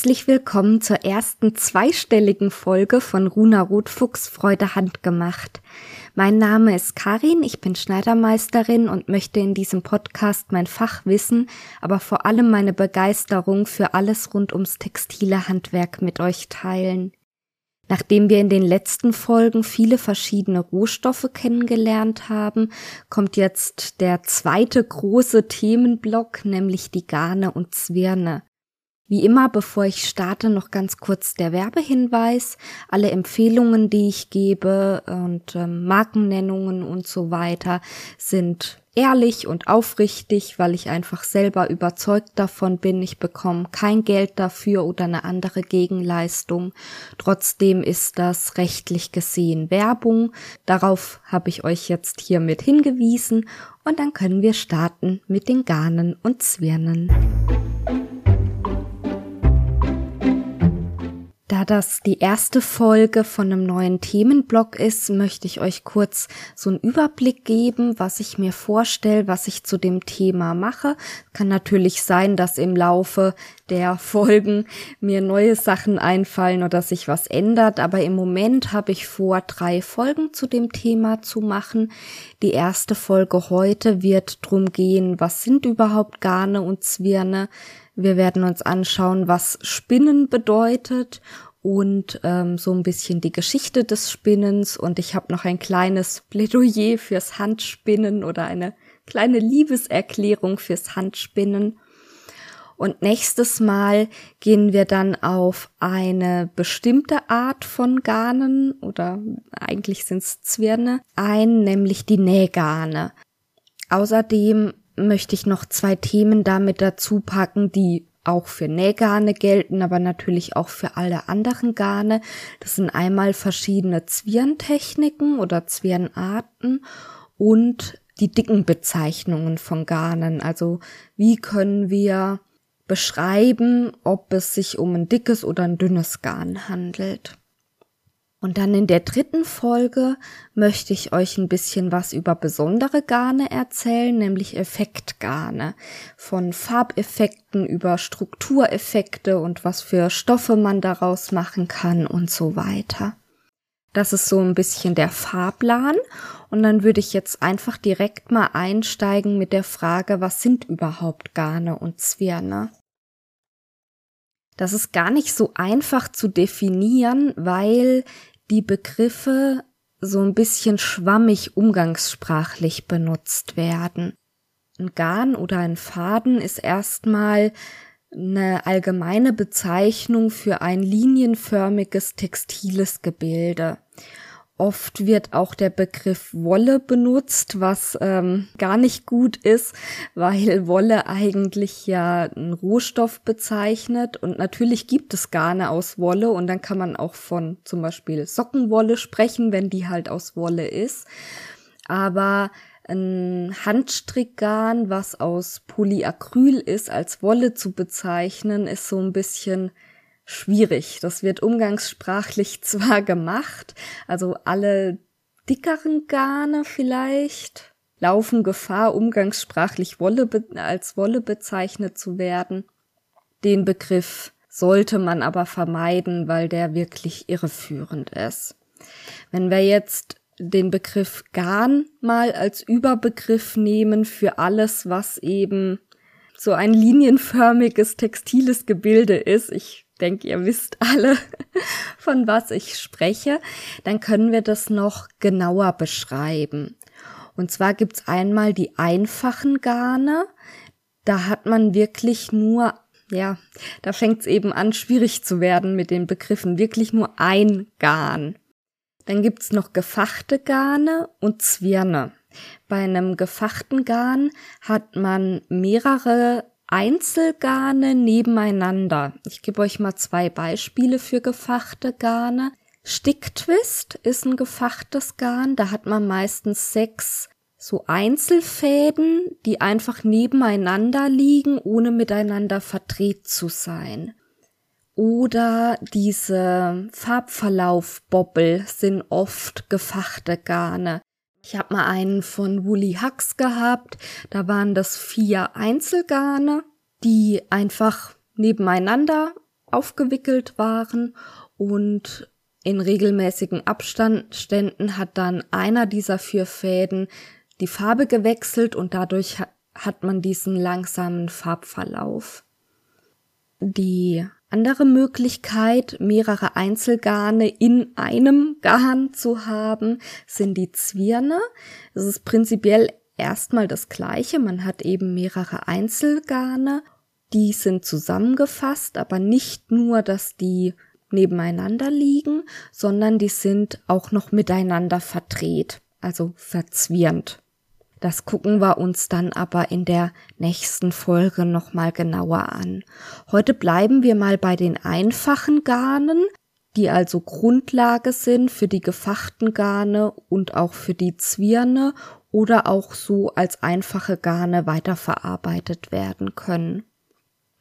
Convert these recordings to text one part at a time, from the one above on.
herzlich willkommen zur ersten zweistelligen Folge von Runa Rotfuchs Freude handgemacht. Mein Name ist Karin, ich bin Schneidermeisterin und möchte in diesem Podcast mein Fachwissen, aber vor allem meine Begeisterung für alles rund ums textile Handwerk mit euch teilen. Nachdem wir in den letzten Folgen viele verschiedene Rohstoffe kennengelernt haben, kommt jetzt der zweite große Themenblock, nämlich die Garne und Zwirne. Wie immer, bevor ich starte, noch ganz kurz der Werbehinweis. Alle Empfehlungen, die ich gebe und ähm, Markennennungen und so weiter sind ehrlich und aufrichtig, weil ich einfach selber überzeugt davon bin, ich bekomme kein Geld dafür oder eine andere Gegenleistung. Trotzdem ist das rechtlich gesehen Werbung. Darauf habe ich euch jetzt hiermit hingewiesen und dann können wir starten mit den Garnen und Zwirnen. Da das die erste Folge von einem neuen Themenblock ist, möchte ich euch kurz so einen Überblick geben, was ich mir vorstelle, was ich zu dem Thema mache. Kann natürlich sein, dass im Laufe der Folgen mir neue Sachen einfallen oder sich was ändert, aber im Moment habe ich vor, drei Folgen zu dem Thema zu machen. Die erste Folge heute wird drum gehen, was sind überhaupt Garne und Zwirne? Wir werden uns anschauen, was Spinnen bedeutet und ähm, so ein bisschen die Geschichte des Spinnens und ich habe noch ein kleines Plädoyer fürs Handspinnen oder eine kleine Liebeserklärung fürs Handspinnen. Und nächstes Mal gehen wir dann auf eine bestimmte Art von Garnen oder eigentlich sind es Zwirne ein, nämlich die Nähgarne. Außerdem möchte ich noch zwei Themen damit dazu packen, die auch für Nähgarne gelten, aber natürlich auch für alle anderen Garne. Das sind einmal verschiedene Zwirntechniken oder Zwirnarten und die dicken Bezeichnungen von Garnen. Also wie können wir beschreiben, ob es sich um ein dickes oder ein dünnes Garn handelt. Und dann in der dritten Folge möchte ich euch ein bisschen was über besondere Garne erzählen, nämlich Effektgarne. Von Farbeffekten über Struktureffekte und was für Stoffe man daraus machen kann und so weiter. Das ist so ein bisschen der Fahrplan. Und dann würde ich jetzt einfach direkt mal einsteigen mit der Frage, was sind überhaupt Garne und Zwirne? Das ist gar nicht so einfach zu definieren, weil die Begriffe so ein bisschen schwammig umgangssprachlich benutzt werden. Ein Garn oder ein Faden ist erstmal eine allgemeine Bezeichnung für ein linienförmiges textiles Gebilde. Oft wird auch der Begriff Wolle benutzt, was ähm, gar nicht gut ist, weil Wolle eigentlich ja einen Rohstoff bezeichnet und natürlich gibt es Garne aus Wolle und dann kann man auch von zum Beispiel Sockenwolle sprechen, wenn die halt aus Wolle ist. Aber ein Handstrickgarn, was aus Polyacryl ist, als Wolle zu bezeichnen, ist so ein bisschen schwierig. Das wird umgangssprachlich zwar gemacht, also alle dickeren Garne vielleicht laufen Gefahr, umgangssprachlich Wolle als Wolle bezeichnet zu werden. Den Begriff sollte man aber vermeiden, weil der wirklich irreführend ist. Wenn wir jetzt den Begriff Garn mal als Überbegriff nehmen für alles, was eben so ein linienförmiges textiles Gebilde ist, ich denke, ihr wisst alle, von was ich spreche, dann können wir das noch genauer beschreiben. Und zwar gibt's einmal die einfachen Garne. Da hat man wirklich nur, ja, da fängt's eben an, schwierig zu werden mit den Begriffen, wirklich nur ein Garn. Dann gibt's noch gefachte Garne und Zwirne. Bei einem gefachten Garn hat man mehrere Einzelgarne nebeneinander. Ich gebe euch mal zwei Beispiele für gefachte Garne. Sticktwist ist ein gefachtes Garn. Da hat man meistens sechs so Einzelfäden, die einfach nebeneinander liegen, ohne miteinander verdreht zu sein. Oder diese Farbverlaufbobbel sind oft gefachte Garne. Ich habe mal einen von Woolly Hux gehabt. Da waren das vier Einzelgarne, die einfach nebeneinander aufgewickelt waren und in regelmäßigen Abständen hat dann einer dieser vier Fäden die Farbe gewechselt und dadurch hat man diesen langsamen Farbverlauf. Die andere Möglichkeit, mehrere Einzelgarne in einem Garn zu haben, sind die Zwirne. Es ist prinzipiell erstmal das gleiche. Man hat eben mehrere Einzelgarne. Die sind zusammengefasst, aber nicht nur, dass die nebeneinander liegen, sondern die sind auch noch miteinander verdreht, also verzwirnt. Das gucken wir uns dann aber in der nächsten Folge nochmal genauer an. Heute bleiben wir mal bei den einfachen Garnen, die also Grundlage sind für die gefachten Garne und auch für die Zwirne oder auch so als einfache Garne weiterverarbeitet werden können.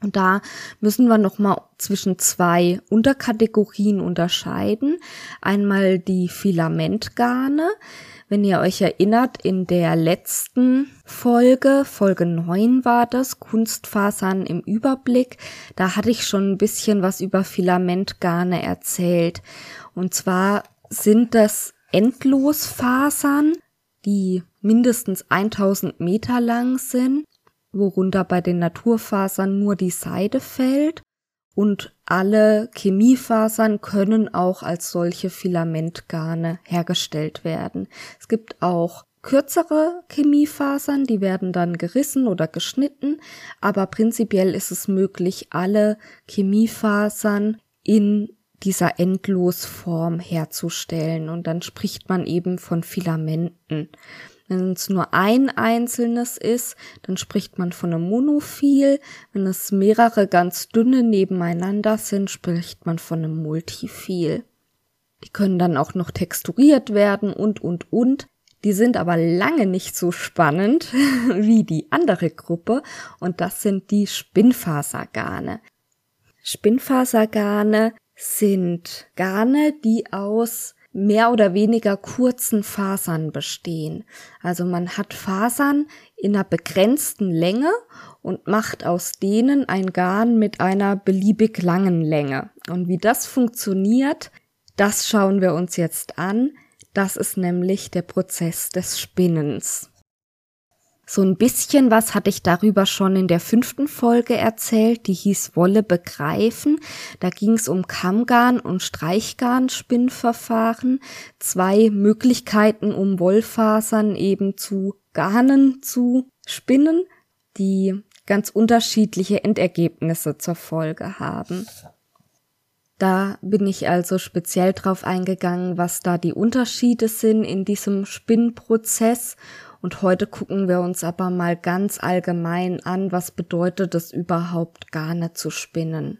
Und da müssen wir nochmal zwischen zwei Unterkategorien unterscheiden. Einmal die Filamentgarne. Wenn ihr euch erinnert, in der letzten Folge, Folge 9 war das, Kunstfasern im Überblick, da hatte ich schon ein bisschen was über Filamentgarne erzählt. Und zwar sind das Endlosfasern, die mindestens 1000 Meter lang sind worunter bei den Naturfasern nur die Seide fällt und alle Chemiefasern können auch als solche Filamentgarne hergestellt werden. Es gibt auch kürzere Chemiefasern, die werden dann gerissen oder geschnitten, aber prinzipiell ist es möglich, alle Chemiefasern in dieser Endlosform herzustellen und dann spricht man eben von Filamenten. Wenn es nur ein einzelnes ist, dann spricht man von einem Monophil. Wenn es mehrere ganz dünne nebeneinander sind, spricht man von einem Multiphil. Die können dann auch noch texturiert werden und, und, und. Die sind aber lange nicht so spannend wie die andere Gruppe und das sind die Spinnfasergarne. Spinnfasergarne sind Garne, die aus mehr oder weniger kurzen Fasern bestehen. Also man hat Fasern in einer begrenzten Länge und macht aus denen ein Garn mit einer beliebig langen Länge. Und wie das funktioniert, das schauen wir uns jetzt an. Das ist nämlich der Prozess des Spinnens. So ein bisschen was hatte ich darüber schon in der fünften Folge erzählt, die hieß Wolle begreifen. Da ging es um Kammgarn und Streichgarn-Spinnverfahren. Zwei Möglichkeiten, um Wollfasern eben zu Garnen zu spinnen, die ganz unterschiedliche Endergebnisse zur Folge haben. Da bin ich also speziell drauf eingegangen, was da die Unterschiede sind in diesem Spinnprozess und heute gucken wir uns aber mal ganz allgemein an, was bedeutet es überhaupt Garne zu spinnen.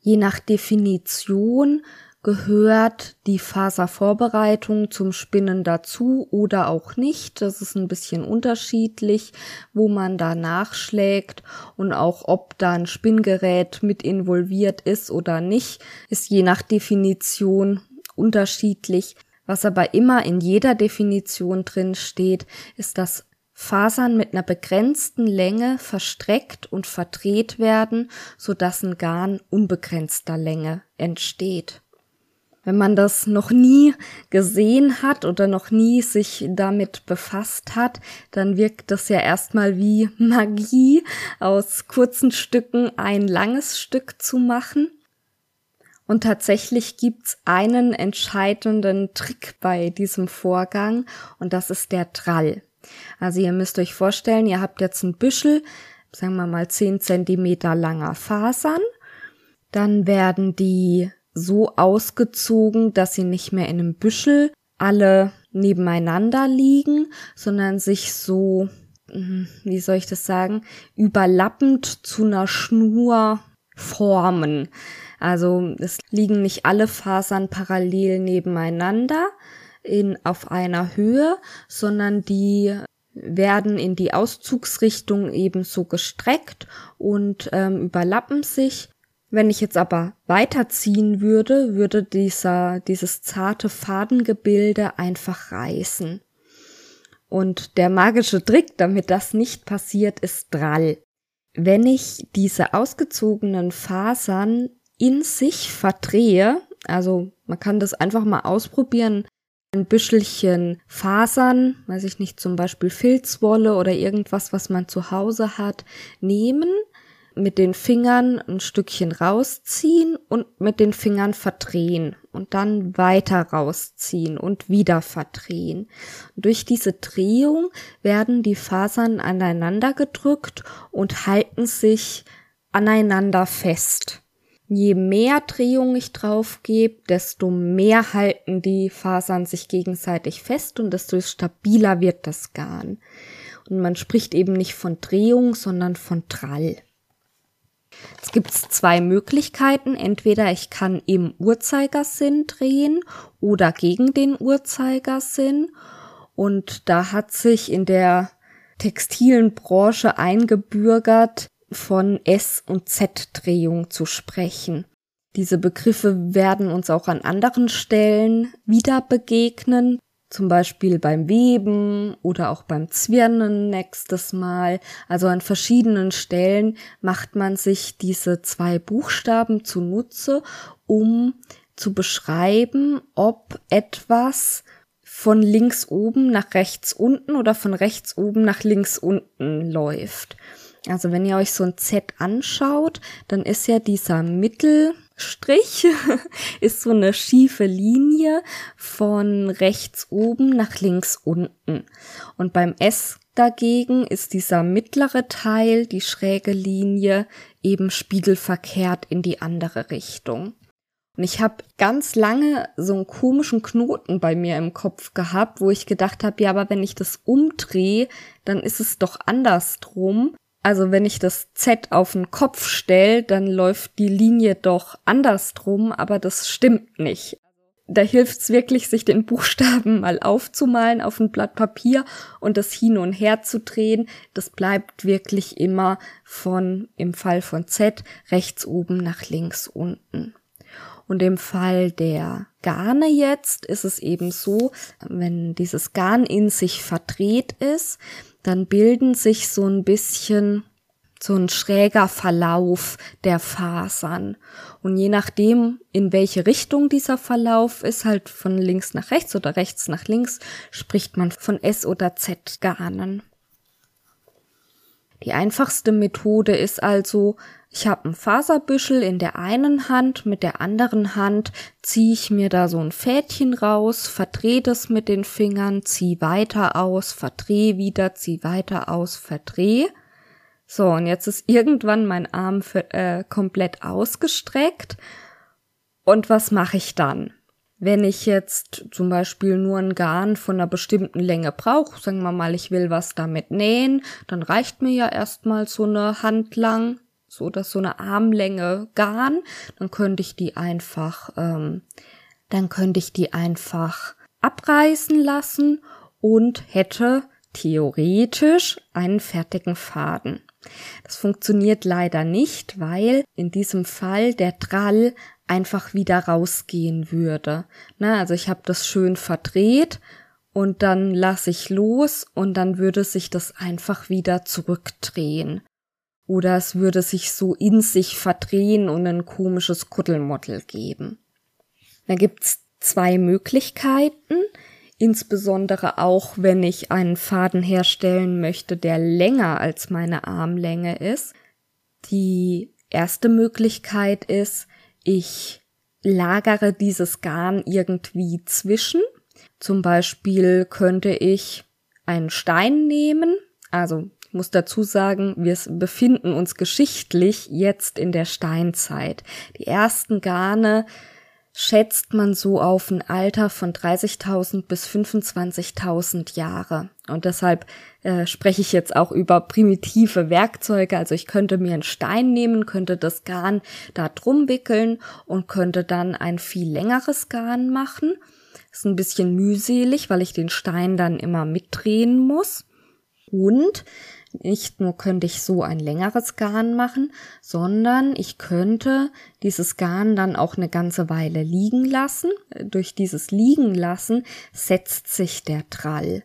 Je nach Definition gehört die Faservorbereitung zum Spinnen dazu oder auch nicht. Das ist ein bisschen unterschiedlich, wo man da nachschlägt und auch ob da ein Spinngerät mit involviert ist oder nicht, ist je nach Definition unterschiedlich. Was aber immer in jeder Definition drin steht, ist, dass Fasern mit einer begrenzten Länge verstreckt und verdreht werden, sodass ein Garn unbegrenzter Länge entsteht. Wenn man das noch nie gesehen hat oder noch nie sich damit befasst hat, dann wirkt das ja erstmal wie Magie, aus kurzen Stücken ein langes Stück zu machen. Und tatsächlich gibt's einen entscheidenden Trick bei diesem Vorgang und das ist der Drall. Also ihr müsst euch vorstellen, ihr habt jetzt ein Büschel, sagen wir mal 10 Zentimeter langer Fasern. Dann werden die so ausgezogen, dass sie nicht mehr in einem Büschel alle nebeneinander liegen, sondern sich so, hm, wie soll ich das sagen, überlappend zu einer Schnur formen. Also es liegen nicht alle Fasern parallel nebeneinander in, auf einer Höhe, sondern die werden in die Auszugsrichtung ebenso gestreckt und ähm, überlappen sich. Wenn ich jetzt aber weiterziehen würde, würde dieser, dieses zarte Fadengebilde einfach reißen. Und der magische Trick, damit das nicht passiert, ist Drall. wenn ich diese ausgezogenen Fasern in sich verdrehe, also man kann das einfach mal ausprobieren, ein Büschelchen Fasern, weiß ich nicht, zum Beispiel Filzwolle oder irgendwas, was man zu Hause hat, nehmen, mit den Fingern ein Stückchen rausziehen und mit den Fingern verdrehen und dann weiter rausziehen und wieder verdrehen. durch diese Drehung werden die Fasern aneinander gedrückt und halten sich aneinander fest. Je mehr Drehung ich drauf gebe, desto mehr halten die Fasern sich gegenseitig fest und desto stabiler wird das Garn. Und man spricht eben nicht von Drehung, sondern von Trall. Es gibt zwei Möglichkeiten. Entweder ich kann im Uhrzeigersinn drehen oder gegen den Uhrzeigersinn. Und da hat sich in der textilen Branche eingebürgert, von S- und Z-Drehung zu sprechen. Diese Begriffe werden uns auch an anderen Stellen wieder begegnen zum Beispiel beim Weben oder auch beim Zwirnen nächstes Mal. Also an verschiedenen Stellen macht man sich diese zwei Buchstaben zunutze, um zu beschreiben, ob etwas von links oben nach rechts unten oder von rechts oben nach links unten läuft. Also wenn ihr euch so ein Z anschaut, dann ist ja dieser Mittel, Strich ist so eine schiefe Linie von rechts oben nach links unten. Und beim S dagegen ist dieser mittlere Teil, die schräge Linie, eben spiegelverkehrt in die andere Richtung. Und ich habe ganz lange so einen komischen Knoten bei mir im Kopf gehabt, wo ich gedacht habe, ja, aber wenn ich das umdrehe, dann ist es doch andersrum. Also wenn ich das Z auf den Kopf stelle, dann läuft die Linie doch andersrum, aber das stimmt nicht. Da hilft's wirklich, sich den Buchstaben mal aufzumalen auf ein Blatt Papier und das hin und her zu drehen. Das bleibt wirklich immer von, im Fall von Z, rechts oben nach links unten. Und im Fall der Garne jetzt ist es eben so, wenn dieses Garn in sich verdreht ist, dann bilden sich so ein bisschen so ein schräger Verlauf der Fasern. Und je nachdem, in welche Richtung dieser Verlauf ist, halt von links nach rechts oder rechts nach links, spricht man von S- oder Z-Garnen. Die einfachste Methode ist also, ich habe ein Faserbüschel in der einen Hand, mit der anderen Hand ziehe ich mir da so ein Fädchen raus, verdrehe das mit den Fingern, ziehe weiter aus, verdrehe wieder, ziehe weiter aus, verdrehe. So, und jetzt ist irgendwann mein Arm für, äh, komplett ausgestreckt. Und was mache ich dann? Wenn ich jetzt zum Beispiel nur ein Garn von einer bestimmten Länge brauche, sagen wir mal, ich will was damit nähen, dann reicht mir ja erstmal so eine Hand lang so dass so eine Armlänge Garn, dann könnte ich die einfach, ähm, dann könnte ich die einfach abreißen lassen und hätte theoretisch einen fertigen Faden. Das funktioniert leider nicht, weil in diesem Fall der Drall einfach wieder rausgehen würde. Na, also ich habe das schön verdreht und dann lasse ich los und dann würde sich das einfach wieder zurückdrehen oder es würde sich so in sich verdrehen und ein komisches Kuddelmottel geben. Da gibt's zwei Möglichkeiten, insbesondere auch wenn ich einen Faden herstellen möchte, der länger als meine Armlänge ist. Die erste Möglichkeit ist, ich lagere dieses Garn irgendwie zwischen. Zum Beispiel könnte ich einen Stein nehmen, also ich muss dazu sagen, wir befinden uns geschichtlich jetzt in der Steinzeit. Die ersten Garne schätzt man so auf ein Alter von 30.000 bis 25.000 Jahre. Und deshalb äh, spreche ich jetzt auch über primitive Werkzeuge. Also ich könnte mir einen Stein nehmen, könnte das Garn da drum wickeln und könnte dann ein viel längeres Garn machen. Ist ein bisschen mühselig, weil ich den Stein dann immer mitdrehen muss. Und nicht nur könnte ich so ein längeres Garn machen, sondern ich könnte dieses Garn dann auch eine ganze Weile liegen lassen. Durch dieses Liegen lassen setzt sich der Trall.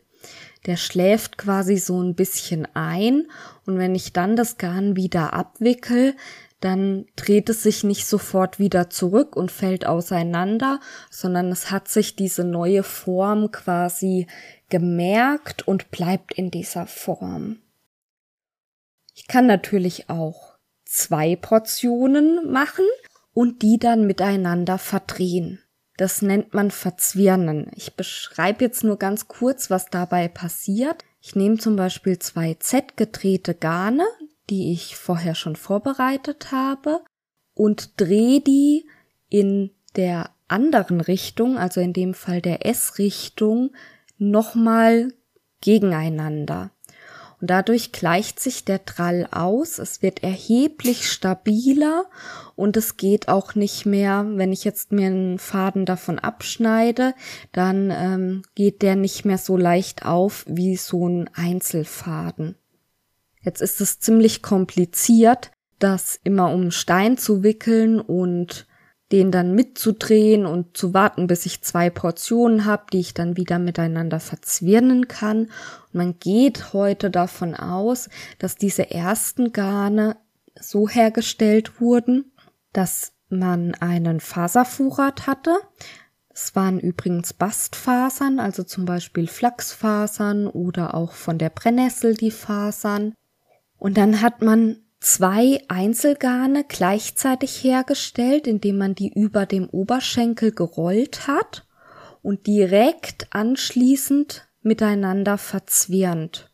der schläft quasi so ein bisschen ein und wenn ich dann das Garn wieder abwickel, dann dreht es sich nicht sofort wieder zurück und fällt auseinander, sondern es hat sich diese neue Form quasi gemerkt und bleibt in dieser Form. Ich kann natürlich auch zwei Portionen machen und die dann miteinander verdrehen. Das nennt man Verzwirnen. Ich beschreibe jetzt nur ganz kurz, was dabei passiert. Ich nehme zum Beispiel zwei Z gedrehte Garne, die ich vorher schon vorbereitet habe, und drehe die in der anderen Richtung, also in dem Fall der S-Richtung, nochmal gegeneinander. Und dadurch gleicht sich der Trall aus, es wird erheblich stabiler und es geht auch nicht mehr, wenn ich jetzt mir einen Faden davon abschneide, dann ähm, geht der nicht mehr so leicht auf wie so ein Einzelfaden. Jetzt ist es ziemlich kompliziert, das immer um Stein zu wickeln und den dann mitzudrehen und zu warten, bis ich zwei Portionen habe, die ich dann wieder miteinander verzwirnen kann. Und man geht heute davon aus, dass diese ersten Garne so hergestellt wurden, dass man einen Faservorrat hatte. Es waren übrigens Bastfasern, also zum Beispiel Flachsfasern oder auch von der Brennnessel die Fasern. Und dann hat man zwei Einzelgarne gleichzeitig hergestellt, indem man die über dem Oberschenkel gerollt hat und direkt anschließend miteinander verzwirnt.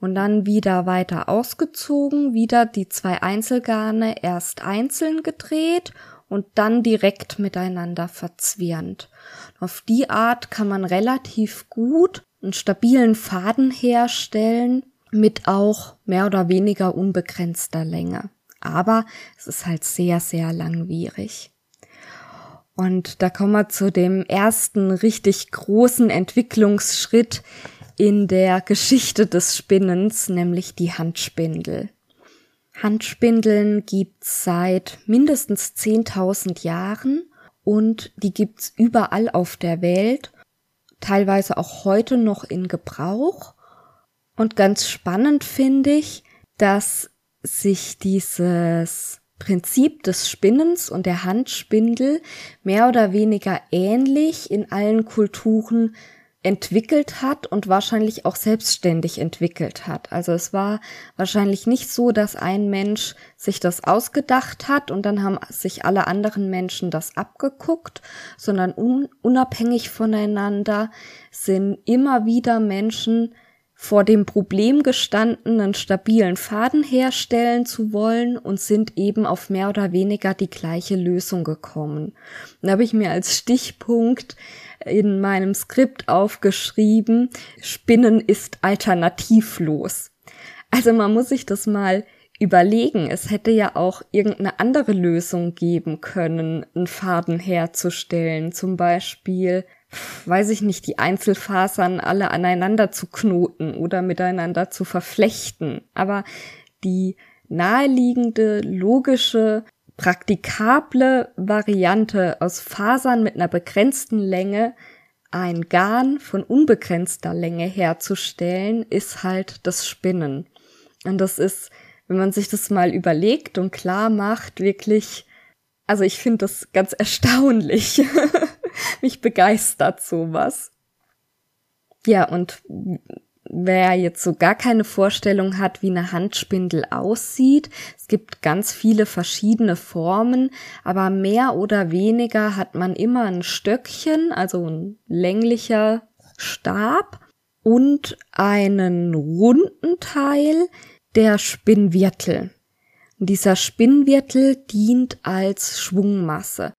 Und dann wieder weiter ausgezogen, wieder die zwei Einzelgarne erst einzeln gedreht und dann direkt miteinander verzwirnt. Auf die Art kann man relativ gut einen stabilen Faden herstellen, mit auch mehr oder weniger unbegrenzter Länge. Aber es ist halt sehr, sehr langwierig. Und da kommen wir zu dem ersten richtig großen Entwicklungsschritt in der Geschichte des Spinnens, nämlich die Handspindel. Handspindeln gibt's seit mindestens 10.000 Jahren und die gibt's überall auf der Welt, teilweise auch heute noch in Gebrauch und ganz spannend finde ich, dass sich dieses Prinzip des Spinnens und der Handspindel mehr oder weniger ähnlich in allen Kulturen entwickelt hat und wahrscheinlich auch selbstständig entwickelt hat. Also es war wahrscheinlich nicht so, dass ein Mensch sich das ausgedacht hat und dann haben sich alle anderen Menschen das abgeguckt, sondern un unabhängig voneinander sind immer wieder Menschen vor dem Problem gestanden, einen stabilen Faden herstellen zu wollen und sind eben auf mehr oder weniger die gleiche Lösung gekommen. Da habe ich mir als Stichpunkt in meinem Skript aufgeschrieben, Spinnen ist alternativlos. Also man muss sich das mal überlegen. Es hätte ja auch irgendeine andere Lösung geben können, einen Faden herzustellen. Zum Beispiel weiß ich nicht, die Einzelfasern alle aneinander zu knoten oder miteinander zu verflechten. Aber die naheliegende, logische, praktikable Variante aus Fasern mit einer begrenzten Länge ein Garn von unbegrenzter Länge herzustellen, ist halt das Spinnen. Und das ist, wenn man sich das mal überlegt und klar macht, wirklich, also ich finde das ganz erstaunlich. Mich begeistert sowas. Ja, und wer jetzt so gar keine Vorstellung hat, wie eine Handspindel aussieht, es gibt ganz viele verschiedene Formen, aber mehr oder weniger hat man immer ein Stöckchen, also ein länglicher Stab und einen runden Teil, der Spinnwirtel. dieser Spinnwirtel dient als Schwungmasse.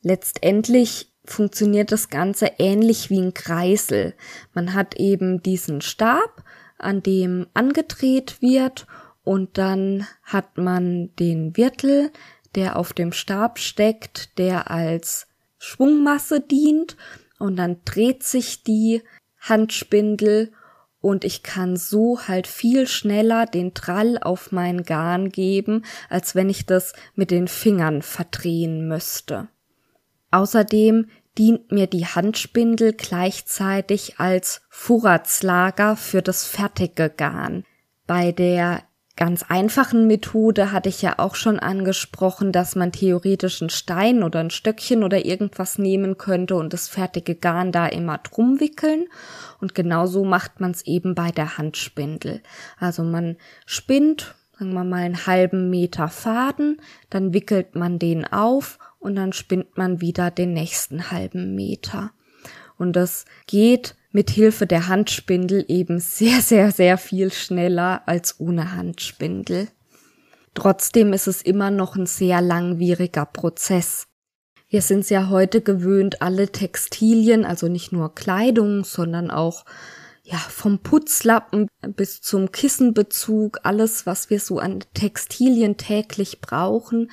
Letztendlich funktioniert das Ganze ähnlich wie ein Kreisel. Man hat eben diesen Stab, an dem angedreht wird und dann hat man den Wirtel, der auf dem Stab steckt, der als Schwungmasse dient und dann dreht sich die Handspindel und ich kann so halt viel schneller den Trall auf mein Garn geben, als wenn ich das mit den Fingern verdrehen müsste. Außerdem dient mir die Handspindel gleichzeitig als Vorratslager für das fertige Garn. Bei der ganz einfachen Methode hatte ich ja auch schon angesprochen, dass man theoretisch einen Stein oder ein Stöckchen oder irgendwas nehmen könnte und das fertige Garn da immer drum wickeln. Und genauso macht man es eben bei der Handspindel. Also man spinnt, sagen wir mal, einen halben Meter Faden, dann wickelt man den auf und dann spinnt man wieder den nächsten halben Meter. Und das geht mit Hilfe der Handspindel eben sehr, sehr, sehr viel schneller als ohne Handspindel. Trotzdem ist es immer noch ein sehr langwieriger Prozess. Wir sind es ja heute gewöhnt, alle Textilien, also nicht nur Kleidung, sondern auch ja, vom Putzlappen bis zum Kissenbezug, alles, was wir so an Textilien täglich brauchen,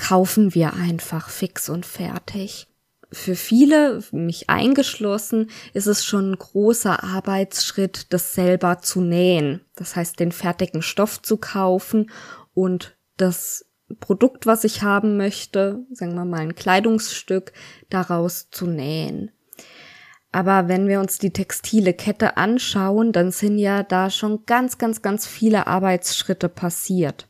kaufen wir einfach fix und fertig für viele, mich eingeschlossen, ist es schon ein großer Arbeitsschritt, das selber zu nähen. Das heißt, den fertigen Stoff zu kaufen und das Produkt, was ich haben möchte, sagen wir mal ein Kleidungsstück, daraus zu nähen. Aber wenn wir uns die textile Kette anschauen, dann sind ja da schon ganz, ganz, ganz viele Arbeitsschritte passiert.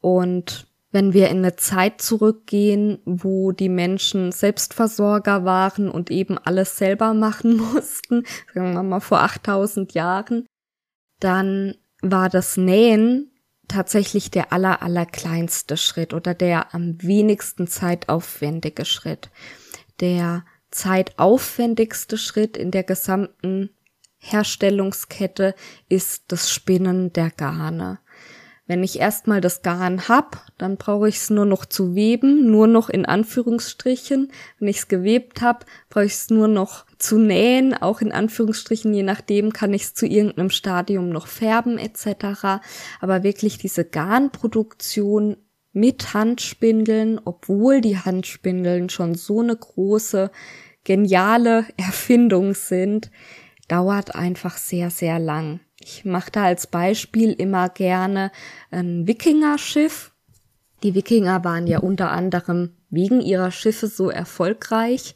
Und wenn wir in eine Zeit zurückgehen, wo die Menschen Selbstversorger waren und eben alles selber machen mussten, sagen wir mal vor 8000 Jahren, dann war das Nähen tatsächlich der aller, aller kleinste Schritt oder der am wenigsten zeitaufwendige Schritt. Der zeitaufwendigste Schritt in der gesamten Herstellungskette ist das Spinnen der Garne. Wenn ich erstmal das Garn hab, dann brauche ich es nur noch zu weben, nur noch in Anführungsstrichen. Wenn ich es gewebt hab, brauche ich es nur noch zu nähen, auch in Anführungsstrichen, je nachdem kann ich es zu irgendeinem Stadium noch färben etc. Aber wirklich diese Garnproduktion mit Handspindeln, obwohl die Handspindeln schon so eine große, geniale Erfindung sind, dauert einfach sehr, sehr lang. Ich mache da als Beispiel immer gerne ein Wikingerschiff. Die Wikinger waren ja unter anderem wegen ihrer Schiffe so erfolgreich.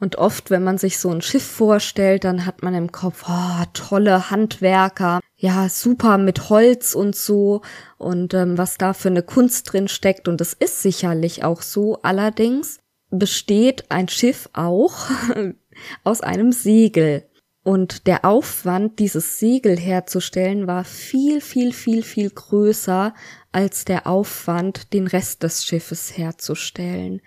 Und oft, wenn man sich so ein Schiff vorstellt, dann hat man im Kopf, oh, tolle Handwerker, ja, super mit Holz und so und ähm, was da für eine Kunst drin steckt. Und es ist sicherlich auch so. Allerdings besteht ein Schiff auch aus einem Segel. Und der Aufwand, dieses Segel herzustellen, war viel, viel, viel, viel größer als der Aufwand, den Rest des Schiffes herzustellen.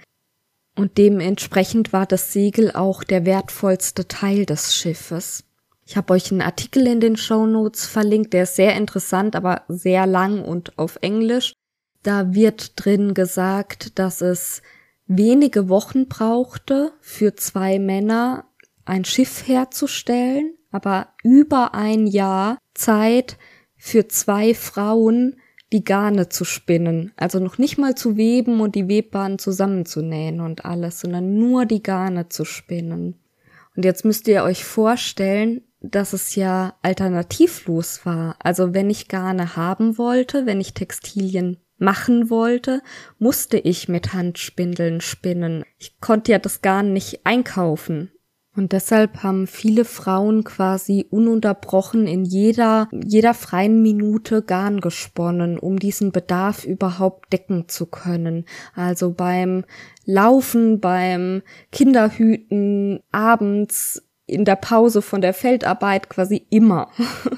Und dementsprechend war das Segel auch der wertvollste Teil des Schiffes. Ich habe euch einen Artikel in den Show Notes verlinkt, der ist sehr interessant, aber sehr lang und auf Englisch. Da wird drin gesagt, dass es wenige Wochen brauchte für zwei Männer ein Schiff herzustellen, aber über ein Jahr Zeit für zwei Frauen, die Garne zu spinnen. Also noch nicht mal zu weben und die Webbahn zusammenzunähen und alles, sondern nur die Garne zu spinnen. Und jetzt müsst ihr euch vorstellen, dass es ja alternativlos war. Also wenn ich Garne haben wollte, wenn ich Textilien machen wollte, musste ich mit Handspindeln spinnen. Ich konnte ja das Garn nicht einkaufen. Und deshalb haben viele Frauen quasi ununterbrochen in jeder, jeder freien Minute Garn gesponnen, um diesen Bedarf überhaupt decken zu können. Also beim Laufen, beim Kinderhüten, abends, in der Pause von der Feldarbeit quasi immer.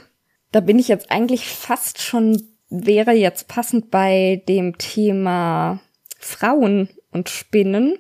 da bin ich jetzt eigentlich fast schon, wäre jetzt passend bei dem Thema Frauen und Spinnen.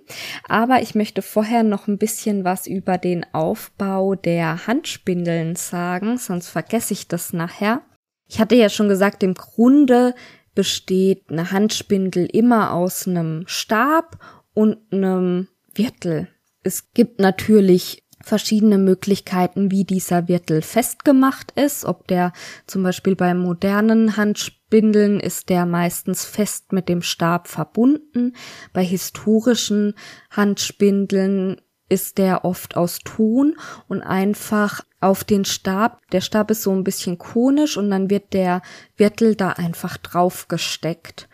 Aber ich möchte vorher noch ein bisschen was über den Aufbau der Handspindeln sagen, sonst vergesse ich das nachher. Ich hatte ja schon gesagt, im Grunde besteht eine Handspindel immer aus einem Stab und einem Wirtel. Es gibt natürlich verschiedene Möglichkeiten, wie dieser Wirtel festgemacht ist. Ob der zum Beispiel bei modernen Handspindeln ist der meistens fest mit dem Stab verbunden. Bei historischen Handspindeln ist der oft aus Ton und einfach auf den Stab. Der Stab ist so ein bisschen konisch und dann wird der Wirtel da einfach drauf gesteckt.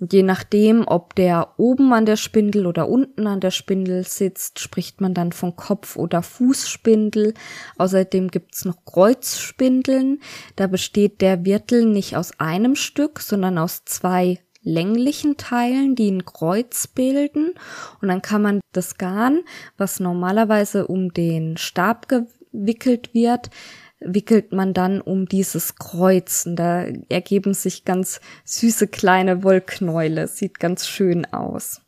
Und je nachdem, ob der oben an der Spindel oder unten an der Spindel sitzt, spricht man dann von Kopf- oder Fußspindel. Außerdem gibt's noch Kreuzspindeln. Da besteht der Wirtel nicht aus einem Stück, sondern aus zwei länglichen Teilen, die ein Kreuz bilden. Und dann kann man das Garn, was normalerweise um den Stab gewickelt wird, wickelt man dann um dieses Kreuz. Und da ergeben sich ganz süße kleine Wollknäule. Sieht ganz schön aus.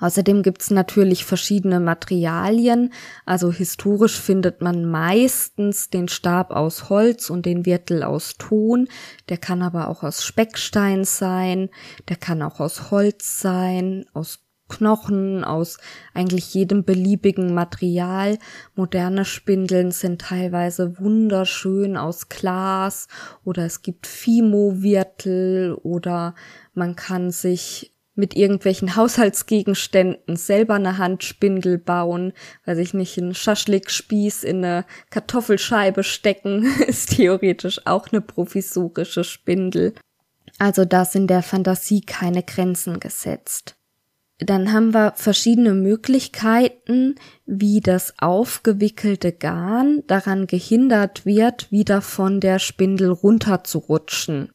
Außerdem gibt's natürlich verschiedene Materialien. Also historisch findet man meistens den Stab aus Holz und den Wirtel aus Ton. Der kann aber auch aus Speckstein sein. Der kann auch aus Holz sein, aus Knochen, aus eigentlich jedem beliebigen Material. Moderne Spindeln sind teilweise wunderschön aus Glas oder es gibt Fimo-Wirtel oder man kann sich mit irgendwelchen Haushaltsgegenständen selber eine Handspindel bauen, weil sich nicht einen Schaschlikspieß in eine Kartoffelscheibe stecken, ist theoretisch auch eine provisorische Spindel. Also da sind der Fantasie keine Grenzen gesetzt. Dann haben wir verschiedene Möglichkeiten, wie das aufgewickelte Garn daran gehindert wird, wieder von der Spindel runterzurutschen.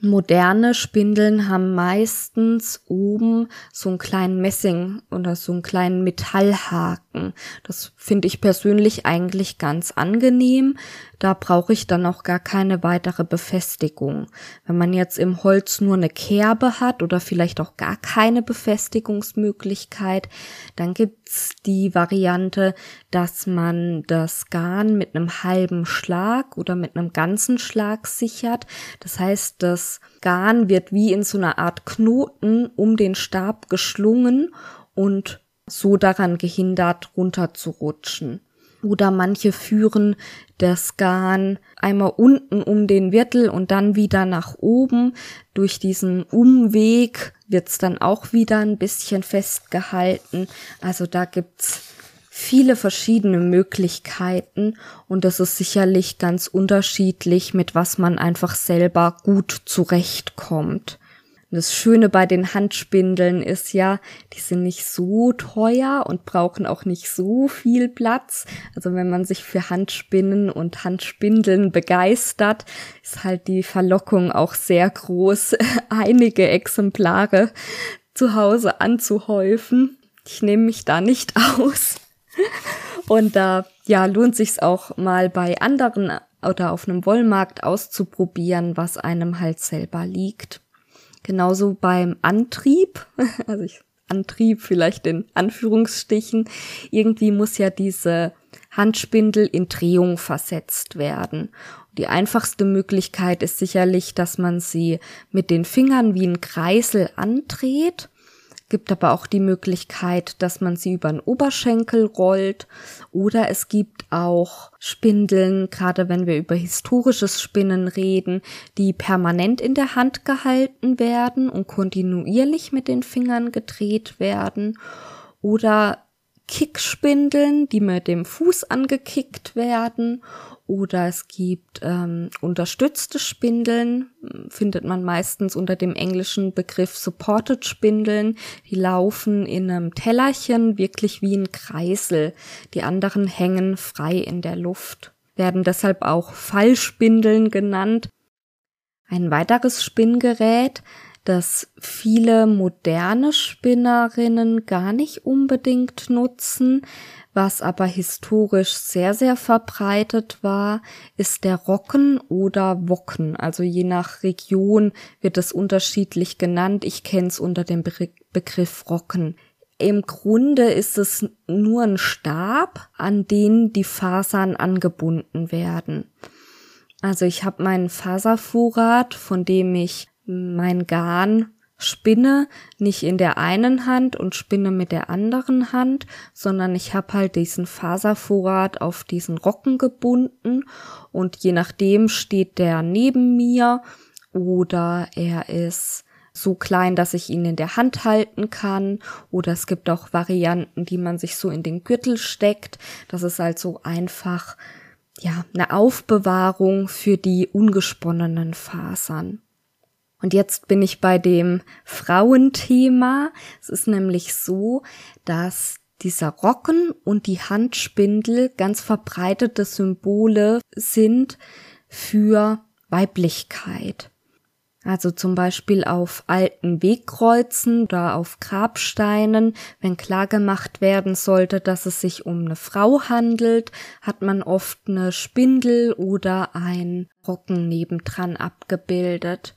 Moderne Spindeln haben meistens oben so einen kleinen Messing oder so einen kleinen Metallhaken. Das finde ich persönlich eigentlich ganz angenehm. Da brauche ich dann auch gar keine weitere Befestigung. Wenn man jetzt im Holz nur eine Kerbe hat oder vielleicht auch gar keine Befestigungsmöglichkeit, dann gibt's die Variante, dass man das Garn mit einem halben Schlag oder mit einem ganzen Schlag sichert. Das heißt, das Garn wird wie in so einer Art Knoten um den Stab geschlungen und so daran gehindert, runterzurutschen. Oder manche führen das Garn einmal unten um den Wirtel und dann wieder nach oben. Durch diesen Umweg wird's dann auch wieder ein bisschen festgehalten. Also da gibt's viele verschiedene Möglichkeiten und das ist sicherlich ganz unterschiedlich, mit was man einfach selber gut zurechtkommt. Das Schöne bei den Handspindeln ist ja, die sind nicht so teuer und brauchen auch nicht so viel Platz. Also wenn man sich für Handspinnen und Handspindeln begeistert, ist halt die Verlockung auch sehr groß, einige Exemplare zu Hause anzuhäufen. Ich nehme mich da nicht aus. Und da ja lohnt sich's auch mal bei anderen oder auf einem Wollmarkt auszuprobieren, was einem halt selber liegt. Genauso beim Antrieb, also ich, Antrieb vielleicht in Anführungsstichen, irgendwie muss ja diese Handspindel in Drehung versetzt werden. Die einfachste Möglichkeit ist sicherlich, dass man sie mit den Fingern wie ein Kreisel andreht gibt aber auch die Möglichkeit, dass man sie über den Oberschenkel rollt. Oder es gibt auch Spindeln, gerade wenn wir über historisches Spinnen reden, die permanent in der Hand gehalten werden und kontinuierlich mit den Fingern gedreht werden. Oder Kickspindeln, die mit dem Fuß angekickt werden oder es gibt ähm, unterstützte Spindeln, findet man meistens unter dem englischen Begriff Supported Spindeln. Die laufen in einem Tellerchen wirklich wie ein Kreisel. Die anderen hängen frei in der Luft, werden deshalb auch Fallspindeln genannt. Ein weiteres Spinngerät, das viele moderne Spinnerinnen gar nicht unbedingt nutzen, was aber historisch sehr, sehr verbreitet war, ist der Rocken oder Wocken. Also je nach Region wird es unterschiedlich genannt. Ich kenne es unter dem Be Begriff Rocken. Im Grunde ist es nur ein Stab, an den die Fasern angebunden werden. Also ich habe meinen Faservorrat, von dem ich mein Garn spinne nicht in der einen Hand und spinne mit der anderen Hand, sondern ich habe halt diesen Faservorrat auf diesen Rocken gebunden und je nachdem steht der neben mir oder er ist so klein, dass ich ihn in der Hand halten kann oder es gibt auch Varianten, die man sich so in den Gürtel steckt. Das ist also einfach ja, eine Aufbewahrung für die ungesponnenen Fasern. Und jetzt bin ich bei dem Frauenthema. Es ist nämlich so, dass dieser Rocken und die Handspindel ganz verbreitete Symbole sind für Weiblichkeit. Also zum Beispiel auf alten Wegkreuzen oder auf Grabsteinen, wenn klar gemacht werden sollte, dass es sich um eine Frau handelt, hat man oft eine Spindel oder ein Rocken nebendran abgebildet.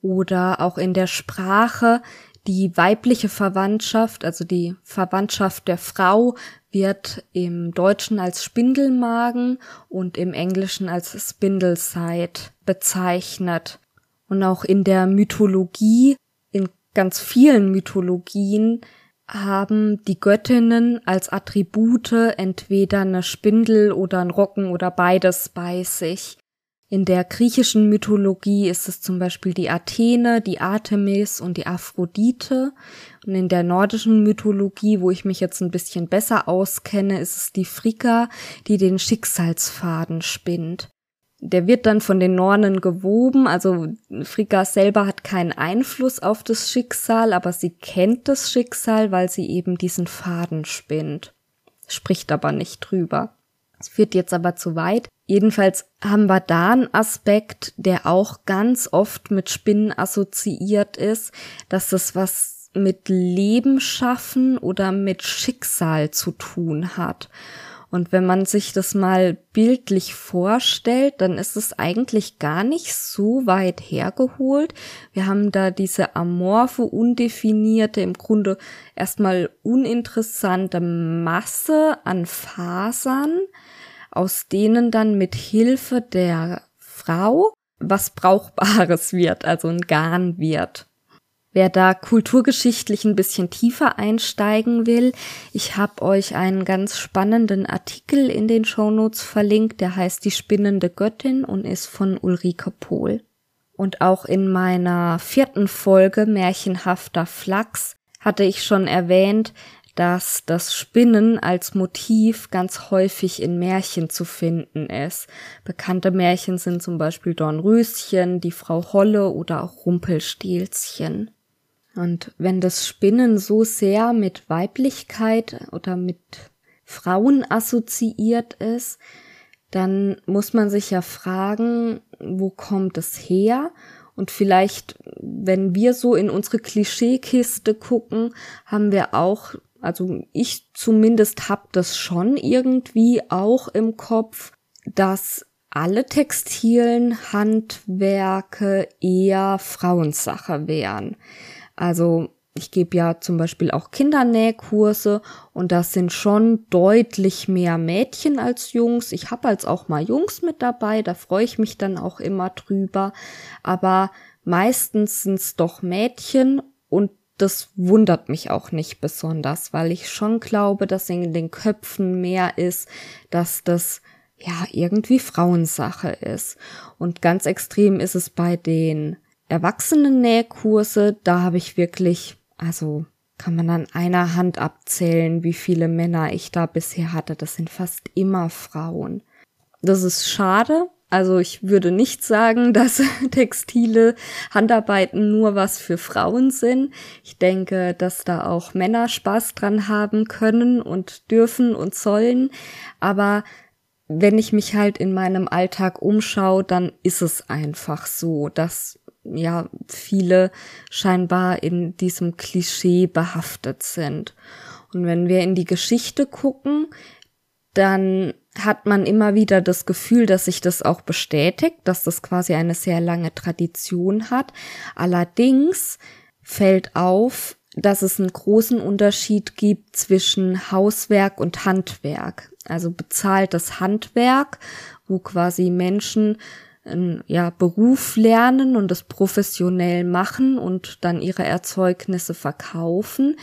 Oder auch in der Sprache die weibliche Verwandtschaft, also die Verwandtschaft der Frau, wird im Deutschen als Spindelmagen und im Englischen als Spindleside bezeichnet. Und auch in der Mythologie, in ganz vielen Mythologien, haben die Göttinnen als Attribute entweder eine Spindel oder ein Rocken oder beides bei sich. In der griechischen Mythologie ist es zum Beispiel die Athene, die Artemis und die Aphrodite. Und in der nordischen Mythologie, wo ich mich jetzt ein bisschen besser auskenne, ist es die Frigga, die den Schicksalsfaden spinnt. Der wird dann von den Nornen gewoben, also Frigga selber hat keinen Einfluss auf das Schicksal, aber sie kennt das Schicksal, weil sie eben diesen Faden spinnt. Spricht aber nicht drüber. Es führt jetzt aber zu weit. Jedenfalls haben wir da einen Aspekt, der auch ganz oft mit Spinnen assoziiert ist, dass das was mit Leben schaffen oder mit Schicksal zu tun hat. Und wenn man sich das mal bildlich vorstellt, dann ist es eigentlich gar nicht so weit hergeholt. Wir haben da diese amorphe, undefinierte, im Grunde erstmal uninteressante Masse an Fasern, aus denen dann mit Hilfe der Frau was Brauchbares wird, also ein Garn wird. Wer da kulturgeschichtlich ein bisschen tiefer einsteigen will, ich habe euch einen ganz spannenden Artikel in den Shownotes verlinkt, der heißt Die spinnende Göttin und ist von Ulrike Pohl. Und auch in meiner vierten Folge Märchenhafter Flachs hatte ich schon erwähnt, dass das Spinnen als Motiv ganz häufig in Märchen zu finden ist. Bekannte Märchen sind zum Beispiel Dornröschen, die Frau Holle oder auch Rumpelstilzchen. Und wenn das Spinnen so sehr mit Weiblichkeit oder mit Frauen assoziiert ist, dann muss man sich ja fragen, wo kommt es her? Und vielleicht, wenn wir so in unsere Klischeekiste gucken, haben wir auch, also ich zumindest hab das schon irgendwie auch im Kopf, dass alle textilen Handwerke eher Frauensache wären. Also ich gebe ja zum Beispiel auch Kindernähkurse und das sind schon deutlich mehr Mädchen als Jungs. Ich habe als auch mal Jungs mit dabei, da freue ich mich dann auch immer drüber. Aber meistens sind's doch Mädchen und das wundert mich auch nicht besonders, weil ich schon glaube, dass in den Köpfen mehr ist, dass das ja irgendwie Frauensache ist. Und ganz extrem ist es bei den Erwachsenen-Nähkurse, da habe ich wirklich, also kann man an einer Hand abzählen, wie viele Männer ich da bisher hatte. Das sind fast immer Frauen. Das ist schade. Also ich würde nicht sagen, dass textile Handarbeiten nur was für Frauen sind. Ich denke, dass da auch Männer Spaß dran haben können und dürfen und sollen. Aber wenn ich mich halt in meinem Alltag umschaue, dann ist es einfach so, dass ja viele scheinbar in diesem Klischee behaftet sind. Und wenn wir in die Geschichte gucken, dann hat man immer wieder das Gefühl, dass sich das auch bestätigt, dass das quasi eine sehr lange Tradition hat. Allerdings fällt auf, dass es einen großen Unterschied gibt zwischen Hauswerk und Handwerk. Also bezahltes Handwerk, wo quasi Menschen einen ja, Beruf lernen und es professionell machen und dann ihre Erzeugnisse verkaufen.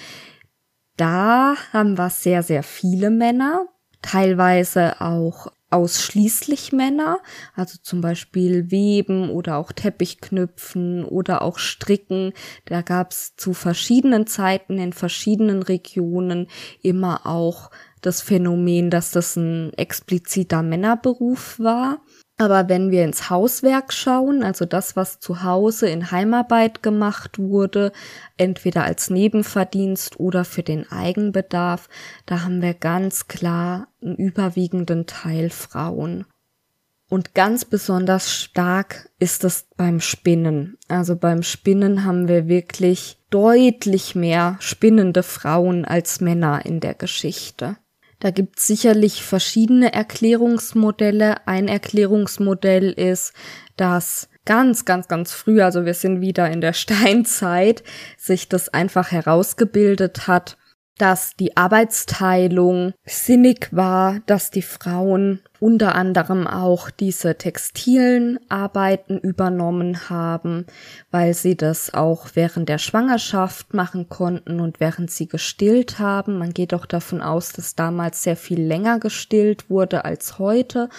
Da haben wir sehr, sehr viele Männer, teilweise auch ausschließlich Männer, also zum Beispiel Weben oder auch Teppichknüpfen oder auch Stricken. Da gab es zu verschiedenen Zeiten in verschiedenen Regionen immer auch das Phänomen, dass das ein expliziter Männerberuf war. Aber wenn wir ins Hauswerk schauen, also das, was zu Hause in Heimarbeit gemacht wurde, entweder als Nebenverdienst oder für den Eigenbedarf, da haben wir ganz klar einen überwiegenden Teil Frauen. Und ganz besonders stark ist es beim Spinnen. Also beim Spinnen haben wir wirklich deutlich mehr spinnende Frauen als Männer in der Geschichte. Da gibt es sicherlich verschiedene Erklärungsmodelle. Ein Erklärungsmodell ist, dass ganz, ganz, ganz früh, also wir sind wieder in der Steinzeit, sich das einfach herausgebildet hat, dass die Arbeitsteilung sinnig war, dass die Frauen unter anderem auch diese textilen Arbeiten übernommen haben, weil sie das auch während der Schwangerschaft machen konnten und während sie gestillt haben. Man geht auch davon aus, dass damals sehr viel länger gestillt wurde als heute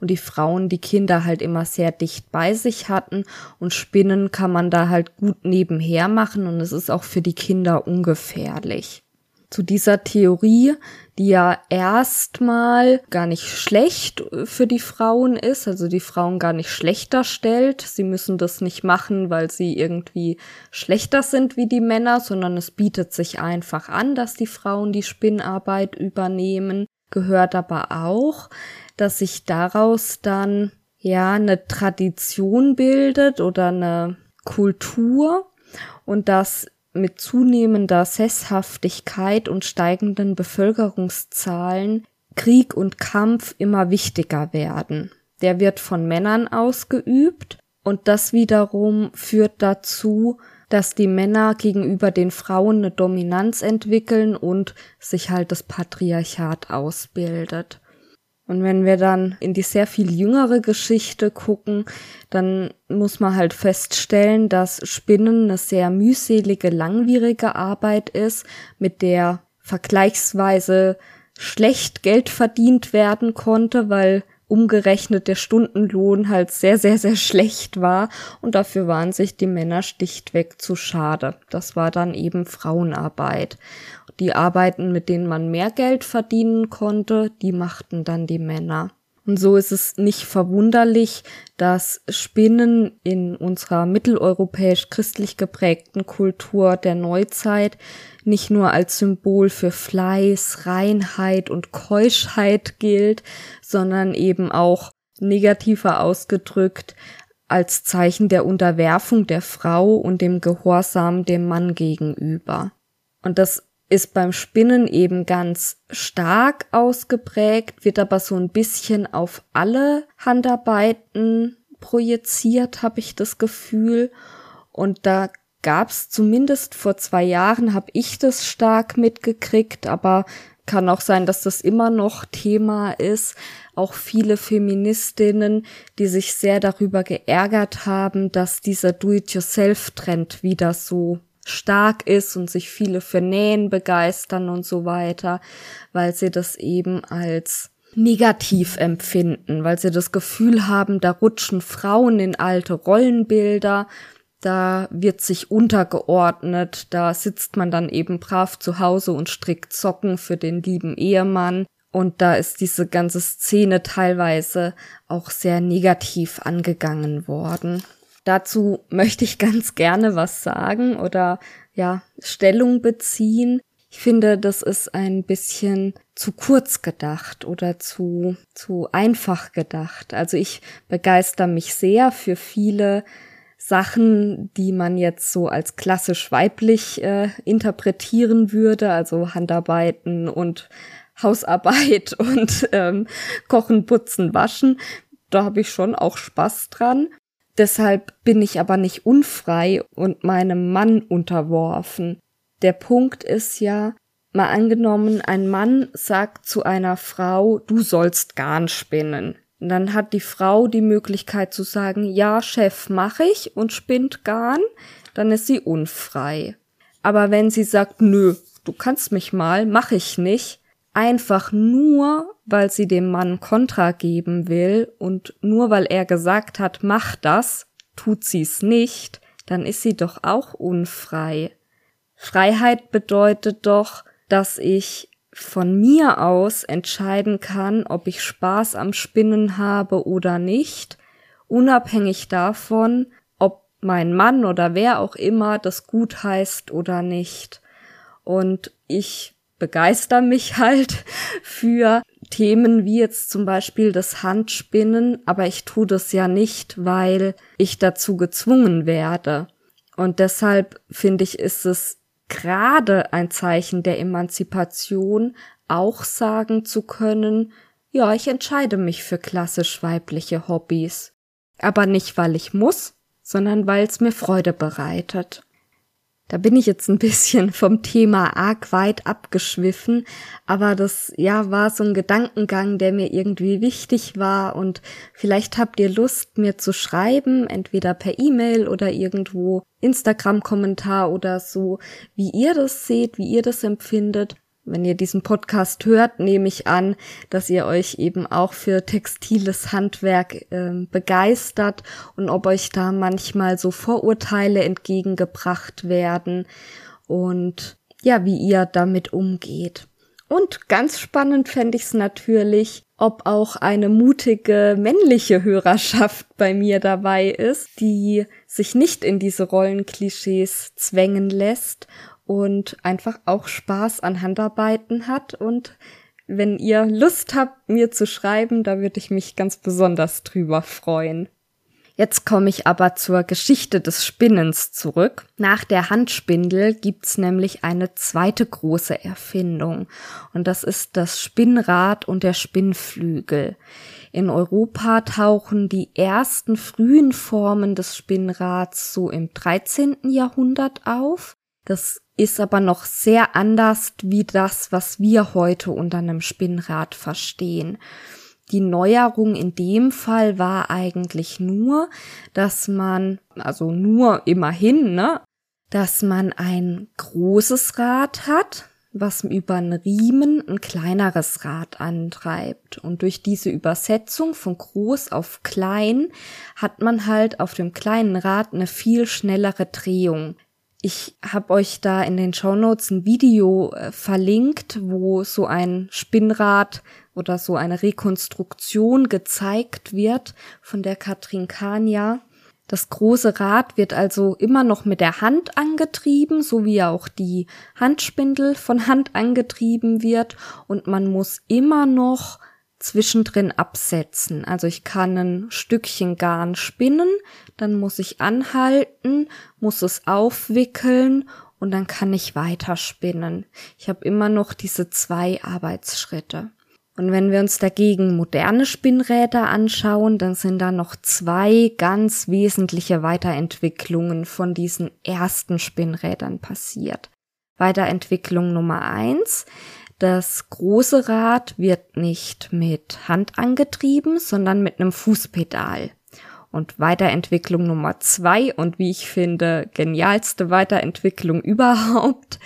und die Frauen die Kinder halt immer sehr dicht bei sich hatten und Spinnen kann man da halt gut nebenher machen und es ist auch für die Kinder ungefährlich zu dieser Theorie, die ja erstmal gar nicht schlecht für die Frauen ist, also die Frauen gar nicht schlechter stellt. Sie müssen das nicht machen, weil sie irgendwie schlechter sind wie die Männer, sondern es bietet sich einfach an, dass die Frauen die Spinnarbeit übernehmen. Gehört aber auch, dass sich daraus dann ja eine Tradition bildet oder eine Kultur und dass mit zunehmender Sesshaftigkeit und steigenden Bevölkerungszahlen Krieg und Kampf immer wichtiger werden. Der wird von Männern ausgeübt und das wiederum führt dazu, dass die Männer gegenüber den Frauen eine Dominanz entwickeln und sich halt das Patriarchat ausbildet. Und wenn wir dann in die sehr viel jüngere Geschichte gucken, dann muss man halt feststellen, dass Spinnen eine sehr mühselige, langwierige Arbeit ist, mit der vergleichsweise schlecht Geld verdient werden konnte, weil umgerechnet der Stundenlohn halt sehr, sehr, sehr schlecht war und dafür waren sich die Männer stichtweg zu schade. Das war dann eben Frauenarbeit. Die Arbeiten, mit denen man mehr Geld verdienen konnte, die machten dann die Männer. Und so ist es nicht verwunderlich, dass Spinnen in unserer mitteleuropäisch christlich geprägten Kultur der Neuzeit nicht nur als Symbol für Fleiß, Reinheit und Keuschheit gilt, sondern eben auch negativer ausgedrückt als Zeichen der Unterwerfung der Frau und dem Gehorsam dem Mann gegenüber. Und das ist beim Spinnen eben ganz stark ausgeprägt, wird aber so ein bisschen auf alle Handarbeiten projiziert, habe ich das Gefühl. Und da gab's zumindest vor zwei Jahren, habe ich das stark mitgekriegt, aber kann auch sein, dass das immer noch Thema ist. Auch viele Feministinnen, die sich sehr darüber geärgert haben, dass dieser Do-it-yourself-Trend wieder so stark ist und sich viele für Nähen begeistern und so weiter, weil sie das eben als negativ empfinden, weil sie das Gefühl haben, da rutschen Frauen in alte Rollenbilder, da wird sich untergeordnet, da sitzt man dann eben brav zu Hause und strickt Socken für den lieben Ehemann. Und da ist diese ganze Szene teilweise auch sehr negativ angegangen worden. Dazu möchte ich ganz gerne was sagen oder ja, Stellung beziehen. Ich finde, das ist ein bisschen zu kurz gedacht oder zu, zu einfach gedacht. Also ich begeister mich sehr für viele Sachen, die man jetzt so als klassisch weiblich äh, interpretieren würde, also Handarbeiten und Hausarbeit und ähm, Kochen, Putzen, Waschen. Da habe ich schon auch Spaß dran. Deshalb bin ich aber nicht unfrei und meinem Mann unterworfen. Der Punkt ist ja, mal angenommen, ein Mann sagt zu einer Frau, du sollst Garn spinnen. Und dann hat die Frau die Möglichkeit zu sagen, ja, Chef, mach ich und spinnt Garn, dann ist sie unfrei. Aber wenn sie sagt, nö, du kannst mich mal, mach ich nicht, einfach nur, weil sie dem Mann Kontra geben will und nur weil er gesagt hat, mach das, tut sie's nicht, dann ist sie doch auch unfrei. Freiheit bedeutet doch, dass ich von mir aus entscheiden kann, ob ich Spaß am Spinnen habe oder nicht, unabhängig davon, ob mein Mann oder wer auch immer das gut heißt oder nicht. Und ich begeister mich halt für Themen wie jetzt zum Beispiel das Handspinnen, aber ich tue das ja nicht, weil ich dazu gezwungen werde. Und deshalb finde ich, ist es gerade ein Zeichen der Emanzipation, auch sagen zu können, ja, ich entscheide mich für klassisch weibliche Hobbys. Aber nicht, weil ich muss, sondern weil es mir Freude bereitet. Da bin ich jetzt ein bisschen vom Thema arg weit abgeschwiffen, aber das ja war so ein Gedankengang, der mir irgendwie wichtig war. Und vielleicht habt ihr Lust mir zu schreiben, entweder per E-Mail oder irgendwo Instagram Kommentar oder so, wie ihr das seht, wie ihr das empfindet wenn ihr diesen Podcast hört, nehme ich an, dass ihr euch eben auch für textiles Handwerk äh, begeistert und ob euch da manchmal so Vorurteile entgegengebracht werden und ja, wie ihr damit umgeht. Und ganz spannend fände ich es natürlich, ob auch eine mutige männliche Hörerschaft bei mir dabei ist, die sich nicht in diese Rollenklischees zwängen lässt und einfach auch Spaß an Handarbeiten hat. Und wenn ihr Lust habt, mir zu schreiben, da würde ich mich ganz besonders drüber freuen. Jetzt komme ich aber zur Geschichte des Spinnens zurück. Nach der Handspindel gibt's nämlich eine zweite große Erfindung und das ist das Spinnrad und der Spinnflügel. In Europa tauchen die ersten frühen Formen des Spinnrads so im 13. Jahrhundert auf. Das ist aber noch sehr anders wie das, was wir heute unter einem Spinnrad verstehen. Die Neuerung in dem Fall war eigentlich nur, dass man, also nur immerhin, ne, dass man ein großes Rad hat, was über einen Riemen ein kleineres Rad antreibt. Und durch diese Übersetzung von groß auf klein hat man halt auf dem kleinen Rad eine viel schnellere Drehung. Ich habe euch da in den Show Notes ein Video äh, verlinkt, wo so ein Spinnrad oder so eine Rekonstruktion gezeigt wird von der Katrin Kania. Das große Rad wird also immer noch mit der Hand angetrieben, so wie auch die Handspindel von Hand angetrieben wird und man muss immer noch zwischendrin absetzen. Also ich kann ein Stückchen Garn spinnen, dann muss ich anhalten, muss es aufwickeln und dann kann ich weiter spinnen. Ich habe immer noch diese zwei Arbeitsschritte. Und wenn wir uns dagegen moderne Spinnräder anschauen, dann sind da noch zwei ganz wesentliche Weiterentwicklungen von diesen ersten Spinnrädern passiert. Weiterentwicklung Nummer eins. Das große Rad wird nicht mit Hand angetrieben, sondern mit einem Fußpedal. Und Weiterentwicklung Nummer zwei und wie ich finde, genialste Weiterentwicklung überhaupt.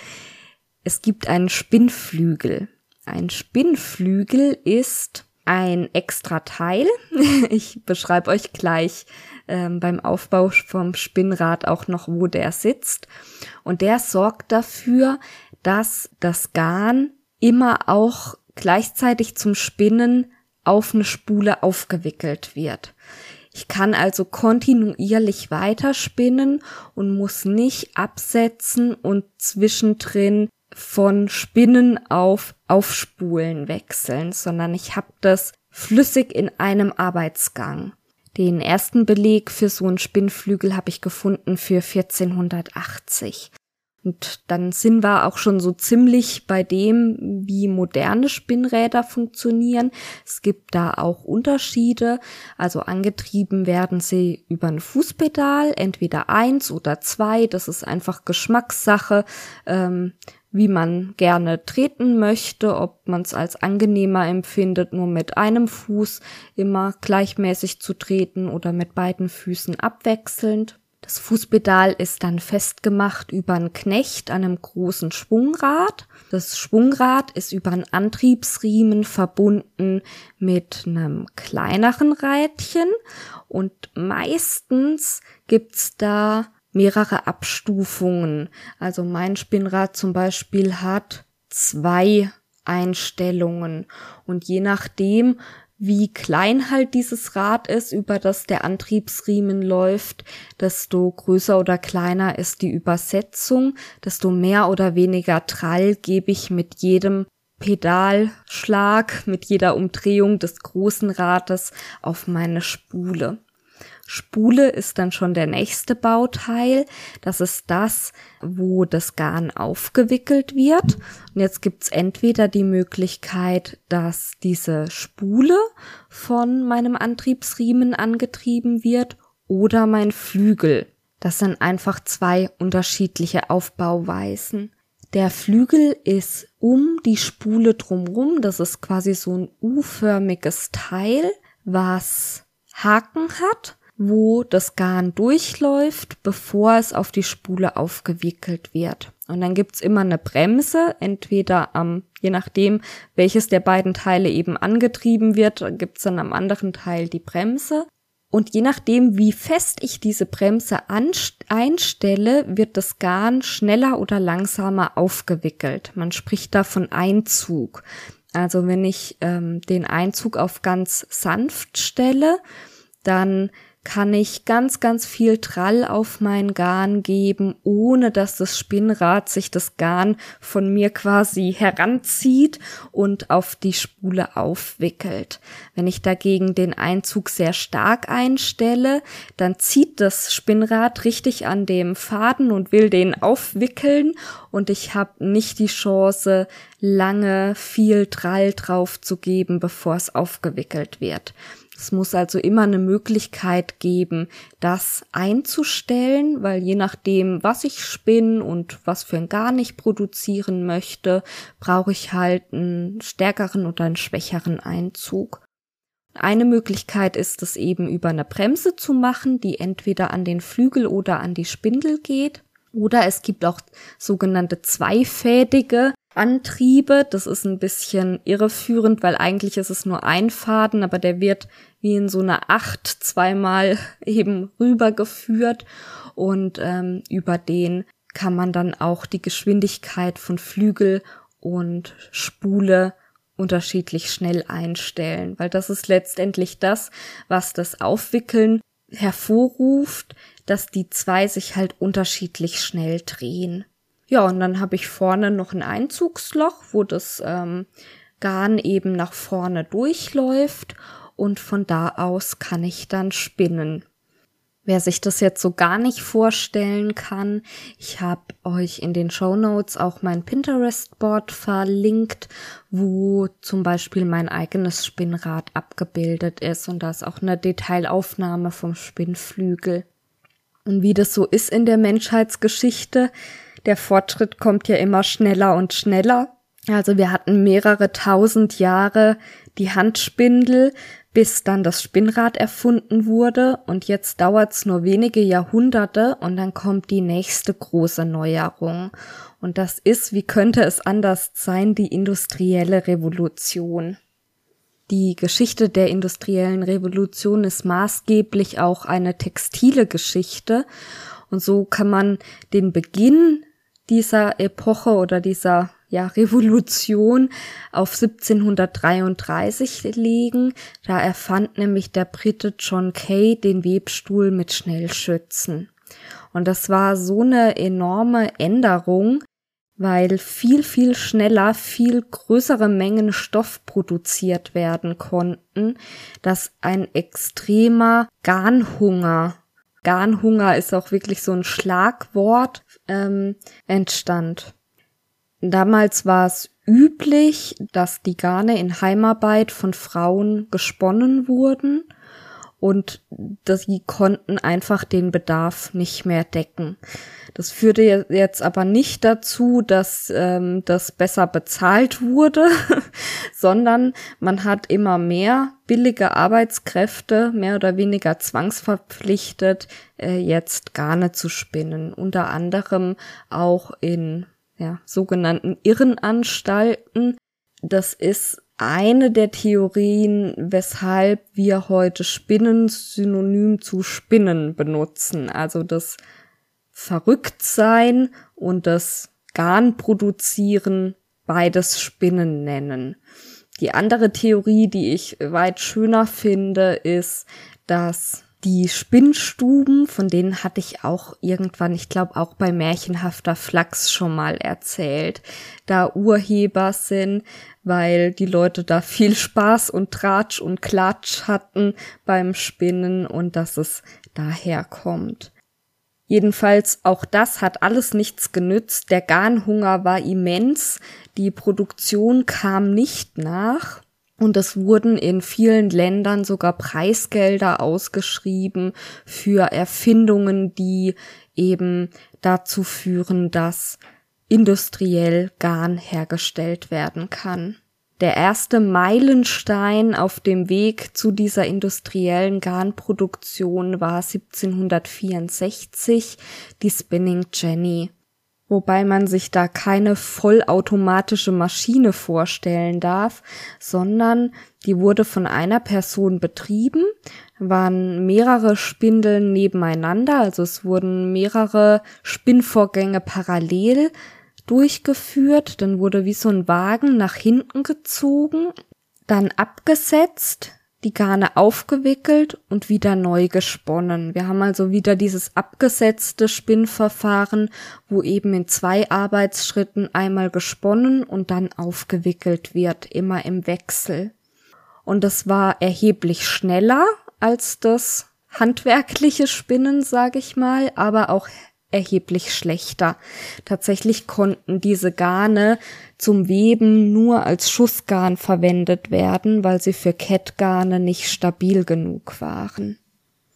Es gibt einen Spinnflügel. Ein Spinnflügel ist ein extra Teil. Ich beschreibe euch gleich ähm, beim Aufbau vom Spinnrad auch noch, wo der sitzt. Und der sorgt dafür, dass das Garn immer auch gleichzeitig zum Spinnen auf eine Spule aufgewickelt wird. Ich kann also kontinuierlich weiterspinnen und muss nicht absetzen und zwischendrin von Spinnen auf Aufspulen wechseln, sondern ich habe das flüssig in einem Arbeitsgang. Den ersten Beleg für so einen Spinnflügel habe ich gefunden für 1480. Und dann sind wir auch schon so ziemlich bei dem, wie moderne Spinnräder funktionieren. Es gibt da auch Unterschiede. Also angetrieben werden sie über ein Fußpedal, entweder eins oder zwei. Das ist einfach Geschmackssache, ähm, wie man gerne treten möchte, ob man es als angenehmer empfindet, nur mit einem Fuß immer gleichmäßig zu treten oder mit beiden Füßen abwechselnd. Das Fußpedal ist dann festgemacht über einen Knecht an einem großen Schwungrad. Das Schwungrad ist über einen Antriebsriemen verbunden mit einem kleineren Rädchen und meistens gibt's da mehrere Abstufungen. Also mein Spinnrad zum Beispiel hat zwei Einstellungen. Und je nachdem, wie klein halt dieses Rad ist, über das der Antriebsriemen läuft, desto größer oder kleiner ist die Übersetzung, desto mehr oder weniger Trall gebe ich mit jedem Pedalschlag, mit jeder Umdrehung des großen Rades auf meine Spule. Spule ist dann schon der nächste Bauteil. Das ist das, wo das Garn aufgewickelt wird. Und jetzt gibt's entweder die Möglichkeit, dass diese Spule von meinem Antriebsriemen angetrieben wird oder mein Flügel. Das sind einfach zwei unterschiedliche Aufbauweisen. Der Flügel ist um die Spule drumrum. Das ist quasi so ein U-förmiges Teil, was Haken hat wo das Garn durchläuft, bevor es auf die Spule aufgewickelt wird. Und dann gibt's immer eine Bremse, entweder am, je nachdem, welches der beiden Teile eben angetrieben wird, gibt's dann am anderen Teil die Bremse. Und je nachdem, wie fest ich diese Bremse einstelle, wird das Garn schneller oder langsamer aufgewickelt. Man spricht da von Einzug. Also wenn ich ähm, den Einzug auf ganz sanft stelle, dann kann ich ganz, ganz viel Trall auf mein Garn geben, ohne dass das Spinnrad sich das Garn von mir quasi heranzieht und auf die Spule aufwickelt. Wenn ich dagegen den Einzug sehr stark einstelle, dann zieht das Spinnrad richtig an dem Faden und will den aufwickeln und ich habe nicht die Chance, lange viel Trall drauf zu geben, bevor es aufgewickelt wird. Es muss also immer eine Möglichkeit geben, das einzustellen, weil je nachdem, was ich spinne und was für ein Garn ich produzieren möchte, brauche ich halt einen stärkeren oder einen schwächeren Einzug. Eine Möglichkeit ist es eben über eine Bremse zu machen, die entweder an den Flügel oder an die Spindel geht. Oder es gibt auch sogenannte zweifädige Antriebe. Das ist ein bisschen irreführend, weil eigentlich ist es nur ein Faden, aber der wird wie in so einer Acht zweimal eben rübergeführt und ähm, über den kann man dann auch die Geschwindigkeit von Flügel und Spule unterschiedlich schnell einstellen, weil das ist letztendlich das, was das Aufwickeln hervorruft, dass die zwei sich halt unterschiedlich schnell drehen. Ja, und dann habe ich vorne noch ein Einzugsloch, wo das ähm, Garn eben nach vorne durchläuft und von da aus kann ich dann spinnen. Wer sich das jetzt so gar nicht vorstellen kann, ich habe euch in den Show Notes auch mein Pinterest-Board verlinkt, wo zum Beispiel mein eigenes Spinnrad abgebildet ist und da ist auch eine Detailaufnahme vom Spinnflügel. Und wie das so ist in der Menschheitsgeschichte, der Fortschritt kommt ja immer schneller und schneller. Also wir hatten mehrere tausend Jahre die Handspindel, bis dann das Spinnrad erfunden wurde und jetzt dauert's nur wenige Jahrhunderte und dann kommt die nächste große Neuerung. Und das ist, wie könnte es anders sein, die industrielle Revolution. Die Geschichte der industriellen Revolution ist maßgeblich auch eine textile Geschichte und so kann man den Beginn dieser Epoche oder dieser ja, Revolution auf 1733 legen. Da erfand nämlich der Brite John Kay den Webstuhl mit Schnellschützen. Und das war so eine enorme Änderung, weil viel, viel schneller viel größere Mengen Stoff produziert werden konnten, dass ein extremer Garnhunger Garnhunger ist auch wirklich so ein Schlagwort, ähm, entstand. Damals war es üblich, dass die Garne in Heimarbeit von Frauen gesponnen wurden und sie konnten einfach den Bedarf nicht mehr decken. Das führte jetzt aber nicht dazu, dass ähm, das besser bezahlt wurde, sondern man hat immer mehr billige Arbeitskräfte mehr oder weniger zwangsverpflichtet, äh, jetzt Garne zu spinnen. Unter anderem auch in ja, sogenannten Irrenanstalten. Das ist eine der Theorien, weshalb wir heute Spinnen synonym zu Spinnen benutzen. Also das Verrücktsein und das Garn produzieren beides Spinnen nennen. Die andere Theorie, die ich weit schöner finde, ist, dass die Spinnstuben, von denen hatte ich auch irgendwann, ich glaube auch bei Märchenhafter Flachs schon mal erzählt, da Urheber sind, weil die Leute da viel Spaß und Tratsch und Klatsch hatten beim Spinnen und dass es daher kommt. Jedenfalls auch das hat alles nichts genützt. Der Garnhunger war immens. Die Produktion kam nicht nach. Und es wurden in vielen Ländern sogar Preisgelder ausgeschrieben für Erfindungen, die eben dazu führen, dass industriell Garn hergestellt werden kann. Der erste Meilenstein auf dem Weg zu dieser industriellen Garnproduktion war 1764 die Spinning Jenny. Wobei man sich da keine vollautomatische Maschine vorstellen darf, sondern die wurde von einer Person betrieben, waren mehrere Spindeln nebeneinander, also es wurden mehrere Spinnvorgänge parallel durchgeführt, dann wurde wie so ein Wagen nach hinten gezogen, dann abgesetzt, die Garne aufgewickelt und wieder neu gesponnen. Wir haben also wieder dieses abgesetzte Spinnverfahren, wo eben in zwei Arbeitsschritten einmal gesponnen und dann aufgewickelt wird, immer im Wechsel. Und das war erheblich schneller als das handwerkliche Spinnen, sage ich mal, aber auch erheblich schlechter. Tatsächlich konnten diese Garne zum Weben nur als Schussgarn verwendet werden, weil sie für Kettgarne nicht stabil genug waren.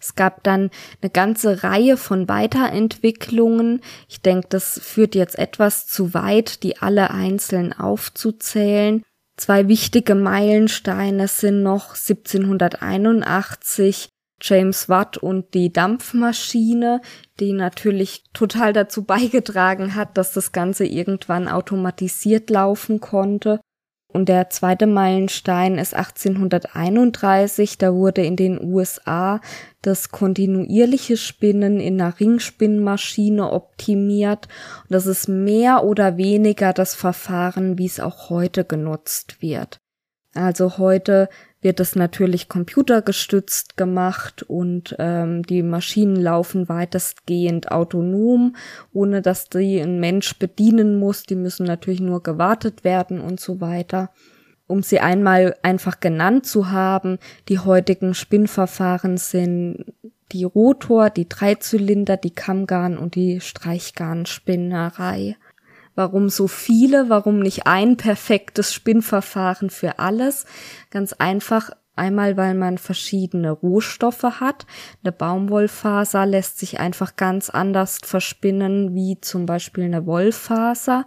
Es gab dann eine ganze Reihe von Weiterentwicklungen. Ich denke, das führt jetzt etwas zu weit, die alle einzeln aufzuzählen. Zwei wichtige Meilensteine sind noch 1781 James Watt und die Dampfmaschine, die natürlich total dazu beigetragen hat, dass das Ganze irgendwann automatisiert laufen konnte. Und der zweite Meilenstein ist 1831, da wurde in den USA das kontinuierliche Spinnen in einer Ringspinnmaschine optimiert. Und das ist mehr oder weniger das Verfahren, wie es auch heute genutzt wird. Also heute wird es natürlich computergestützt gemacht und ähm, die Maschinen laufen weitestgehend autonom, ohne dass die ein Mensch bedienen muss. Die müssen natürlich nur gewartet werden und so weiter. Um sie einmal einfach genannt zu haben, die heutigen Spinnverfahren sind die Rotor, die Dreizylinder, die Kammgarn und die Streichgarnspinnerei. Warum so viele? Warum nicht ein perfektes Spinnverfahren für alles? Ganz einfach, Einmal, weil man verschiedene Rohstoffe hat. Eine Baumwollfaser lässt sich einfach ganz anders verspinnen wie zum Beispiel eine Wollfaser,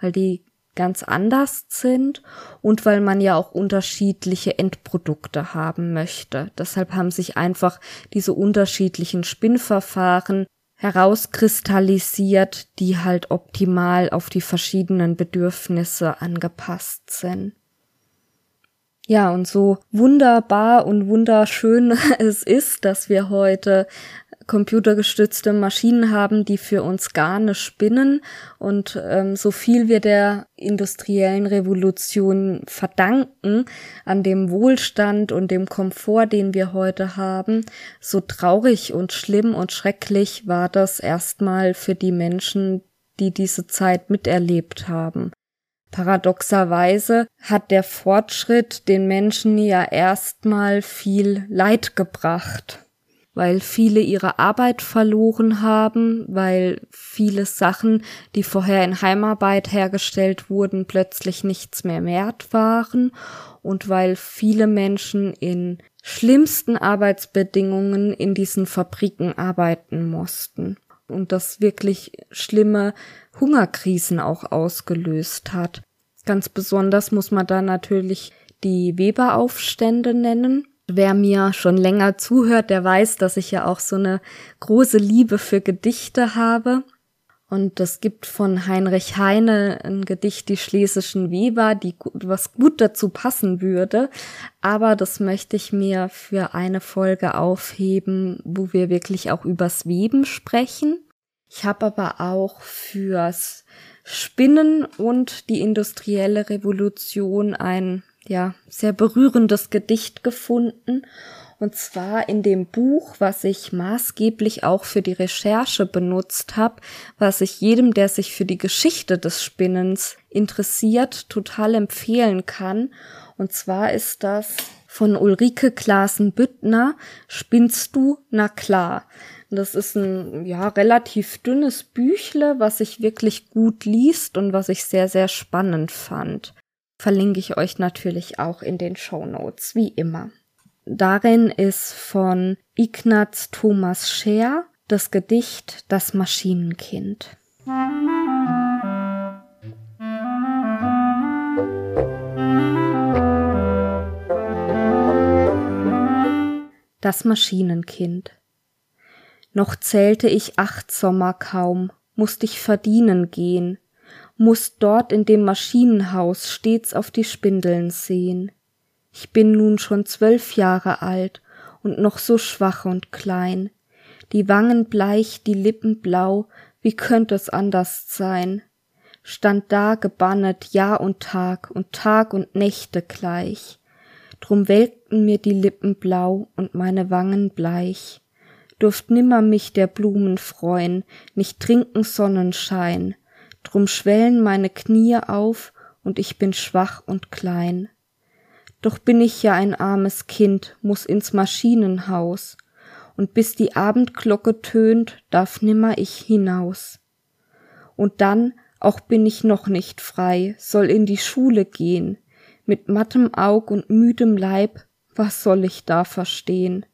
weil die ganz anders sind und weil man ja auch unterschiedliche Endprodukte haben möchte. Deshalb haben sich einfach diese unterschiedlichen Spinnverfahren herauskristallisiert, die halt optimal auf die verschiedenen Bedürfnisse angepasst sind. Ja, und so wunderbar und wunderschön es ist, dass wir heute computergestützte Maschinen haben, die für uns Garne spinnen und ähm, so viel wir der industriellen Revolution verdanken an dem Wohlstand und dem Komfort, den wir heute haben, so traurig und schlimm und schrecklich war das erstmal für die Menschen, die diese Zeit miterlebt haben. Paradoxerweise hat der Fortschritt den Menschen ja erstmal viel Leid gebracht weil viele ihre Arbeit verloren haben, weil viele Sachen, die vorher in Heimarbeit hergestellt wurden, plötzlich nichts mehr wert waren und weil viele Menschen in schlimmsten Arbeitsbedingungen in diesen Fabriken arbeiten mussten und das wirklich schlimme Hungerkrisen auch ausgelöst hat. Ganz besonders muss man da natürlich die Weberaufstände nennen, Wer mir schon länger zuhört, der weiß, dass ich ja auch so eine große Liebe für Gedichte habe. Und es gibt von Heinrich Heine ein Gedicht, die schlesischen Weber, die was gut dazu passen würde. Aber das möchte ich mir für eine Folge aufheben, wo wir wirklich auch übers Weben sprechen. Ich habe aber auch fürs Spinnen und die industrielle Revolution ein ja sehr berührendes Gedicht gefunden und zwar in dem Buch, was ich maßgeblich auch für die Recherche benutzt habe, was ich jedem, der sich für die Geschichte des Spinnens interessiert, total empfehlen kann. Und zwar ist das von Ulrike Klaassen-Büttner, Spinnst du? Na klar. Das ist ein ja relativ dünnes Büchle, was sich wirklich gut liest und was ich sehr sehr spannend fand. Verlinke ich euch natürlich auch in den Show Notes, wie immer. Darin ist von Ignaz Thomas Scher das Gedicht Das Maschinenkind. Das Maschinenkind. Noch zählte ich acht Sommer kaum, musst ich verdienen gehen, musst dort in dem Maschinenhaus stets auf die Spindeln sehen. Ich bin nun schon zwölf Jahre alt und noch so schwach und klein, die Wangen bleich, die Lippen blau, wie könnte es anders sein? Stand da gebannet Jahr und Tag und Tag und Nächte gleich. Drum welkten mir die Lippen blau und meine Wangen bleich. Durft nimmer mich der Blumen freuen, nicht trinken Sonnenschein. Drum schwellen meine Knie auf und ich bin schwach und klein. Doch bin ich ja ein armes Kind, muss ins Maschinenhaus, und bis die Abendglocke tönt, darf nimmer ich hinaus. Und dann, auch bin ich noch nicht frei, soll in die Schule gehen, mit mattem Aug und müdem Leib, was soll ich da verstehen?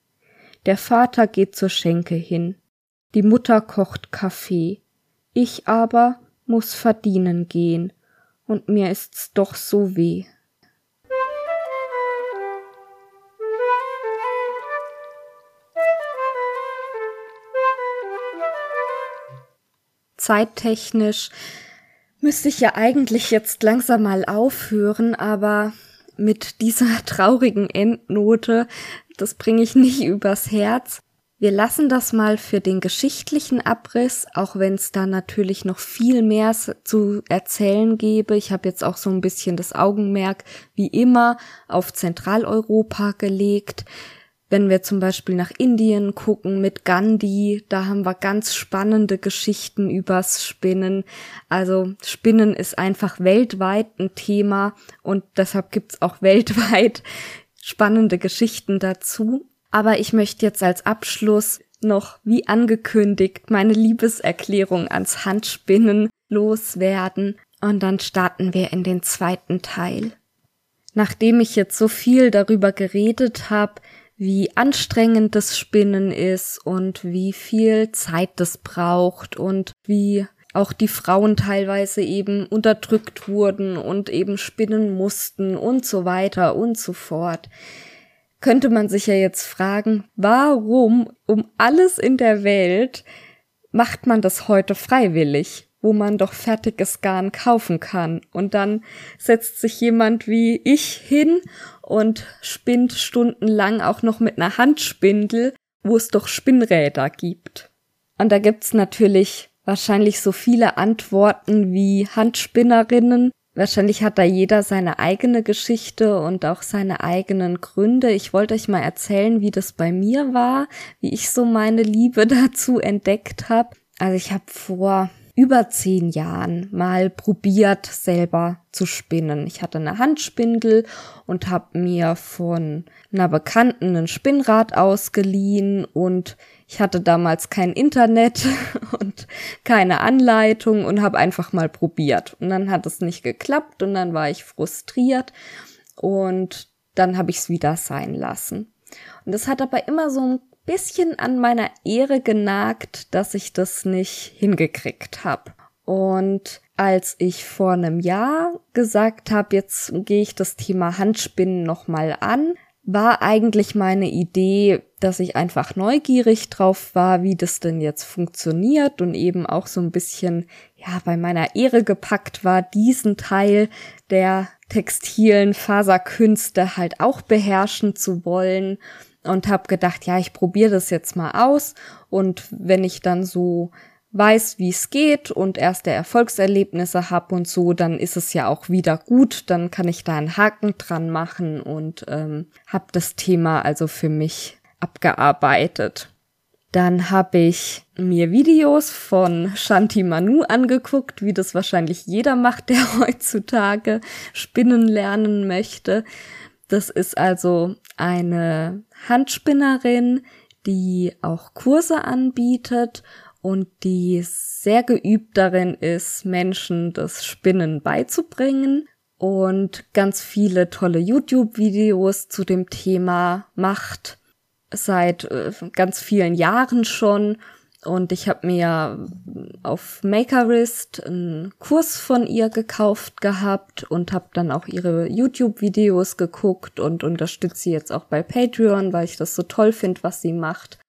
Der Vater geht zur Schenke hin, die Mutter kocht Kaffee, ich aber muss verdienen gehen, und mir ist's doch so weh. zeittechnisch müsste ich ja eigentlich jetzt langsam mal aufhören, aber mit dieser traurigen Endnote, das bringe ich nicht übers Herz. Wir lassen das mal für den geschichtlichen Abriss, auch wenn es da natürlich noch viel mehr zu erzählen gäbe. Ich habe jetzt auch so ein bisschen das Augenmerk, wie immer, auf Zentraleuropa gelegt. Wenn wir zum Beispiel nach Indien gucken mit Gandhi, da haben wir ganz spannende Geschichten übers Spinnen. Also Spinnen ist einfach weltweit ein Thema und deshalb gibt's auch weltweit spannende Geschichten dazu. Aber ich möchte jetzt als Abschluss noch, wie angekündigt, meine Liebeserklärung ans Handspinnen loswerden und dann starten wir in den zweiten Teil. Nachdem ich jetzt so viel darüber geredet habe, wie anstrengend das Spinnen ist und wie viel Zeit das braucht und wie auch die Frauen teilweise eben unterdrückt wurden und eben spinnen mussten und so weiter und so fort. Könnte man sich ja jetzt fragen, warum um alles in der Welt macht man das heute freiwillig? wo man doch fertiges Garn kaufen kann. Und dann setzt sich jemand wie ich hin und spinnt stundenlang auch noch mit einer Handspindel, wo es doch Spinnräder gibt. Und da gibt's natürlich wahrscheinlich so viele Antworten wie Handspinnerinnen. Wahrscheinlich hat da jeder seine eigene Geschichte und auch seine eigenen Gründe. Ich wollte euch mal erzählen, wie das bei mir war, wie ich so meine Liebe dazu entdeckt habe. Also ich habe vor über zehn Jahren mal probiert, selber zu spinnen. Ich hatte eine Handspindel und habe mir von einer Bekannten ein Spinnrad ausgeliehen und ich hatte damals kein Internet und keine Anleitung und habe einfach mal probiert. Und dann hat es nicht geklappt und dann war ich frustriert und dann habe ich es wieder sein lassen. Und das hat aber immer so ein bisschen an meiner Ehre genagt, dass ich das nicht hingekriegt habe. Und als ich vor einem Jahr gesagt habe, jetzt gehe ich das Thema Handspinnen nochmal an, war eigentlich meine Idee, dass ich einfach neugierig drauf war, wie das denn jetzt funktioniert und eben auch so ein bisschen, ja, bei meiner Ehre gepackt war, diesen Teil der textilen Faserkünste halt auch beherrschen zu wollen und habe gedacht, ja, ich probiere das jetzt mal aus und wenn ich dann so weiß, wie es geht und erste Erfolgserlebnisse habe und so, dann ist es ja auch wieder gut. Dann kann ich da einen Haken dran machen und ähm, habe das Thema also für mich abgearbeitet. Dann habe ich mir Videos von Shanti Manu angeguckt, wie das wahrscheinlich jeder macht, der heutzutage Spinnen lernen möchte. Das ist also eine Handspinnerin, die auch Kurse anbietet und die sehr geübt darin ist, Menschen das Spinnen beizubringen und ganz viele tolle YouTube-Videos zu dem Thema macht seit äh, ganz vielen Jahren schon. Und ich habe mir auf Makerist einen Kurs von ihr gekauft gehabt und habe dann auch ihre YouTube-Videos geguckt und unterstütze sie jetzt auch bei Patreon, weil ich das so toll finde, was sie macht.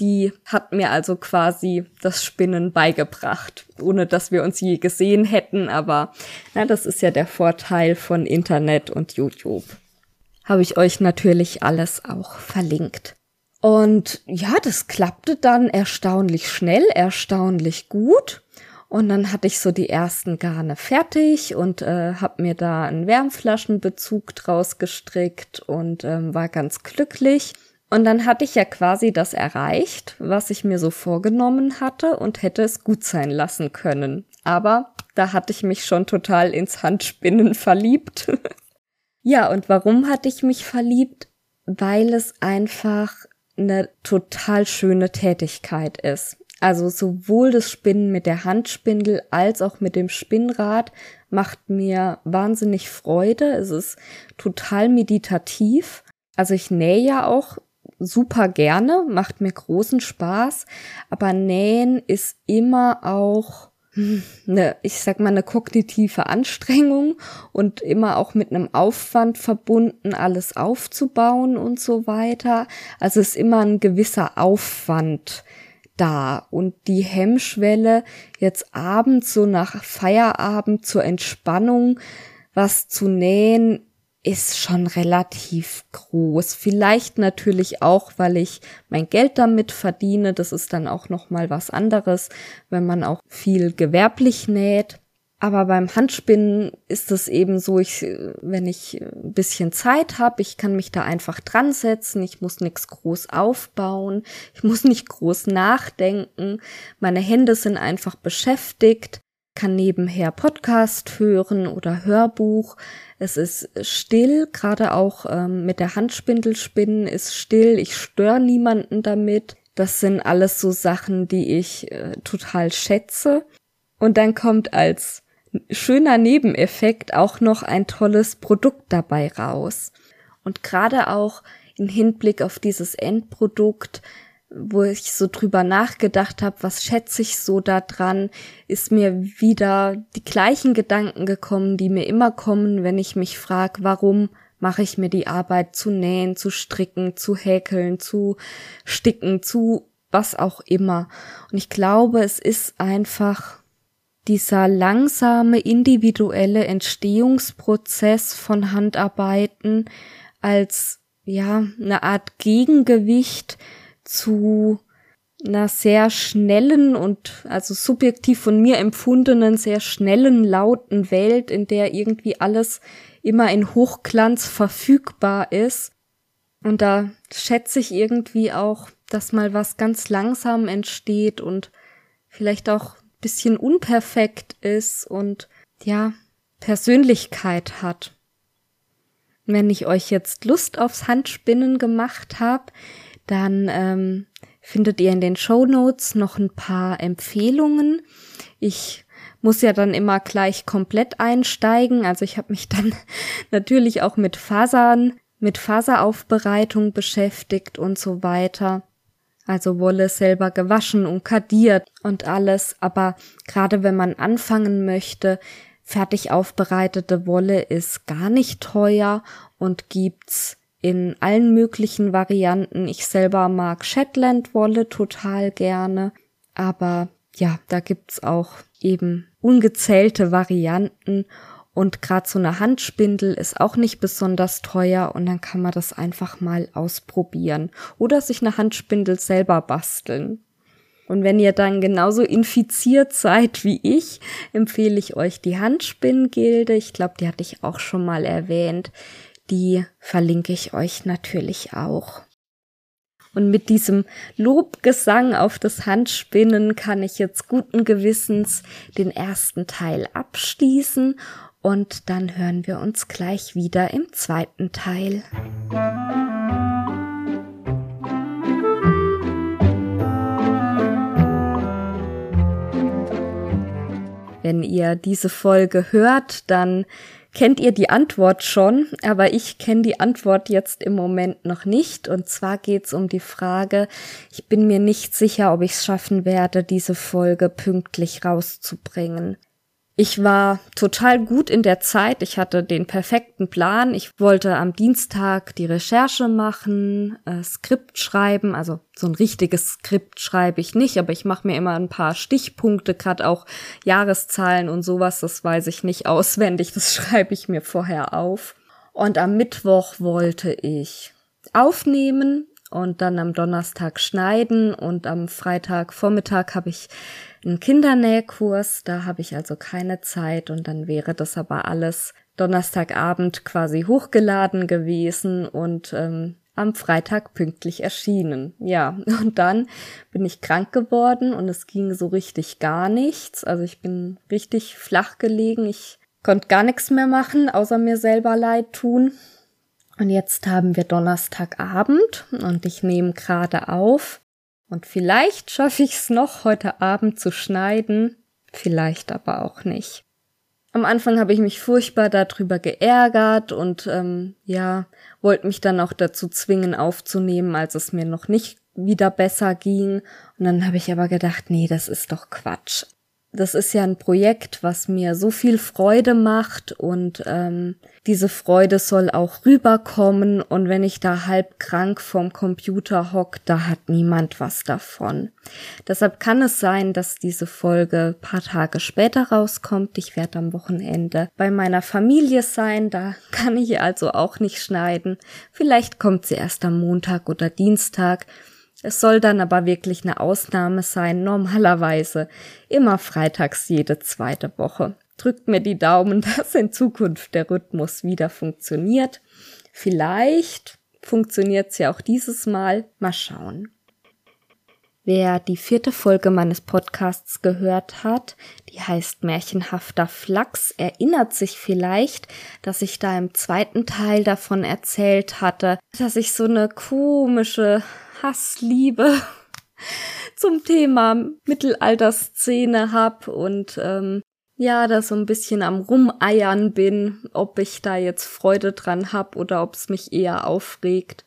Die hat mir also quasi das Spinnen beigebracht, ohne dass wir uns je gesehen hätten, aber na, das ist ja der Vorteil von Internet und YouTube. Habe ich euch natürlich alles auch verlinkt. Und ja, das klappte dann erstaunlich schnell, erstaunlich gut. Und dann hatte ich so die ersten Garne fertig und äh, habe mir da einen Wärmflaschenbezug draus gestrickt und ähm, war ganz glücklich. Und dann hatte ich ja quasi das erreicht, was ich mir so vorgenommen hatte und hätte es gut sein lassen können. Aber da hatte ich mich schon total ins Handspinnen verliebt. ja, und warum hatte ich mich verliebt? Weil es einfach eine total schöne Tätigkeit ist. Also sowohl das Spinnen mit der Handspindel als auch mit dem Spinnrad macht mir wahnsinnig Freude. Es ist total meditativ. Also ich nähe ja auch super gerne, macht mir großen Spaß, aber Nähen ist immer auch eine, ich sag mal, eine kognitive Anstrengung und immer auch mit einem Aufwand verbunden, alles aufzubauen und so weiter. Also ist immer ein gewisser Aufwand da und die Hemmschwelle jetzt abends so nach Feierabend zur Entspannung was zu nähen ist schon relativ groß. Vielleicht natürlich auch, weil ich mein Geld damit verdiene. Das ist dann auch noch mal was anderes, wenn man auch viel gewerblich näht. Aber beim Handspinnen ist es eben so, ich, wenn ich ein bisschen Zeit habe, ich kann mich da einfach dran setzen, ich muss nichts groß aufbauen, ich muss nicht groß nachdenken, meine Hände sind einfach beschäftigt, kann nebenher Podcast hören oder Hörbuch. Es ist still, gerade auch ähm, mit der Handspindelspinnen ist still. Ich störe niemanden damit. Das sind alles so Sachen, die ich äh, total schätze. Und dann kommt als schöner Nebeneffekt auch noch ein tolles Produkt dabei raus. Und gerade auch im Hinblick auf dieses Endprodukt wo ich so drüber nachgedacht habe, was schätze ich so da dran, ist mir wieder die gleichen Gedanken gekommen, die mir immer kommen, wenn ich mich frage, warum mache ich mir die Arbeit zu nähen, zu stricken, zu häkeln, zu sticken, zu was auch immer. Und ich glaube, es ist einfach dieser langsame individuelle Entstehungsprozess von Handarbeiten als ja eine Art Gegengewicht zu einer sehr schnellen und also subjektiv von mir empfundenen sehr schnellen, lauten Welt, in der irgendwie alles immer in Hochglanz verfügbar ist. Und da schätze ich irgendwie auch, dass mal was ganz langsam entsteht und vielleicht auch ein bisschen unperfekt ist und ja, Persönlichkeit hat. Wenn ich euch jetzt Lust aufs Handspinnen gemacht habe, dann ähm, findet ihr in den Show Notes noch ein paar Empfehlungen. Ich muss ja dann immer gleich komplett einsteigen. Also ich habe mich dann natürlich auch mit Fasern, mit Faseraufbereitung beschäftigt und so weiter. Also Wolle selber gewaschen und kadiert und alles. Aber gerade wenn man anfangen möchte, fertig aufbereitete Wolle ist gar nicht teuer und gibt's in allen möglichen Varianten. Ich selber mag Shetland Wolle total gerne, aber ja, da gibt's auch eben ungezählte Varianten und gerade so eine Handspindel ist auch nicht besonders teuer und dann kann man das einfach mal ausprobieren oder sich eine Handspindel selber basteln. Und wenn ihr dann genauso infiziert seid wie ich, empfehle ich euch die Handspinnengilde. Ich glaube, die hatte ich auch schon mal erwähnt. Die verlinke ich euch natürlich auch. Und mit diesem Lobgesang auf das Handspinnen kann ich jetzt guten Gewissens den ersten Teil abschließen und dann hören wir uns gleich wieder im zweiten Teil. Wenn ihr diese Folge hört, dann kennt ihr die Antwort schon, aber ich kenne die Antwort jetzt im Moment noch nicht. Und zwar geht's um die Frage, ich bin mir nicht sicher, ob ich es schaffen werde, diese Folge pünktlich rauszubringen. Ich war total gut in der Zeit. Ich hatte den perfekten Plan. Ich wollte am Dienstag die Recherche machen, äh, Skript schreiben. Also so ein richtiges Skript schreibe ich nicht, aber ich mache mir immer ein paar Stichpunkte, gerade auch Jahreszahlen und sowas. Das weiß ich nicht auswendig. Das schreibe ich mir vorher auf. Und am Mittwoch wollte ich aufnehmen und dann am Donnerstag schneiden und am Freitagvormittag habe ich einen Kindernähkurs, da habe ich also keine Zeit und dann wäre das aber alles Donnerstagabend quasi hochgeladen gewesen und ähm, am Freitag pünktlich erschienen. Ja, und dann bin ich krank geworden und es ging so richtig gar nichts. Also ich bin richtig flach gelegen. Ich konnte gar nichts mehr machen, außer mir selber leid tun. Und jetzt haben wir Donnerstagabend und ich nehme gerade auf. Und vielleicht schaffe ich es noch heute Abend zu schneiden, vielleicht aber auch nicht. Am Anfang habe ich mich furchtbar darüber geärgert und ähm, ja, wollte mich dann auch dazu zwingen aufzunehmen, als es mir noch nicht wieder besser ging. Und dann habe ich aber gedacht, nee, das ist doch Quatsch das ist ja ein Projekt, was mir so viel Freude macht und ähm, diese Freude soll auch rüberkommen und wenn ich da halb krank vorm Computer hock, da hat niemand was davon. Deshalb kann es sein, dass diese Folge paar Tage später rauskommt. Ich werde am Wochenende bei meiner Familie sein, da kann ich also auch nicht schneiden. Vielleicht kommt sie erst am Montag oder Dienstag. Es soll dann aber wirklich eine Ausnahme sein, normalerweise immer freitags jede zweite Woche. Drückt mir die Daumen, dass in Zukunft der Rhythmus wieder funktioniert. Vielleicht funktioniert es ja auch dieses Mal. Mal schauen. Wer die vierte Folge meines Podcasts gehört hat, die heißt Märchenhafter Flachs, erinnert sich vielleicht, dass ich da im zweiten Teil davon erzählt hatte, dass ich so eine komische Hassliebe zum Thema Mittelalterszene hab und ähm, ja, da so ein bisschen am Rumeiern bin, ob ich da jetzt Freude dran hab oder ob es mich eher aufregt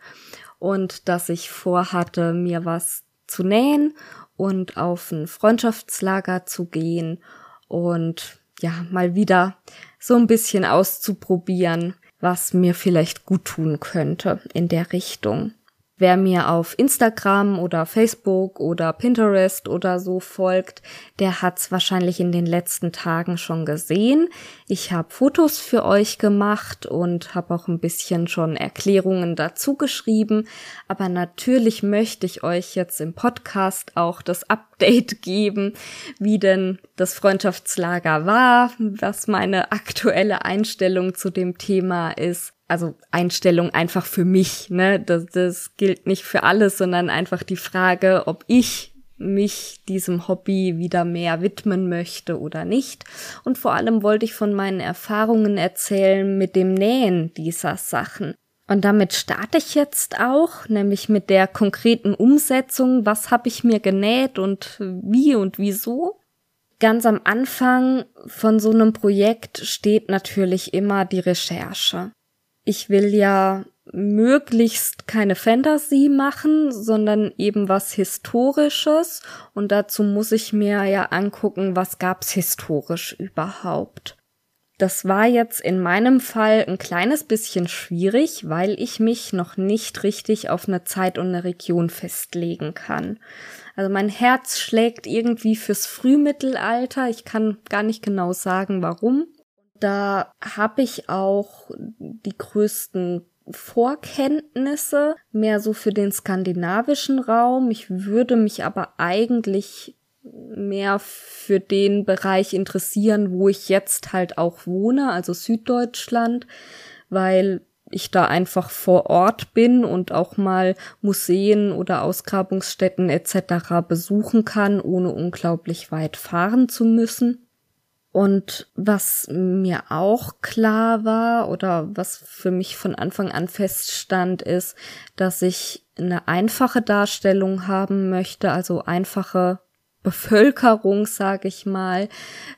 und dass ich vorhatte, mir was zu nähen und auf ein Freundschaftslager zu gehen und ja, mal wieder so ein bisschen auszuprobieren, was mir vielleicht gut tun könnte in der Richtung. Wer mir auf Instagram oder Facebook oder Pinterest oder so folgt, der hat's wahrscheinlich in den letzten Tagen schon gesehen. Ich habe Fotos für euch gemacht und habe auch ein bisschen schon Erklärungen dazu geschrieben. Aber natürlich möchte ich euch jetzt im Podcast auch das Update geben, wie denn das Freundschaftslager war, was meine aktuelle Einstellung zu dem Thema ist also Einstellung einfach für mich, ne? Das, das gilt nicht für alles, sondern einfach die Frage, ob ich mich diesem Hobby wieder mehr widmen möchte oder nicht. Und vor allem wollte ich von meinen Erfahrungen erzählen mit dem Nähen dieser Sachen. Und damit starte ich jetzt auch, nämlich mit der konkreten Umsetzung. Was habe ich mir genäht und wie und wieso? Ganz am Anfang von so einem Projekt steht natürlich immer die Recherche ich will ja möglichst keine Fantasy machen, sondern eben was Historisches. Und dazu muss ich mir ja angucken, was gab's historisch überhaupt. Das war jetzt in meinem Fall ein kleines bisschen schwierig, weil ich mich noch nicht richtig auf eine Zeit und eine Region festlegen kann. Also mein Herz schlägt irgendwie fürs Frühmittelalter. Ich kann gar nicht genau sagen, warum da habe ich auch die größten Vorkenntnisse, mehr so für den skandinavischen Raum. Ich würde mich aber eigentlich mehr für den Bereich interessieren, wo ich jetzt halt auch wohne, also Süddeutschland, weil ich da einfach vor Ort bin und auch mal Museen oder Ausgrabungsstätten etc. besuchen kann, ohne unglaublich weit fahren zu müssen. Und was mir auch klar war oder was für mich von Anfang an feststand, ist, dass ich eine einfache Darstellung haben möchte, also einfache Bevölkerung, sag ich mal,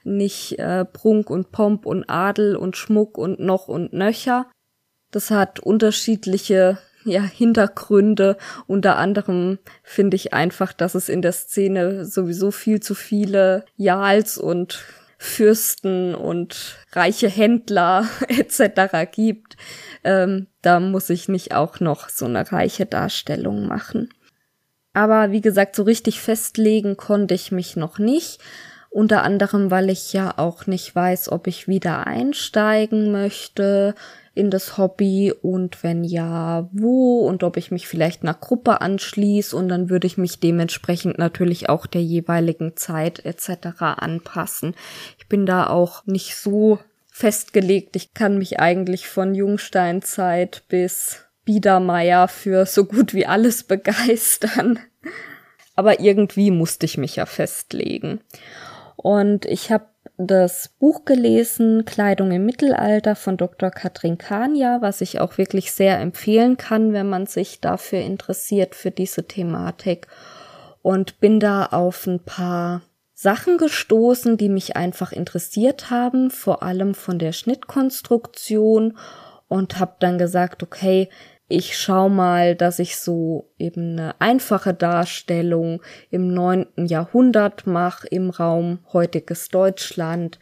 nicht äh, Prunk und Pomp und Adel und Schmuck und noch und nöcher. Das hat unterschiedliche ja, Hintergründe. Unter anderem finde ich einfach, dass es in der Szene sowieso viel zu viele Jals und Fürsten und reiche Händler etc. gibt. Ähm, da muss ich nicht auch noch so eine reiche Darstellung machen. Aber wie gesagt, so richtig festlegen konnte ich mich noch nicht. Unter anderem, weil ich ja auch nicht weiß, ob ich wieder einsteigen möchte in das Hobby und wenn ja, wo und ob ich mich vielleicht einer Gruppe anschließe und dann würde ich mich dementsprechend natürlich auch der jeweiligen Zeit etc. anpassen. Ich bin da auch nicht so festgelegt. Ich kann mich eigentlich von Jungsteinzeit bis Biedermeier für so gut wie alles begeistern. Aber irgendwie musste ich mich ja festlegen. Und ich habe das Buch gelesen, Kleidung im Mittelalter von Dr. Katrin Kania, was ich auch wirklich sehr empfehlen kann, wenn man sich dafür interessiert, für diese Thematik. Und bin da auf ein paar Sachen gestoßen, die mich einfach interessiert haben, vor allem von der Schnittkonstruktion und habe dann gesagt, okay, ich schau mal, dass ich so eben eine einfache Darstellung im neunten Jahrhundert mache im Raum heutiges Deutschland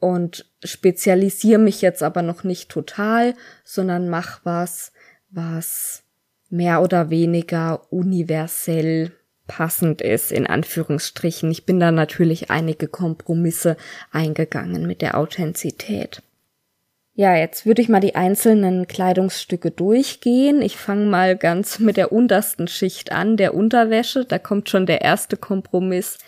und spezialisiere mich jetzt aber noch nicht total, sondern mach was, was mehr oder weniger universell passend ist, in Anführungsstrichen. Ich bin da natürlich einige Kompromisse eingegangen mit der Authentizität. Ja, jetzt würde ich mal die einzelnen Kleidungsstücke durchgehen. Ich fange mal ganz mit der untersten Schicht an, der Unterwäsche. Da kommt schon der erste Kompromiss.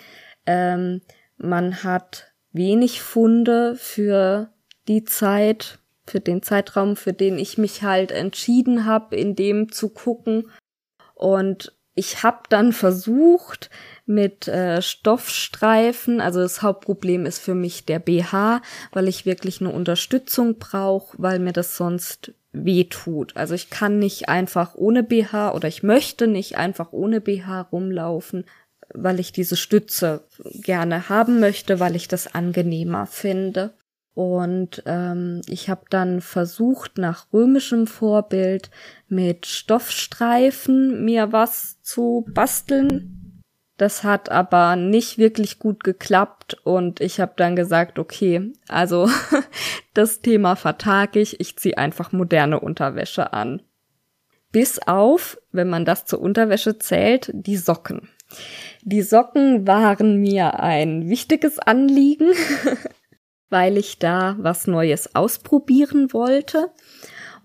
Ähm, man hat wenig Funde für die Zeit, für den Zeitraum, für den ich mich halt entschieden habe, in dem zu gucken. Und ich habe dann versucht, mit äh, Stoffstreifen. Also das Hauptproblem ist für mich der BH, weil ich wirklich eine Unterstützung brauche, weil mir das sonst weh tut. Also ich kann nicht einfach ohne BH oder ich möchte nicht einfach ohne BH rumlaufen, weil ich diese Stütze gerne haben möchte, weil ich das angenehmer finde. Und ähm, ich habe dann versucht, nach römischem Vorbild mit Stoffstreifen mir was zu basteln. Das hat aber nicht wirklich gut geklappt und ich habe dann gesagt, okay, also das Thema vertag ich, ich ziehe einfach moderne Unterwäsche an. Bis auf, wenn man das zur Unterwäsche zählt, die Socken. Die Socken waren mir ein wichtiges Anliegen, weil ich da was Neues ausprobieren wollte.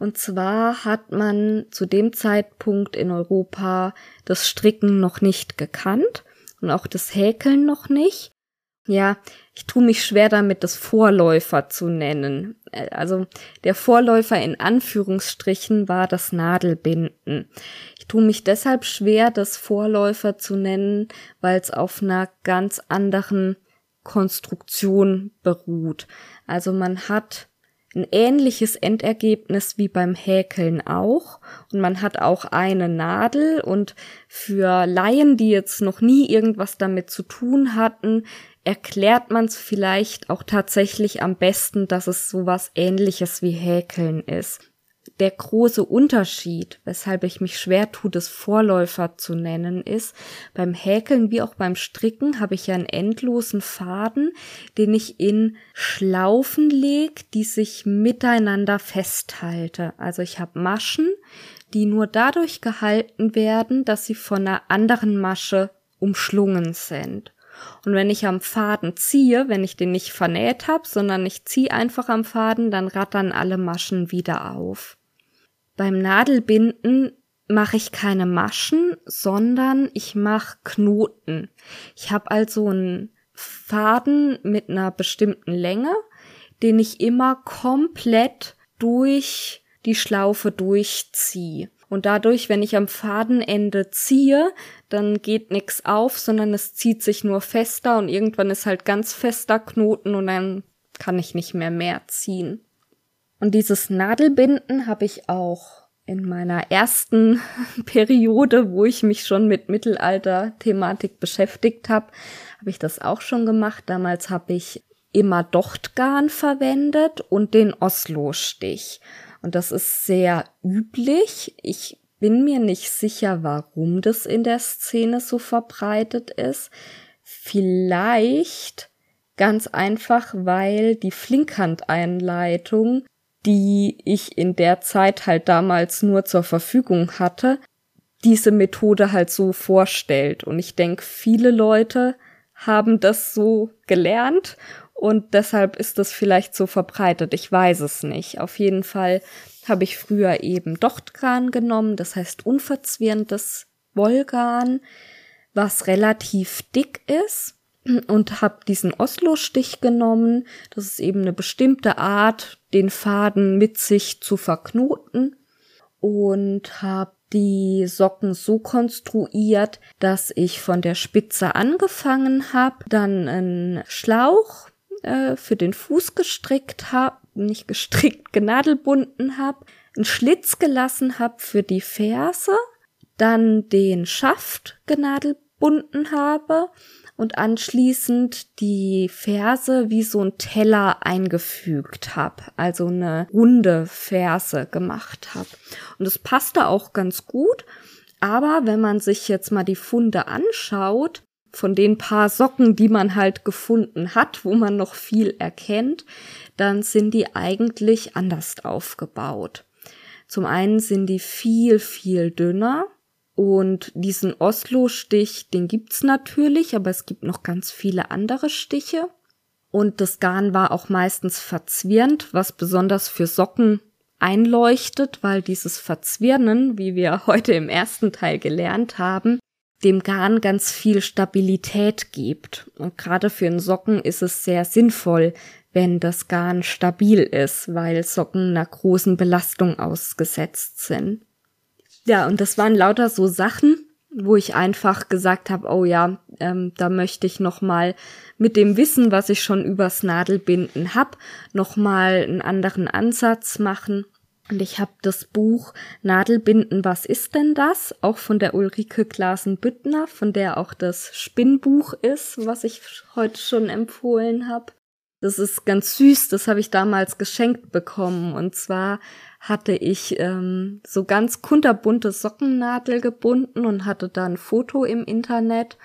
Und zwar hat man zu dem Zeitpunkt in Europa das Stricken noch nicht gekannt und auch das Häkeln noch nicht. Ja, ich tue mich schwer damit, das Vorläufer zu nennen. Äh, also der Vorläufer in Anführungsstrichen war das Nadelbinden. Ich tue mich deshalb schwer, das Vorläufer zu nennen, weil es auf einer ganz anderen Konstruktion beruht. Also man hat ein ähnliches Endergebnis wie beim Häkeln auch. Und man hat auch eine Nadel und für Laien, die jetzt noch nie irgendwas damit zu tun hatten, erklärt man es vielleicht auch tatsächlich am besten, dass es sowas ähnliches wie Häkeln ist der große Unterschied, weshalb ich mich schwer tue, das Vorläufer zu nennen, ist, beim Häkeln wie auch beim Stricken habe ich ja einen endlosen Faden, den ich in Schlaufen lege, die sich miteinander festhalte. Also ich habe Maschen, die nur dadurch gehalten werden, dass sie von einer anderen Masche umschlungen sind. Und wenn ich am Faden ziehe, wenn ich den nicht vernäht habe, sondern ich ziehe einfach am Faden, dann rattern alle Maschen wieder auf. Beim Nadelbinden mache ich keine Maschen, sondern ich mache Knoten. Ich habe also einen Faden mit einer bestimmten Länge, den ich immer komplett durch die Schlaufe durchziehe. Und dadurch, wenn ich am Fadenende ziehe, dann geht nichts auf, sondern es zieht sich nur fester und irgendwann ist halt ganz fester Knoten und dann kann ich nicht mehr mehr ziehen. Und dieses Nadelbinden habe ich auch in meiner ersten Periode, wo ich mich schon mit Mittelalter-Thematik beschäftigt habe, habe ich das auch schon gemacht. Damals habe ich immer Dochtgarn verwendet und den Oslo-Stich. Und das ist sehr üblich. Ich bin mir nicht sicher, warum das in der Szene so verbreitet ist. Vielleicht ganz einfach, weil die Flinkhandeinleitung, die ich in der Zeit halt damals nur zur Verfügung hatte, diese Methode halt so vorstellt. Und ich denke, viele Leute haben das so gelernt und deshalb ist das vielleicht so verbreitet. Ich weiß es nicht. Auf jeden Fall habe ich früher eben Dochtgarn genommen, das heißt unverzwirrendes Wollgarn, was relativ dick ist und habe diesen Oslo-Stich genommen. Das ist eben eine bestimmte Art, den Faden mit sich zu verknoten und habe die Socken so konstruiert, dass ich von der Spitze angefangen habe, dann einen Schlauch äh, für den Fuß gestrickt habe, nicht gestrickt, genadelbunden habe, einen Schlitz gelassen habe für die Ferse, dann den Schaft genadelbunden habe und anschließend die Ferse wie so ein Teller eingefügt habe, also eine runde Ferse gemacht habe. Und es passte auch ganz gut, aber wenn man sich jetzt mal die Funde anschaut, von den paar Socken, die man halt gefunden hat, wo man noch viel erkennt, dann sind die eigentlich anders aufgebaut. Zum einen sind die viel, viel dünner und diesen Oslo-Stich, den gibt's natürlich, aber es gibt noch ganz viele andere Stiche. Und das Garn war auch meistens verzwirnt, was besonders für Socken einleuchtet, weil dieses Verzwirnen, wie wir heute im ersten Teil gelernt haben, dem Garn ganz viel Stabilität gibt. Und gerade für einen Socken ist es sehr sinnvoll, wenn das Garn stabil ist, weil Socken einer großen Belastung ausgesetzt sind. Ja, und das waren lauter so Sachen, wo ich einfach gesagt habe, oh ja, ähm, da möchte ich noch mal mit dem Wissen, was ich schon übers Nadelbinden hab, noch mal einen anderen Ansatz machen und ich habe das Buch Nadelbinden, was ist denn das? Auch von der Ulrike Glasen-Büttner, von der auch das Spinnbuch ist, was ich heute schon empfohlen habe. Das ist ganz süß, das habe ich damals geschenkt bekommen. Und zwar hatte ich ähm, so ganz kunterbunte Sockennadel gebunden und hatte da ein Foto im Internet.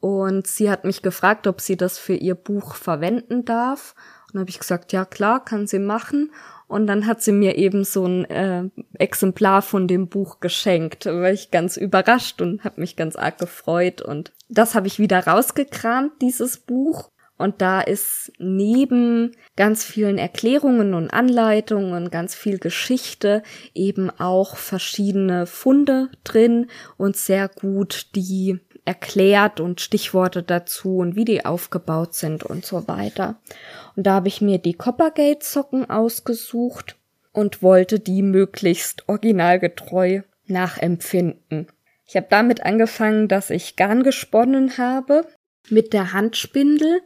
Und sie hat mich gefragt, ob sie das für ihr Buch verwenden darf. Und habe ich gesagt, ja klar, kann sie machen. Und dann hat sie mir eben so ein äh, Exemplar von dem Buch geschenkt. Da war ich ganz überrascht und habe mich ganz arg gefreut. Und das habe ich wieder rausgekramt, dieses Buch. Und da ist neben ganz vielen Erklärungen und Anleitungen und ganz viel Geschichte eben auch verschiedene Funde drin und sehr gut die erklärt und Stichworte dazu und wie die aufgebaut sind und so weiter. Und da habe ich mir die Coppergate Socken ausgesucht und wollte die möglichst originalgetreu nachempfinden. Ich habe damit angefangen, dass ich Garn gesponnen habe mit der Handspindel.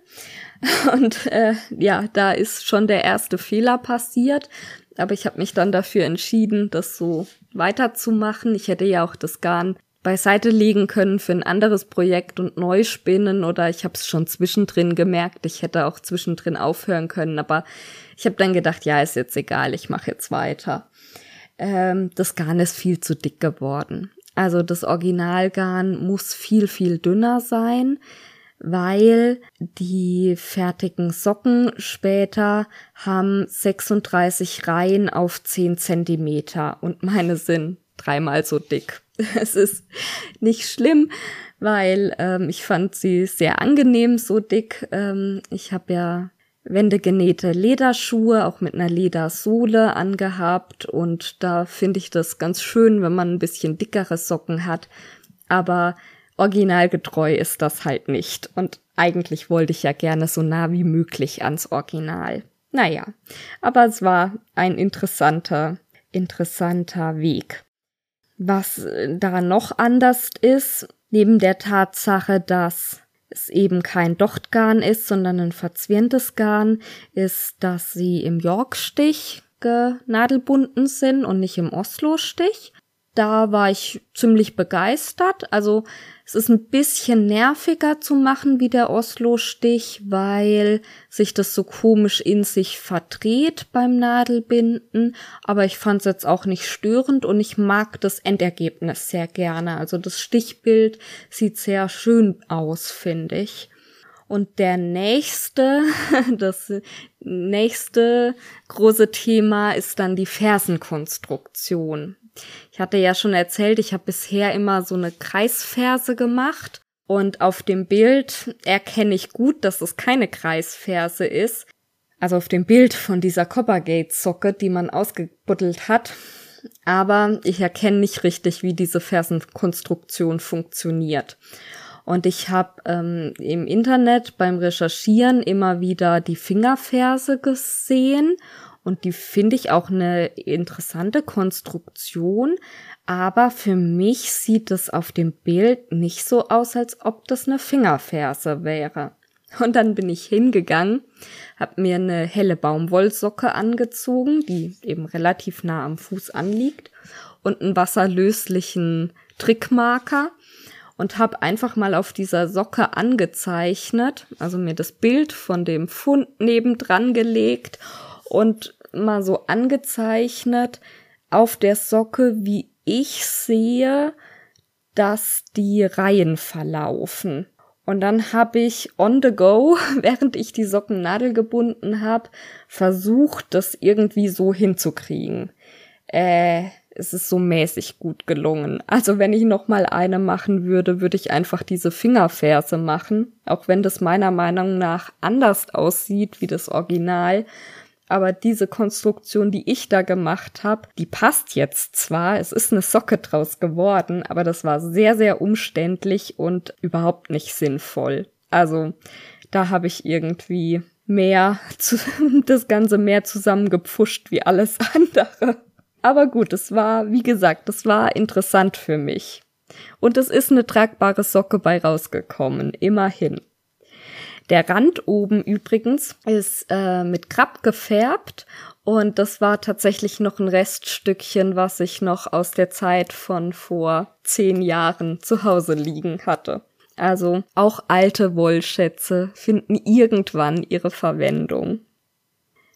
Und äh, ja, da ist schon der erste Fehler passiert. Aber ich habe mich dann dafür entschieden, das so weiterzumachen. Ich hätte ja auch das Garn beiseite legen können für ein anderes Projekt und neu spinnen oder ich habe es schon zwischendrin gemerkt, ich hätte auch zwischendrin aufhören können, aber ich habe dann gedacht, ja, ist jetzt egal, ich mache jetzt weiter. Ähm, das Garn ist viel zu dick geworden. Also das Originalgarn muss viel, viel dünner sein, weil die fertigen Socken später haben 36 Reihen auf 10 Zentimeter und meine sind dreimal so dick. Es ist nicht schlimm, weil ähm, ich fand sie sehr angenehm, so dick. Ähm, ich habe ja wendegenähte Lederschuhe, auch mit einer Ledersohle angehabt und da finde ich das ganz schön, wenn man ein bisschen dickere Socken hat, aber originalgetreu ist das halt nicht und eigentlich wollte ich ja gerne so nah wie möglich ans Original. Naja, aber es war ein interessanter, interessanter Weg. Was da noch anders ist, neben der Tatsache, dass es eben kein Dochtgarn ist, sondern ein verzwirntes Garn, ist, dass sie im Yorkstich genadelbunden sind und nicht im Oslo-Stich. Da war ich ziemlich begeistert. Also es ist ein bisschen nerviger zu machen wie der Oslo-Stich, weil sich das so komisch in sich verdreht beim Nadelbinden. Aber ich fand es jetzt auch nicht störend und ich mag das Endergebnis sehr gerne. Also das Stichbild sieht sehr schön aus, finde ich. Und der nächste, das nächste große Thema ist dann die Fersenkonstruktion. Ich hatte ja schon erzählt, ich habe bisher immer so eine Kreisferse gemacht und auf dem Bild erkenne ich gut, dass es keine Kreisferse ist. Also auf dem Bild von dieser Coppergate-Socke, die man ausgebuddelt hat. Aber ich erkenne nicht richtig, wie diese Fersenkonstruktion funktioniert. Und ich habe ähm, im Internet beim Recherchieren immer wieder die Fingerferse gesehen und die finde ich auch eine interessante Konstruktion. Aber für mich sieht es auf dem Bild nicht so aus, als ob das eine Fingerferse wäre. Und dann bin ich hingegangen, habe mir eine helle Baumwollsocke angezogen, die eben relativ nah am Fuß anliegt, und einen wasserlöslichen Trickmarker und habe einfach mal auf dieser Socke angezeichnet, also mir das Bild von dem Fund nebendran gelegt und mal so angezeichnet auf der Socke, wie ich sehe, dass die Reihen verlaufen. Und dann habe ich on the go, während ich die Sockennadel gebunden habe, versucht, das irgendwie so hinzukriegen. Äh, es ist so mäßig gut gelungen. Also wenn ich noch mal eine machen würde, würde ich einfach diese Fingerferse machen, auch wenn das meiner Meinung nach anders aussieht wie das Original, aber diese Konstruktion, die ich da gemacht habe, die passt jetzt zwar, es ist eine Socke draus geworden, aber das war sehr, sehr umständlich und überhaupt nicht sinnvoll. Also da habe ich irgendwie mehr, zu, das Ganze mehr zusammengepfuscht wie alles andere. Aber gut, es war, wie gesagt, es war interessant für mich. Und es ist eine tragbare Socke bei rausgekommen, immerhin. Der Rand oben übrigens ist äh, mit Krabb gefärbt und das war tatsächlich noch ein Reststückchen, was ich noch aus der Zeit von vor zehn Jahren zu Hause liegen hatte. Also auch alte Wollschätze finden irgendwann ihre Verwendung.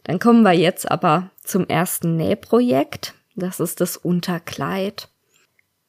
Dann kommen wir jetzt aber zum ersten Nähprojekt. Das ist das Unterkleid.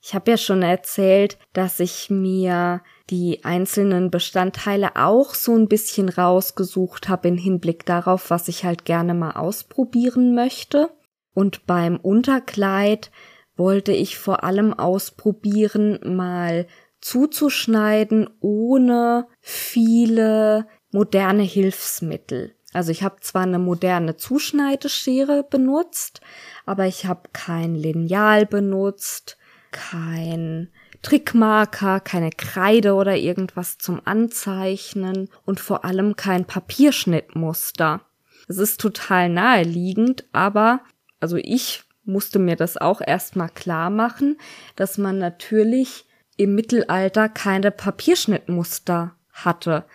Ich habe ja schon erzählt, dass ich mir die einzelnen Bestandteile auch so ein bisschen rausgesucht habe in Hinblick darauf, was ich halt gerne mal ausprobieren möchte. Und beim Unterkleid wollte ich vor allem ausprobieren, mal zuzuschneiden ohne viele moderne Hilfsmittel. Also ich habe zwar eine moderne Zuschneideschere benutzt, aber ich habe kein Lineal benutzt, kein Trickmarker, keine Kreide oder irgendwas zum Anzeichnen und vor allem kein Papierschnittmuster. Es ist total naheliegend, aber also ich musste mir das auch erstmal klar machen, dass man natürlich im Mittelalter keine Papierschnittmuster hatte,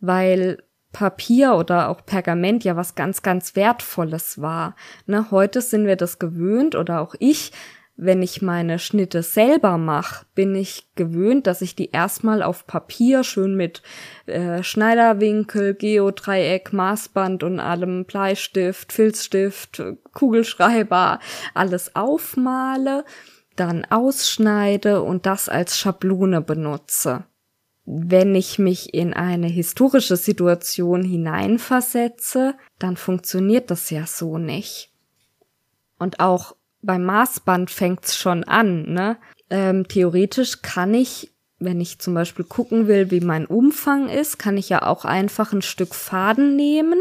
weil Papier oder auch Pergament ja was ganz, ganz Wertvolles war. Ne, heute sind wir das gewöhnt oder auch ich wenn ich meine Schnitte selber mache, bin ich gewöhnt, dass ich die erstmal auf Papier schön mit äh, Schneiderwinkel, Geodreieck, Maßband und allem Bleistift, Filzstift, Kugelschreiber alles aufmale, dann ausschneide und das als Schablone benutze. Wenn ich mich in eine historische Situation hineinversetze, dann funktioniert das ja so nicht. Und auch beim Maßband fängt's schon an, ne? Ähm, theoretisch kann ich, wenn ich zum Beispiel gucken will, wie mein Umfang ist, kann ich ja auch einfach ein Stück Faden nehmen,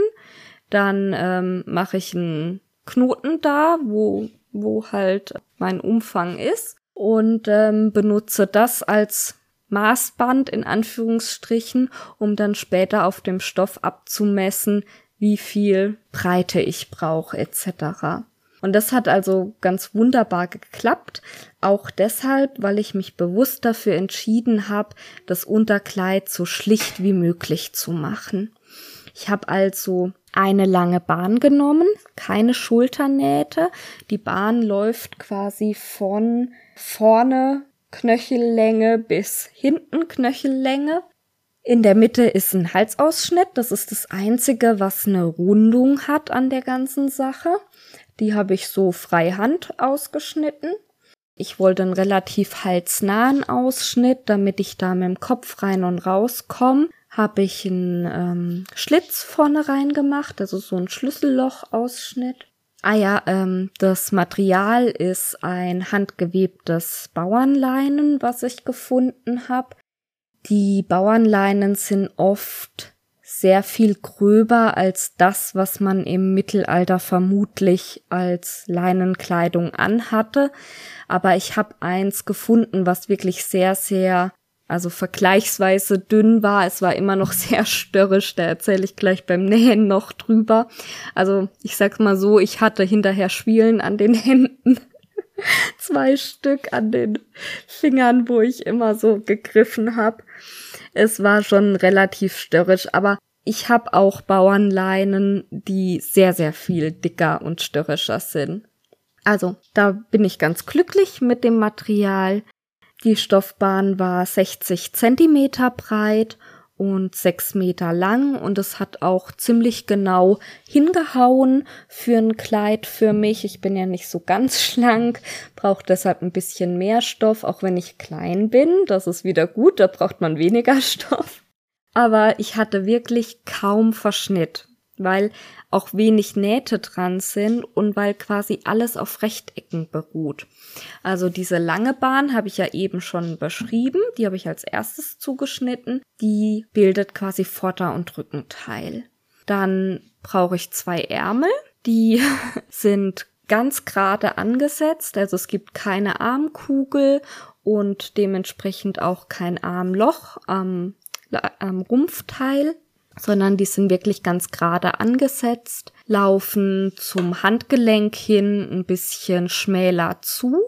Dann ähm, mache ich einen Knoten da, wo, wo halt mein Umfang ist und ähm, benutze das als Maßband in Anführungsstrichen, um dann später auf dem Stoff abzumessen, wie viel Breite ich brauche etc. Und das hat also ganz wunderbar geklappt, auch deshalb, weil ich mich bewusst dafür entschieden habe, das Unterkleid so schlicht wie möglich zu machen. Ich habe also eine lange Bahn genommen, keine Schulternähte. Die Bahn läuft quasi von vorne Knöchellänge bis hinten Knöchellänge. In der Mitte ist ein Halsausschnitt. Das ist das einzige, was eine Rundung hat an der ganzen Sache. Die habe ich so freihand ausgeschnitten. Ich wollte einen relativ halsnahen Ausschnitt, damit ich da mit dem Kopf rein und raus komme. Habe ich einen ähm, Schlitz vorne rein gemacht, also so ein Schlüsselloch-Ausschnitt. Ah ja, ähm, das Material ist ein handgewebtes Bauernleinen, was ich gefunden habe. Die Bauernleinen sind oft sehr viel gröber als das, was man im Mittelalter vermutlich als Leinenkleidung anhatte. Aber ich habe eins gefunden, was wirklich sehr, sehr also vergleichsweise dünn war. Es war immer noch sehr störrisch, da erzähle ich gleich beim Nähen noch drüber. Also ich sag's mal so, ich hatte hinterher Schwielen an den Händen. Zwei Stück an den Fingern, wo ich immer so gegriffen habe. Es war schon relativ störrisch, aber ich habe auch Bauernleinen, die sehr, sehr viel dicker und störrischer sind. Also, da bin ich ganz glücklich mit dem Material. Die Stoffbahn war 60 Zentimeter breit und 6 Meter lang und es hat auch ziemlich genau hingehauen für ein Kleid für mich. Ich bin ja nicht so ganz schlank, brauche deshalb ein bisschen mehr Stoff, auch wenn ich klein bin. Das ist wieder gut, da braucht man weniger Stoff. Aber ich hatte wirklich kaum Verschnitt weil auch wenig Nähte dran sind und weil quasi alles auf Rechtecken beruht. Also diese lange Bahn habe ich ja eben schon beschrieben, die habe ich als erstes zugeschnitten. Die bildet quasi Vorder- und Rückenteil. Dann brauche ich zwei Ärmel, die sind ganz gerade angesetzt, also es gibt keine Armkugel und dementsprechend auch kein Armloch am, am Rumpfteil sondern die sind wirklich ganz gerade angesetzt, laufen zum Handgelenk hin ein bisschen schmäler zu.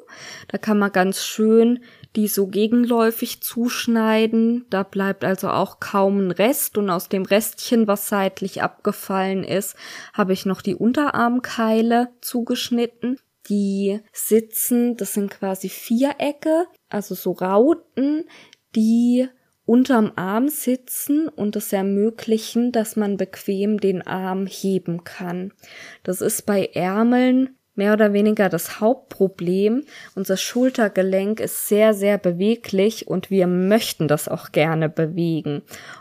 Da kann man ganz schön die so gegenläufig zuschneiden. Da bleibt also auch kaum ein Rest und aus dem Restchen, was seitlich abgefallen ist, habe ich noch die Unterarmkeile zugeschnitten. Die sitzen, das sind quasi Vierecke, also so Rauten, die unterm Arm sitzen und es ermöglichen, dass man bequem den Arm heben kann. Das ist bei Ärmeln mehr oder weniger das Hauptproblem. Unser Schultergelenk ist sehr, sehr beweglich und wir möchten das auch gerne bewegen.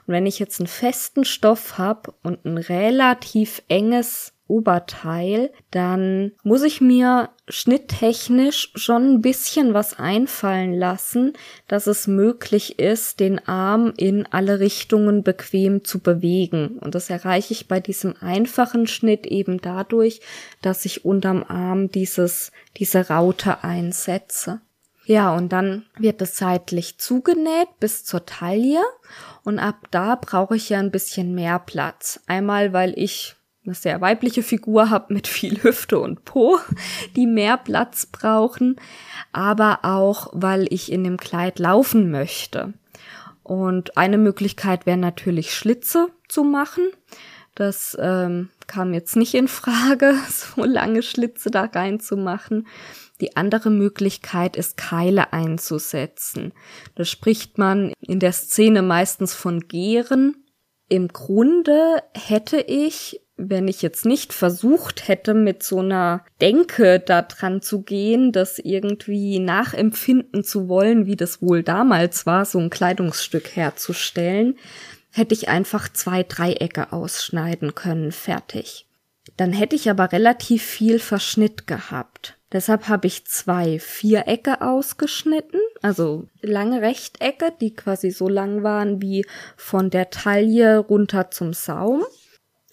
Und wenn ich jetzt einen festen Stoff habe und ein relativ enges Oberteil, dann muss ich mir schnitttechnisch schon ein bisschen was einfallen lassen, dass es möglich ist, den Arm in alle Richtungen bequem zu bewegen. Und das erreiche ich bei diesem einfachen Schnitt eben dadurch, dass ich unterm Arm dieses, diese Raute einsetze. Ja, und dann wird es seitlich zugenäht bis zur Taille und ab da brauche ich ja ein bisschen mehr Platz. Einmal, weil ich eine sehr weibliche Figur habe mit viel Hüfte und Po, die mehr Platz brauchen, aber auch, weil ich in dem Kleid laufen möchte. Und eine Möglichkeit wäre natürlich Schlitze zu machen. Das ähm, kam jetzt nicht in Frage, so lange Schlitze da reinzumachen. Die andere Möglichkeit ist, Keile einzusetzen. Da spricht man in der Szene meistens von Gären. Im Grunde hätte ich wenn ich jetzt nicht versucht hätte, mit so einer Denke da dran zu gehen, das irgendwie nachempfinden zu wollen, wie das wohl damals war, so ein Kleidungsstück herzustellen, hätte ich einfach zwei Dreiecke ausschneiden können, fertig. Dann hätte ich aber relativ viel Verschnitt gehabt. Deshalb habe ich zwei Vierecke ausgeschnitten, also lange Rechtecke, die quasi so lang waren wie von der Taille runter zum Saum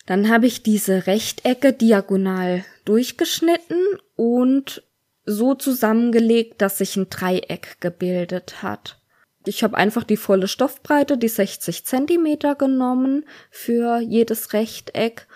Dann habe ich diese Rechtecke diagonal durchgeschnitten und so zusammengelegt, dass sich ein Dreieck gebildet hat. Ich habe einfach die volle Stoffbreite, die 60 Zentimeter genommen für jedes Rechteck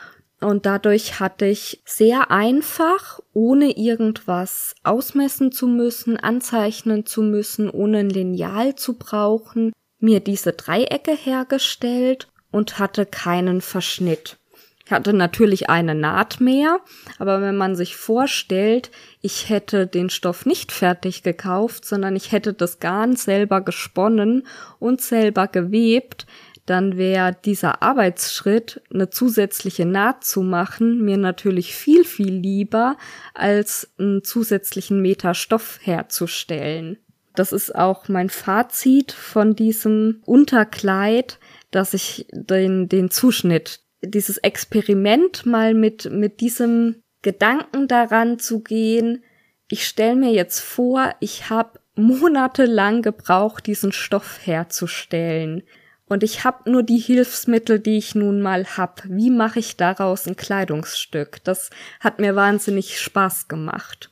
und dadurch hatte ich sehr einfach, ohne irgendwas ausmessen zu müssen, anzeichnen zu müssen, ohne ein Lineal zu brauchen, mir diese Dreiecke hergestellt und hatte keinen Verschnitt. Ich hatte natürlich eine Naht mehr, aber wenn man sich vorstellt, ich hätte den Stoff nicht fertig gekauft, sondern ich hätte das Garn selber gesponnen und selber gewebt, dann wäre dieser Arbeitsschritt, eine zusätzliche Naht zu machen, mir natürlich viel, viel lieber, als einen zusätzlichen Meter Stoff herzustellen. Das ist auch mein Fazit von diesem Unterkleid, dass ich den, den Zuschnitt, dieses Experiment mal mit, mit diesem Gedanken daran zu gehen, ich stelle mir jetzt vor, ich habe monatelang gebraucht, diesen Stoff herzustellen. Und ich habe nur die Hilfsmittel, die ich nun mal hab. Wie mache ich daraus ein Kleidungsstück? Das hat mir wahnsinnig Spaß gemacht.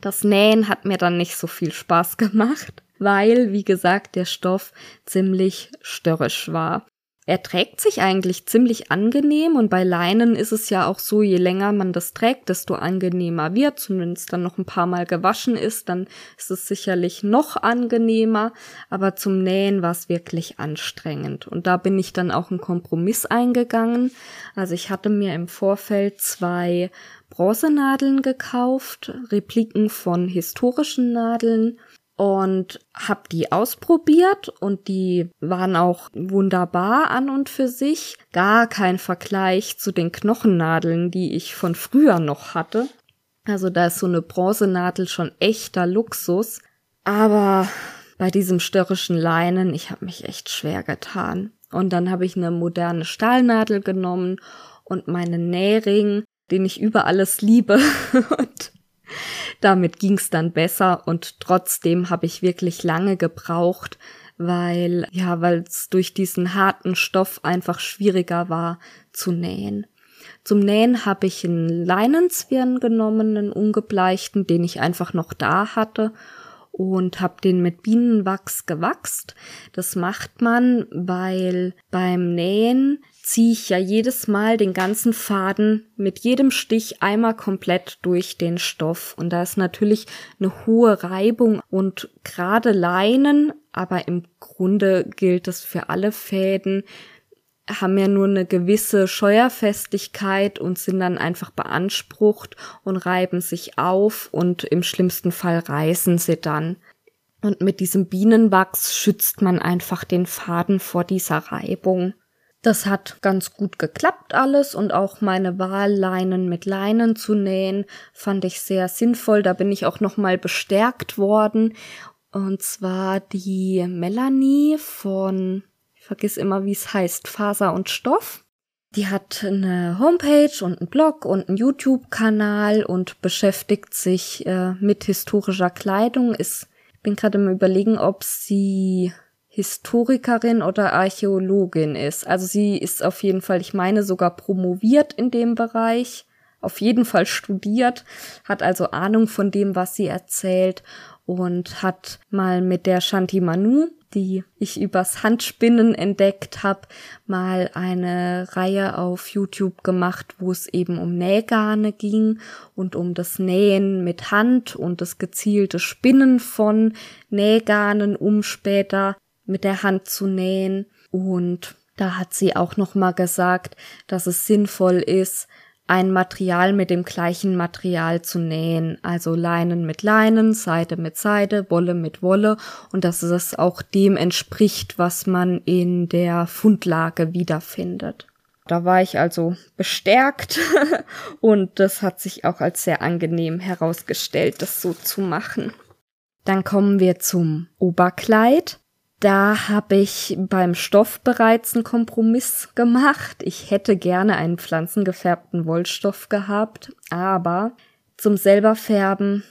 Das Nähen hat mir dann nicht so viel Spaß gemacht, weil, wie gesagt, der Stoff ziemlich störrisch war. Er trägt sich eigentlich ziemlich angenehm und bei Leinen ist es ja auch so, je länger man das trägt, desto angenehmer wird. Zumindest dann noch ein paar Mal gewaschen ist, dann ist es sicherlich noch angenehmer. Aber zum Nähen war es wirklich anstrengend. Und da bin ich dann auch einen Kompromiss eingegangen. Also ich hatte mir im Vorfeld zwei Bronzenadeln gekauft, Repliken von historischen Nadeln und habe die ausprobiert und die waren auch wunderbar an und für sich. Gar kein Vergleich zu den Knochennadeln, die ich von früher noch hatte. Also da ist so eine Bronzenadel schon echter Luxus. Aber bei diesem störrischen Leinen, ich habe mich echt schwer getan. Und dann habe ich eine moderne Stahlnadel genommen und meinen Nähring, den ich über alles liebe und damit ging's dann besser und trotzdem habe ich wirklich lange gebraucht, weil ja, weil es durch diesen harten Stoff einfach schwieriger war zu nähen. Zum Nähen habe ich einen Leinenzwirn genommen, einen ungebleichten, den ich einfach noch da hatte und habe den mit Bienenwachs gewachst. Das macht man, weil beim Nähen ziehe ich ja jedes Mal den ganzen Faden mit jedem Stich einmal komplett durch den Stoff. Und da ist natürlich eine hohe Reibung und gerade Leinen, aber im Grunde gilt das für alle Fäden, haben ja nur eine gewisse Scheuerfestigkeit und sind dann einfach beansprucht und reiben sich auf und im schlimmsten Fall reißen sie dann. Und mit diesem Bienenwachs schützt man einfach den Faden vor dieser Reibung. Das hat ganz gut geklappt alles und auch meine Wahlleinen mit Leinen zu nähen fand ich sehr sinnvoll. Da bin ich auch nochmal bestärkt worden. Und zwar die Melanie von, ich vergiss immer, wie es heißt, Faser und Stoff. Die hat eine Homepage und einen Blog und einen YouTube-Kanal und beschäftigt sich äh, mit historischer Kleidung. Ist, ich bin gerade im Überlegen, ob sie Historikerin oder Archäologin ist. Also sie ist auf jeden Fall, ich meine sogar promoviert in dem Bereich, auf jeden Fall studiert, hat also Ahnung von dem, was sie erzählt und hat mal mit der Shanti Manu, die ich übers Handspinnen entdeckt habe, mal eine Reihe auf YouTube gemacht, wo es eben um Nähgarne ging und um das Nähen mit Hand und das gezielte Spinnen von Nähgarnen, um später mit der Hand zu nähen. Und da hat sie auch noch mal gesagt, dass es sinnvoll ist, ein Material mit dem gleichen Material zu nähen, also Leinen mit Leinen, Seide mit Seide, Wolle mit Wolle und dass es auch dem entspricht, was man in der Fundlage wiederfindet. Da war ich also bestärkt und das hat sich auch als sehr angenehm herausgestellt, das so zu machen. Dann kommen wir zum Oberkleid. Da habe ich beim Stoff bereits einen Kompromiss gemacht. Ich hätte gerne einen pflanzengefärbten Wollstoff gehabt, aber zum selber färben,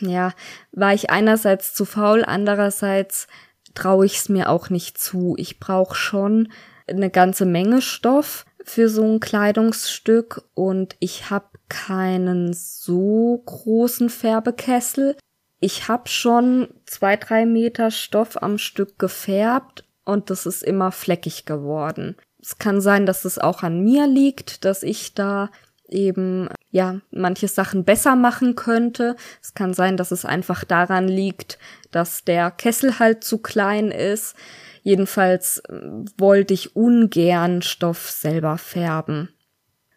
ja, war ich einerseits zu faul, andererseits traue ich es mir auch nicht zu. Ich brauche schon eine ganze Menge Stoff für so ein Kleidungsstück und ich habe keinen so großen Färbekessel. Ich habe schon zwei, drei Meter Stoff am Stück gefärbt und das ist immer fleckig geworden. Es kann sein, dass es auch an mir liegt, dass ich da eben ja manche Sachen besser machen könnte. Es kann sein, dass es einfach daran liegt, dass der Kessel halt zu klein ist. Jedenfalls äh, wollte ich ungern Stoff selber färben.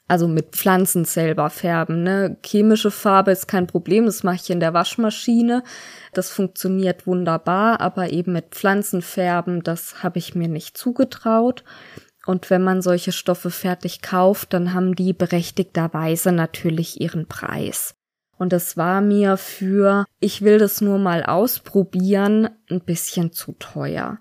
Also mit Pflanzen selber färben. Ne? Chemische Farbe ist kein Problem, das mache ich in der Waschmaschine. Das funktioniert wunderbar, aber eben mit Pflanzen färben, das habe ich mir nicht zugetraut. Und wenn man solche Stoffe fertig kauft, dann haben die berechtigterweise natürlich ihren Preis. Und es war mir für, ich will das nur mal ausprobieren, ein bisschen zu teuer.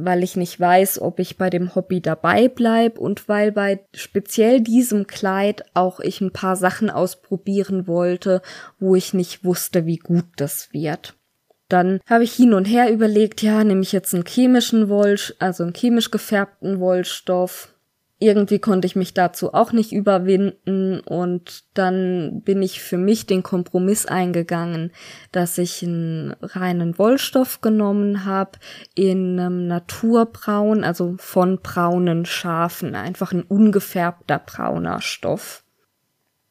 Weil ich nicht weiß, ob ich bei dem Hobby dabei bleib und weil bei speziell diesem Kleid auch ich ein paar Sachen ausprobieren wollte, wo ich nicht wusste, wie gut das wird. Dann habe ich hin und her überlegt, ja, nehme ich jetzt einen chemischen Woll, also einen chemisch gefärbten Wollstoff. Irgendwie konnte ich mich dazu auch nicht überwinden und dann bin ich für mich den Kompromiss eingegangen, dass ich einen reinen Wollstoff genommen habe in einem Naturbraun, also von braunen Schafen, einfach ein ungefärbter brauner Stoff.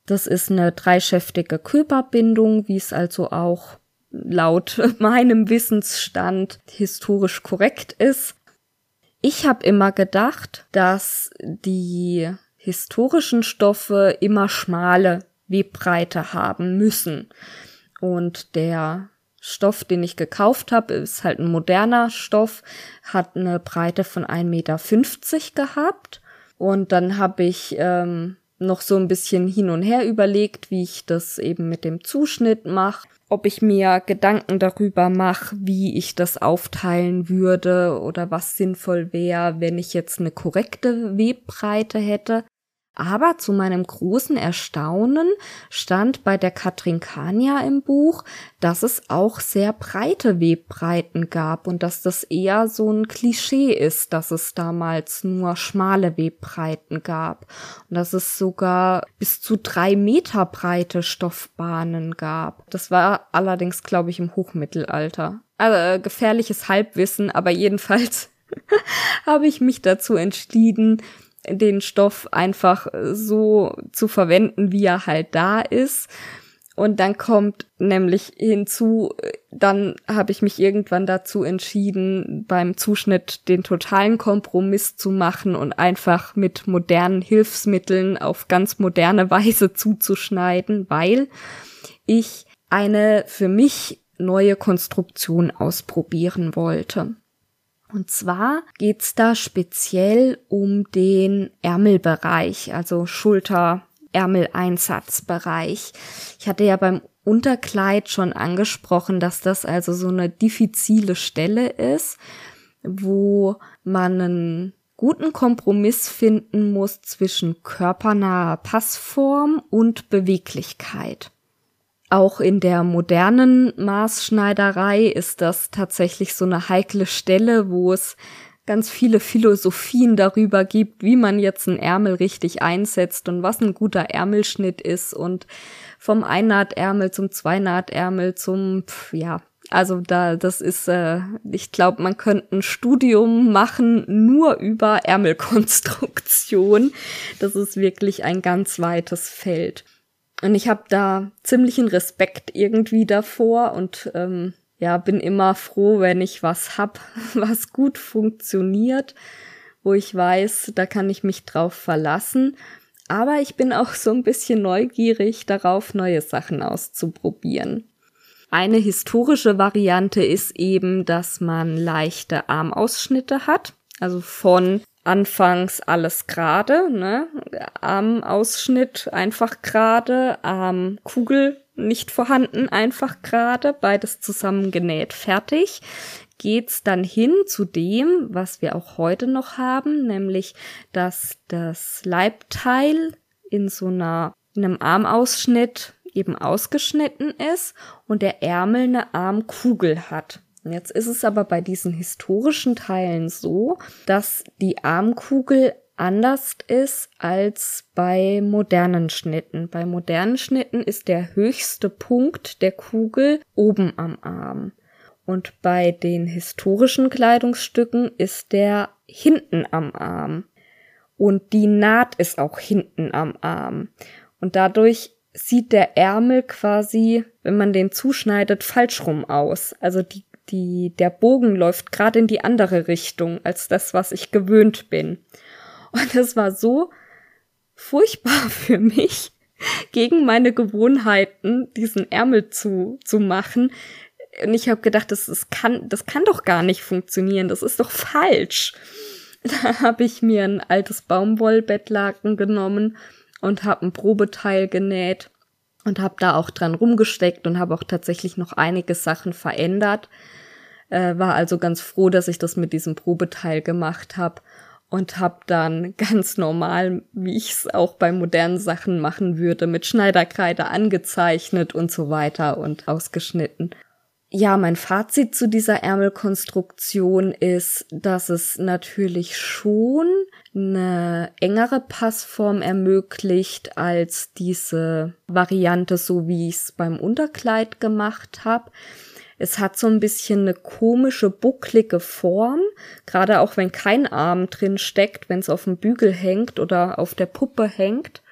Das ist eine dreischäftige Körperbindung, wie es also auch laut meinem Wissensstand historisch korrekt ist. Ich habe immer gedacht, dass die historischen Stoffe immer schmale Webbreite haben müssen. Und der Stoff, den ich gekauft habe, ist halt ein moderner Stoff, hat eine Breite von 1,50 Meter gehabt. Und dann habe ich ähm, noch so ein bisschen hin und her überlegt, wie ich das eben mit dem Zuschnitt mache ob ich mir Gedanken darüber mache, wie ich das aufteilen würde oder was sinnvoll wäre, wenn ich jetzt eine korrekte Webbreite hätte. Aber zu meinem großen Erstaunen stand bei der Katrin Kania im Buch, dass es auch sehr breite Webbreiten gab und dass das eher so ein Klischee ist, dass es damals nur schmale Webbreiten gab und dass es sogar bis zu drei Meter breite Stoffbahnen gab. Das war allerdings, glaube ich, im Hochmittelalter. Also äh, gefährliches Halbwissen, aber jedenfalls habe ich mich dazu entschieden, den Stoff einfach so zu verwenden, wie er halt da ist. Und dann kommt nämlich hinzu, dann habe ich mich irgendwann dazu entschieden, beim Zuschnitt den totalen Kompromiss zu machen und einfach mit modernen Hilfsmitteln auf ganz moderne Weise zuzuschneiden, weil ich eine für mich neue Konstruktion ausprobieren wollte. Und zwar geht's da speziell um den Ärmelbereich, also Schulter-Ärmeleinsatzbereich. Ich hatte ja beim Unterkleid schon angesprochen, dass das also so eine diffizile Stelle ist, wo man einen guten Kompromiss finden muss zwischen körpernaher Passform und Beweglichkeit. Auch in der modernen Maßschneiderei ist das tatsächlich so eine heikle Stelle, wo es ganz viele Philosophien darüber gibt, wie man jetzt einen Ärmel richtig einsetzt und was ein guter Ärmelschnitt ist und vom Einnahtärmel zum Zweinahtärmel zum, ja, also da, das ist, äh, ich glaube, man könnte ein Studium machen nur über Ärmelkonstruktion. Das ist wirklich ein ganz weites Feld. Und ich habe da ziemlichen Respekt irgendwie davor und ähm, ja, bin immer froh, wenn ich was hab, was gut funktioniert, wo ich weiß, da kann ich mich drauf verlassen. Aber ich bin auch so ein bisschen neugierig darauf, neue Sachen auszuprobieren. Eine historische Variante ist eben, dass man leichte Armausschnitte hat, also von anfangs alles gerade, ne? Armausschnitt einfach gerade, Armkugel nicht vorhanden, einfach gerade, beides zusammengenäht, fertig. Geht's dann hin zu dem, was wir auch heute noch haben, nämlich, dass das Leibteil in so einer, in einem Armausschnitt eben ausgeschnitten ist und der Ärmel eine Armkugel hat. Jetzt ist es aber bei diesen historischen Teilen so, dass die Armkugel anders ist als bei modernen Schnitten. Bei modernen Schnitten ist der höchste Punkt der Kugel oben am Arm. Und bei den historischen Kleidungsstücken ist der hinten am Arm. Und die Naht ist auch hinten am Arm. Und dadurch sieht der Ärmel quasi, wenn man den zuschneidet, falsch rum aus. Also die, die, der Bogen läuft gerade in die andere Richtung als das, was ich gewöhnt bin. Und es war so furchtbar für mich, gegen meine Gewohnheiten diesen Ärmel zu, zu machen. Und ich habe gedacht, das, das, kann, das kann doch gar nicht funktionieren, das ist doch falsch. Da habe ich mir ein altes Baumwollbettlaken genommen und habe ein Probeteil genäht und habe da auch dran rumgesteckt und habe auch tatsächlich noch einige Sachen verändert. Äh, war also ganz froh, dass ich das mit diesem Probeteil gemacht habe und habe dann ganz normal, wie ich es auch bei modernen Sachen machen würde, mit Schneiderkreide angezeichnet und so weiter und ausgeschnitten. Ja, mein Fazit zu dieser Ärmelkonstruktion ist, dass es natürlich schon eine engere Passform ermöglicht als diese Variante, so wie ich es beim Unterkleid gemacht habe. Es hat so ein bisschen eine komische, bucklige Form, gerade auch wenn kein Arm drin steckt, wenn es auf dem Bügel hängt oder auf der Puppe hängt.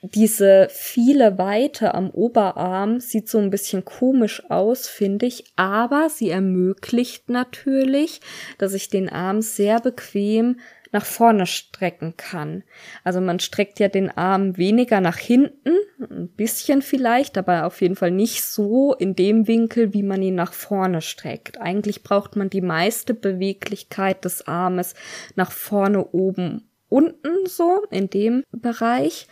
Diese viele Weite am Oberarm sieht so ein bisschen komisch aus, finde ich, aber sie ermöglicht natürlich, dass ich den Arm sehr bequem nach vorne strecken kann. Also man streckt ja den Arm weniger nach hinten, ein bisschen vielleicht, aber auf jeden Fall nicht so in dem Winkel, wie man ihn nach vorne streckt. Eigentlich braucht man die meiste Beweglichkeit des Armes nach vorne, oben, unten so in dem Bereich.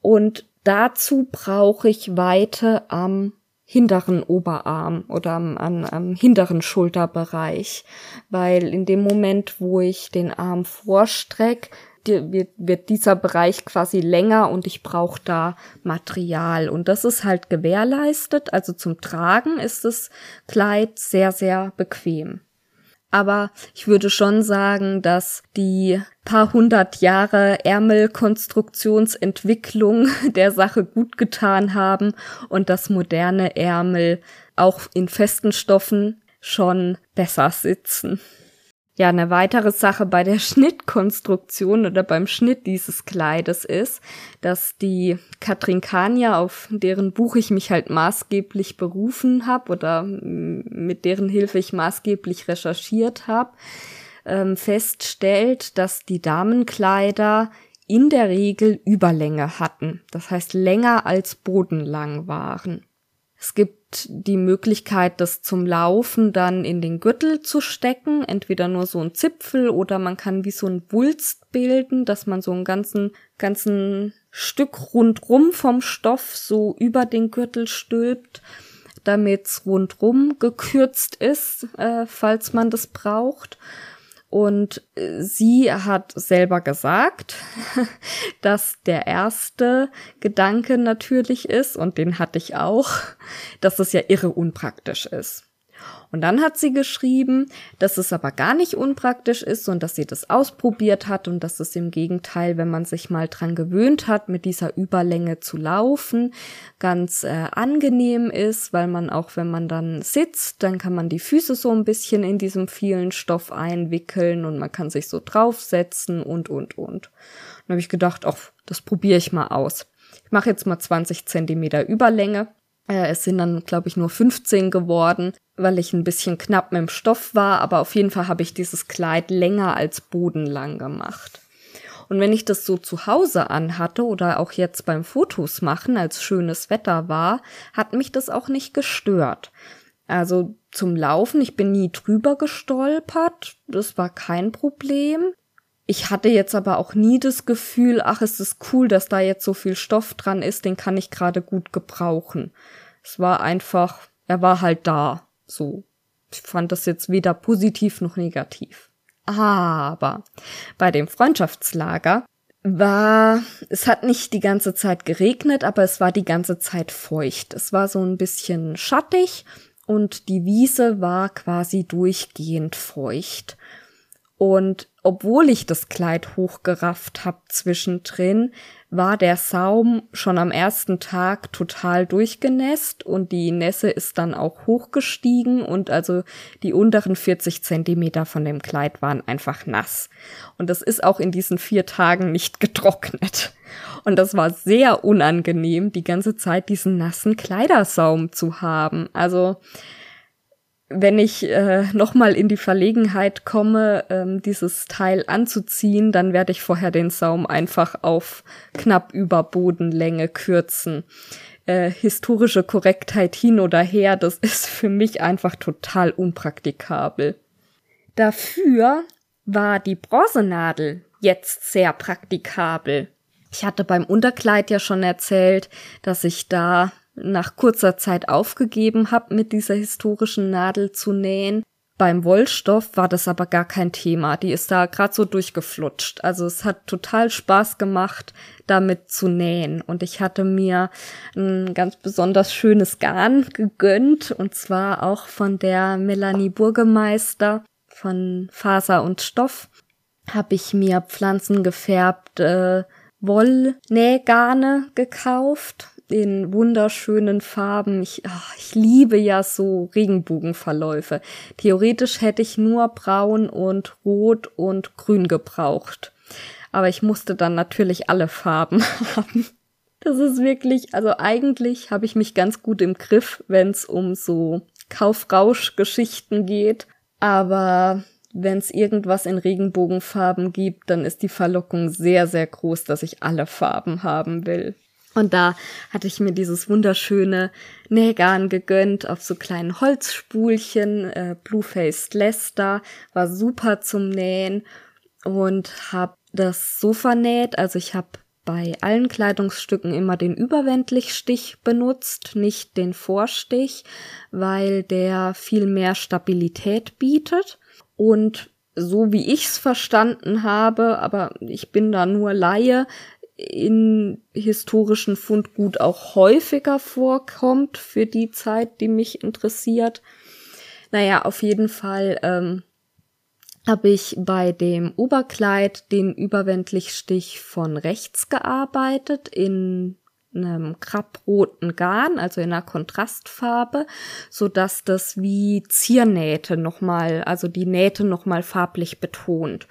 Und dazu brauche ich Weite am hinteren Oberarm oder am, am, am hinteren Schulterbereich, weil in dem Moment, wo ich den Arm vorstrecke, wird, wird dieser Bereich quasi länger und ich brauche da Material. Und das ist halt gewährleistet. Also zum Tragen ist das Kleid sehr, sehr bequem. Aber ich würde schon sagen, dass die paar hundert Jahre Ärmelkonstruktionsentwicklung der Sache gut getan haben und dass moderne Ärmel auch in festen Stoffen schon besser sitzen. Ja, eine weitere Sache bei der Schnittkonstruktion oder beim Schnitt dieses Kleides ist, dass die Katrin Kania, auf deren Buch ich mich halt maßgeblich berufen habe oder mit deren Hilfe ich maßgeblich recherchiert habe, ähm, feststellt, dass die Damenkleider in der Regel Überlänge hatten. Das heißt länger als bodenlang waren. Es gibt die Möglichkeit, das zum Laufen dann in den Gürtel zu stecken, entweder nur so ein Zipfel oder man kann wie so ein Wulst bilden, dass man so einen ganzen, ganzen Stück rundrum vom Stoff so über den Gürtel stülpt, damit's rundrum gekürzt ist, äh, falls man das braucht. Und äh, sie hat selber gesagt, dass der erste Gedanke natürlich ist, und den hatte ich auch, dass es ja irre unpraktisch ist. Und dann hat sie geschrieben, dass es aber gar nicht unpraktisch ist und dass sie das ausprobiert hat und dass es im Gegenteil, wenn man sich mal dran gewöhnt hat, mit dieser Überlänge zu laufen, ganz äh, angenehm ist, weil man auch, wenn man dann sitzt, dann kann man die Füße so ein bisschen in diesem vielen Stoff einwickeln und man kann sich so draufsetzen und, und, und. Dann habe ich gedacht, ach, das probiere ich mal aus. Ich mache jetzt mal 20 Zentimeter Überlänge äh, es sind dann, glaube ich, nur 15 geworden, weil ich ein bisschen knapp mit dem Stoff war, aber auf jeden Fall habe ich dieses Kleid länger als bodenlang gemacht. Und wenn ich das so zu Hause anhatte oder auch jetzt beim Fotos machen, als schönes Wetter war, hat mich das auch nicht gestört. Also zum Laufen, ich bin nie drüber gestolpert, das war kein Problem. Ich hatte jetzt aber auch nie das Gefühl, ach, es ist cool, dass da jetzt so viel Stoff dran ist, den kann ich gerade gut gebrauchen. Es war einfach, er war halt da, so. Ich fand das jetzt weder positiv noch negativ. Aber bei dem Freundschaftslager war, es hat nicht die ganze Zeit geregnet, aber es war die ganze Zeit feucht. Es war so ein bisschen schattig und die Wiese war quasi durchgehend feucht. Und obwohl ich das Kleid hochgerafft hab zwischendrin, war der Saum schon am ersten Tag total durchgenässt und die Nässe ist dann auch hochgestiegen und also die unteren 40 Zentimeter von dem Kleid waren einfach nass. Und das ist auch in diesen vier Tagen nicht getrocknet. Und das war sehr unangenehm, die ganze Zeit diesen nassen Kleidersaum zu haben. Also wenn ich äh, nochmal in die Verlegenheit komme, ähm, dieses Teil anzuziehen, dann werde ich vorher den Saum einfach auf knapp über Bodenlänge kürzen. Äh, historische Korrektheit hin oder her, das ist für mich einfach total unpraktikabel. Dafür war die Bronzenadel jetzt sehr praktikabel. Ich hatte beim Unterkleid ja schon erzählt, dass ich da nach kurzer Zeit aufgegeben habe, mit dieser historischen Nadel zu nähen. Beim Wollstoff war das aber gar kein Thema. Die ist da gerade so durchgeflutscht. Also es hat total Spaß gemacht, damit zu nähen. Und ich hatte mir ein ganz besonders schönes Garn gegönnt. Und zwar auch von der Melanie Burgemeister von Faser und Stoff. Habe ich mir pflanzengefärbte Wollnähgarne gekauft in wunderschönen Farben. Ich, ach, ich liebe ja so Regenbogenverläufe. Theoretisch hätte ich nur braun und rot und grün gebraucht. Aber ich musste dann natürlich alle Farben haben. Das ist wirklich, also eigentlich habe ich mich ganz gut im Griff, wenn es um so Kaufrausch-Geschichten geht. Aber wenn es irgendwas in Regenbogenfarben gibt, dann ist die Verlockung sehr, sehr groß, dass ich alle Farben haben will. Und da hatte ich mir dieses wunderschöne Nähgarn gegönnt auf so kleinen Holzspulchen, äh, Bluefaced Lester, war super zum Nähen und habe das so vernäht, also ich habe bei allen Kleidungsstücken immer den Überwendlichstich benutzt, nicht den Vorstich, weil der viel mehr Stabilität bietet. Und so wie ich's verstanden habe, aber ich bin da nur Laie, in historischen Fundgut auch häufiger vorkommt für die Zeit, die mich interessiert. Naja, auf jeden Fall ähm, habe ich bei dem Oberkleid den Überwendlichstich von rechts gearbeitet in einem krabroten Garn, also in einer Kontrastfarbe, so dass das wie Ziernähte nochmal, also die Nähte nochmal farblich betont.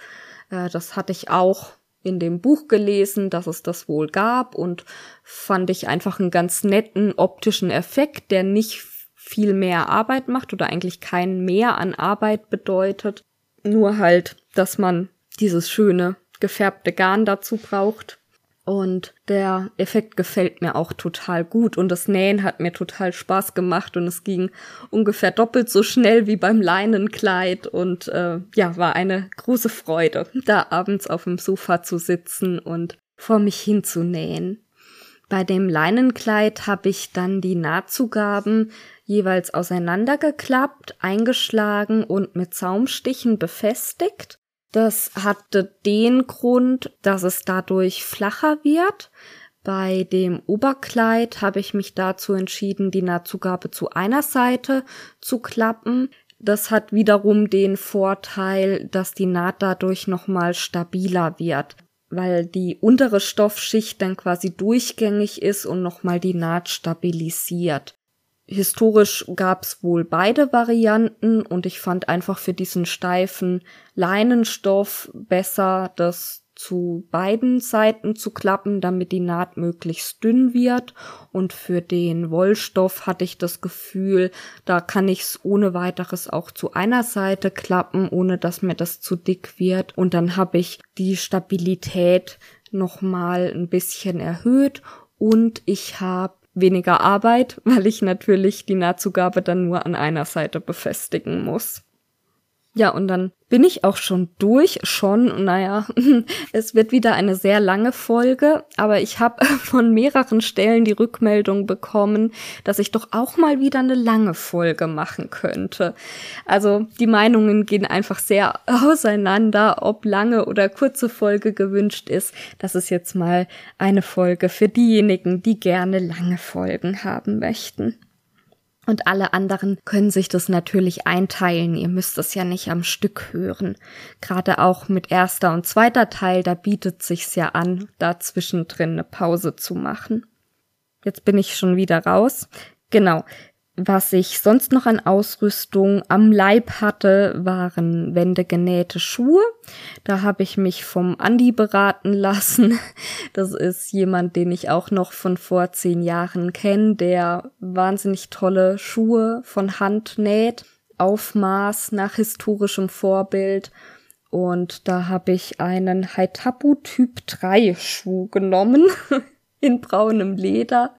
Äh, das hatte ich auch in dem Buch gelesen, dass es das wohl gab und fand ich einfach einen ganz netten optischen Effekt, der nicht viel mehr Arbeit macht oder eigentlich kein Mehr an Arbeit bedeutet. Nur halt, dass man dieses schöne gefärbte Garn dazu braucht. Und der Effekt gefällt mir auch total gut und das Nähen hat mir total Spaß gemacht und es ging ungefähr doppelt so schnell wie beim Leinenkleid und äh, ja, war eine große Freude, da abends auf dem Sofa zu sitzen und vor mich hin zu nähen. Bei dem Leinenkleid habe ich dann die Nahtzugaben jeweils auseinandergeklappt, eingeschlagen und mit Saumstichen befestigt das hatte den Grund, dass es dadurch flacher wird. Bei dem Oberkleid habe ich mich dazu entschieden, die Nahtzugabe zu einer Seite zu klappen. Das hat wiederum den Vorteil, dass die Naht dadurch nochmal stabiler wird, weil die untere Stoffschicht dann quasi durchgängig ist und nochmal die Naht stabilisiert historisch gab's wohl beide Varianten und ich fand einfach für diesen steifen Leinenstoff besser, das zu beiden Seiten zu klappen, damit die Naht möglichst dünn wird. Und für den Wollstoff hatte ich das Gefühl, da kann ich's ohne weiteres auch zu einer Seite klappen, ohne dass mir das zu dick wird. Und dann habe ich die Stabilität nochmal ein bisschen erhöht und ich habe weniger Arbeit, weil ich natürlich die Nahtzugabe dann nur an einer Seite befestigen muss. Ja, und dann bin ich auch schon durch, schon, naja, es wird wieder eine sehr lange Folge, aber ich habe von mehreren Stellen die Rückmeldung bekommen, dass ich doch auch mal wieder eine lange Folge machen könnte. Also die Meinungen gehen einfach sehr auseinander, ob lange oder kurze Folge gewünscht ist. Das ist jetzt mal eine Folge für diejenigen, die gerne lange Folgen haben möchten. Und alle anderen können sich das natürlich einteilen. Ihr müsst es ja nicht am Stück hören. Gerade auch mit erster und zweiter Teil, da bietet sich's ja an, da zwischendrin eine Pause zu machen. Jetzt bin ich schon wieder raus. Genau. Was ich sonst noch an Ausrüstung am Leib hatte, waren wendegenähte Schuhe. Da habe ich mich vom Andi beraten lassen. Das ist jemand, den ich auch noch von vor zehn Jahren kenne, der wahnsinnig tolle Schuhe von Hand näht, Aufmaß nach historischem Vorbild. Und da habe ich einen Haitapu Typ 3 Schuh genommen in braunem Leder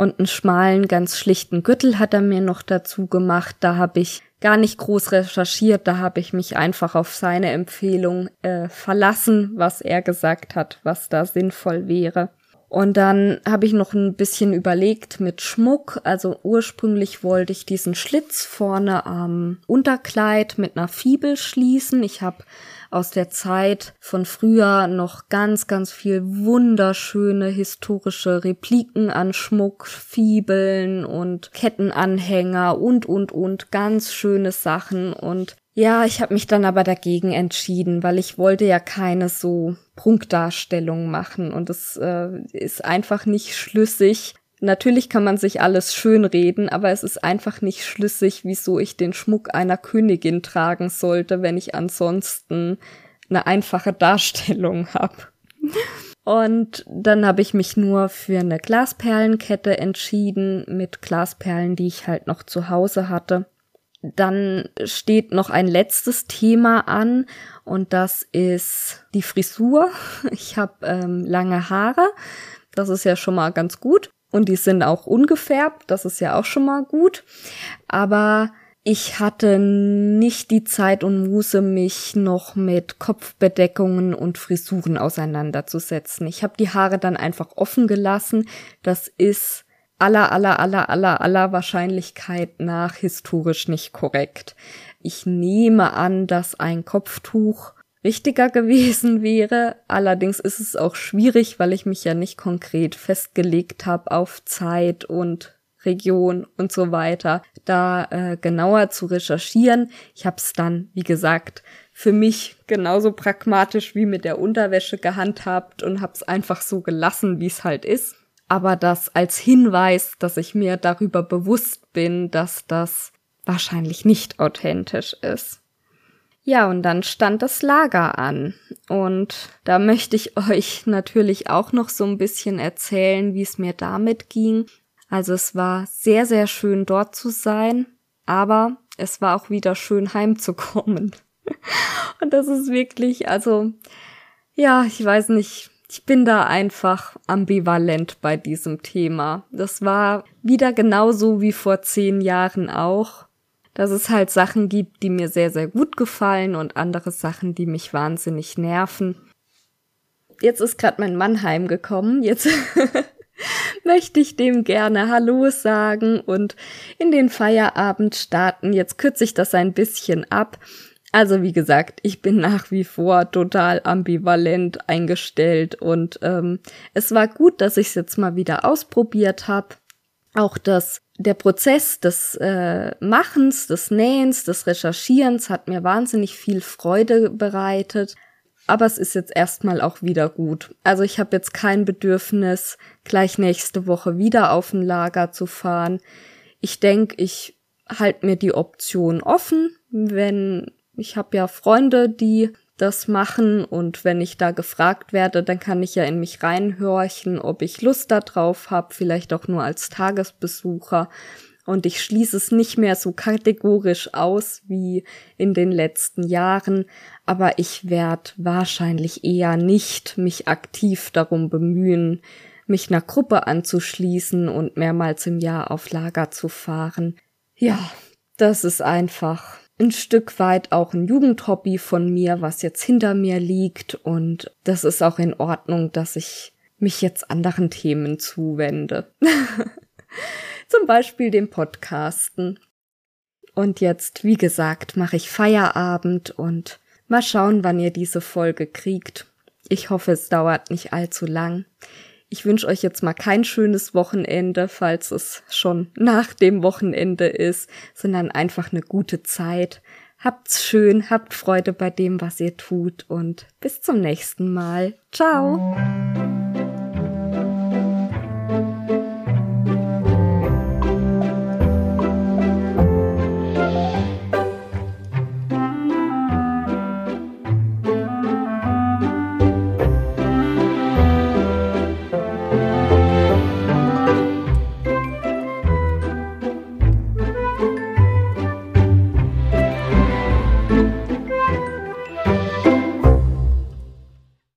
und einen schmalen, ganz schlichten Gürtel hat er mir noch dazu gemacht. Da habe ich gar nicht groß recherchiert, da habe ich mich einfach auf seine Empfehlung äh, verlassen, was er gesagt hat, was da sinnvoll wäre. Und dann habe ich noch ein bisschen überlegt mit Schmuck. Also ursprünglich wollte ich diesen Schlitz vorne am Unterkleid mit einer Fibel schließen. Ich habe aus der Zeit von früher noch ganz, ganz viel wunderschöne historische Repliken an Schmuck, Fibeln und Kettenanhänger und, und, und ganz schöne Sachen. Und ja, ich habe mich dann aber dagegen entschieden, weil ich wollte ja keine so Prunkdarstellung machen. Und es äh, ist einfach nicht schlüssig, Natürlich kann man sich alles schönreden, aber es ist einfach nicht schlüssig, wieso ich den Schmuck einer Königin tragen sollte, wenn ich ansonsten eine einfache Darstellung habe. Und dann habe ich mich nur für eine Glasperlenkette entschieden, mit Glasperlen, die ich halt noch zu Hause hatte. Dann steht noch ein letztes Thema an und das ist die Frisur. Ich habe ähm, lange Haare, das ist ja schon mal ganz gut. Und die sind auch ungefärbt, das ist ja auch schon mal gut. Aber ich hatte nicht die Zeit und Muße, mich noch mit Kopfbedeckungen und Frisuren auseinanderzusetzen. Ich habe die Haare dann einfach offen gelassen. Das ist aller, aller, aller, aller, aller Wahrscheinlichkeit nach historisch nicht korrekt. Ich nehme an, dass ein Kopftuch richtiger gewesen wäre. Allerdings ist es auch schwierig, weil ich mich ja nicht konkret festgelegt habe auf Zeit und Region und so weiter, da äh, genauer zu recherchieren. Ich habe es dann, wie gesagt, für mich genauso pragmatisch wie mit der Unterwäsche gehandhabt und habe es einfach so gelassen, wie es halt ist. Aber das als Hinweis, dass ich mir darüber bewusst bin, dass das wahrscheinlich nicht authentisch ist. Ja, und dann stand das Lager an. Und da möchte ich euch natürlich auch noch so ein bisschen erzählen, wie es mir damit ging. Also es war sehr, sehr schön dort zu sein, aber es war auch wieder schön heimzukommen. und das ist wirklich, also, ja, ich weiß nicht, ich bin da einfach ambivalent bei diesem Thema. Das war wieder genauso wie vor zehn Jahren auch dass es halt Sachen gibt, die mir sehr, sehr gut gefallen und andere Sachen, die mich wahnsinnig nerven. Jetzt ist gerade mein Mann heimgekommen. Jetzt möchte ich dem gerne Hallo sagen und in den Feierabend starten. Jetzt kürze ich das ein bisschen ab. Also wie gesagt, ich bin nach wie vor total ambivalent eingestellt und ähm, es war gut, dass ich es jetzt mal wieder ausprobiert habe. Auch das der Prozess des äh, Machens, des Nähens, des Recherchierens hat mir wahnsinnig viel Freude bereitet. Aber es ist jetzt erstmal auch wieder gut. Also ich habe jetzt kein Bedürfnis, gleich nächste Woche wieder auf ein Lager zu fahren. Ich denke, ich halte mir die Option offen, wenn ich habe ja Freunde, die das machen und wenn ich da gefragt werde, dann kann ich ja in mich reinhorchen, ob ich Lust darauf habe, vielleicht auch nur als Tagesbesucher. Und ich schließe es nicht mehr so kategorisch aus wie in den letzten Jahren, aber ich werde wahrscheinlich eher nicht mich aktiv darum bemühen, mich einer Gruppe anzuschließen und mehrmals im Jahr auf Lager zu fahren. Ja, das ist einfach ein Stück weit auch ein Jugendhobby von mir, was jetzt hinter mir liegt und das ist auch in Ordnung, dass ich mich jetzt anderen Themen zuwende. Zum Beispiel dem Podcasten. Und jetzt, wie gesagt, mache ich Feierabend und mal schauen, wann ihr diese Folge kriegt. Ich hoffe, es dauert nicht allzu lang. Ich wünsche euch jetzt mal kein schönes Wochenende, falls es schon nach dem Wochenende ist, sondern einfach eine gute Zeit. Habt's schön, habt Freude bei dem, was ihr tut und bis zum nächsten Mal. Ciao!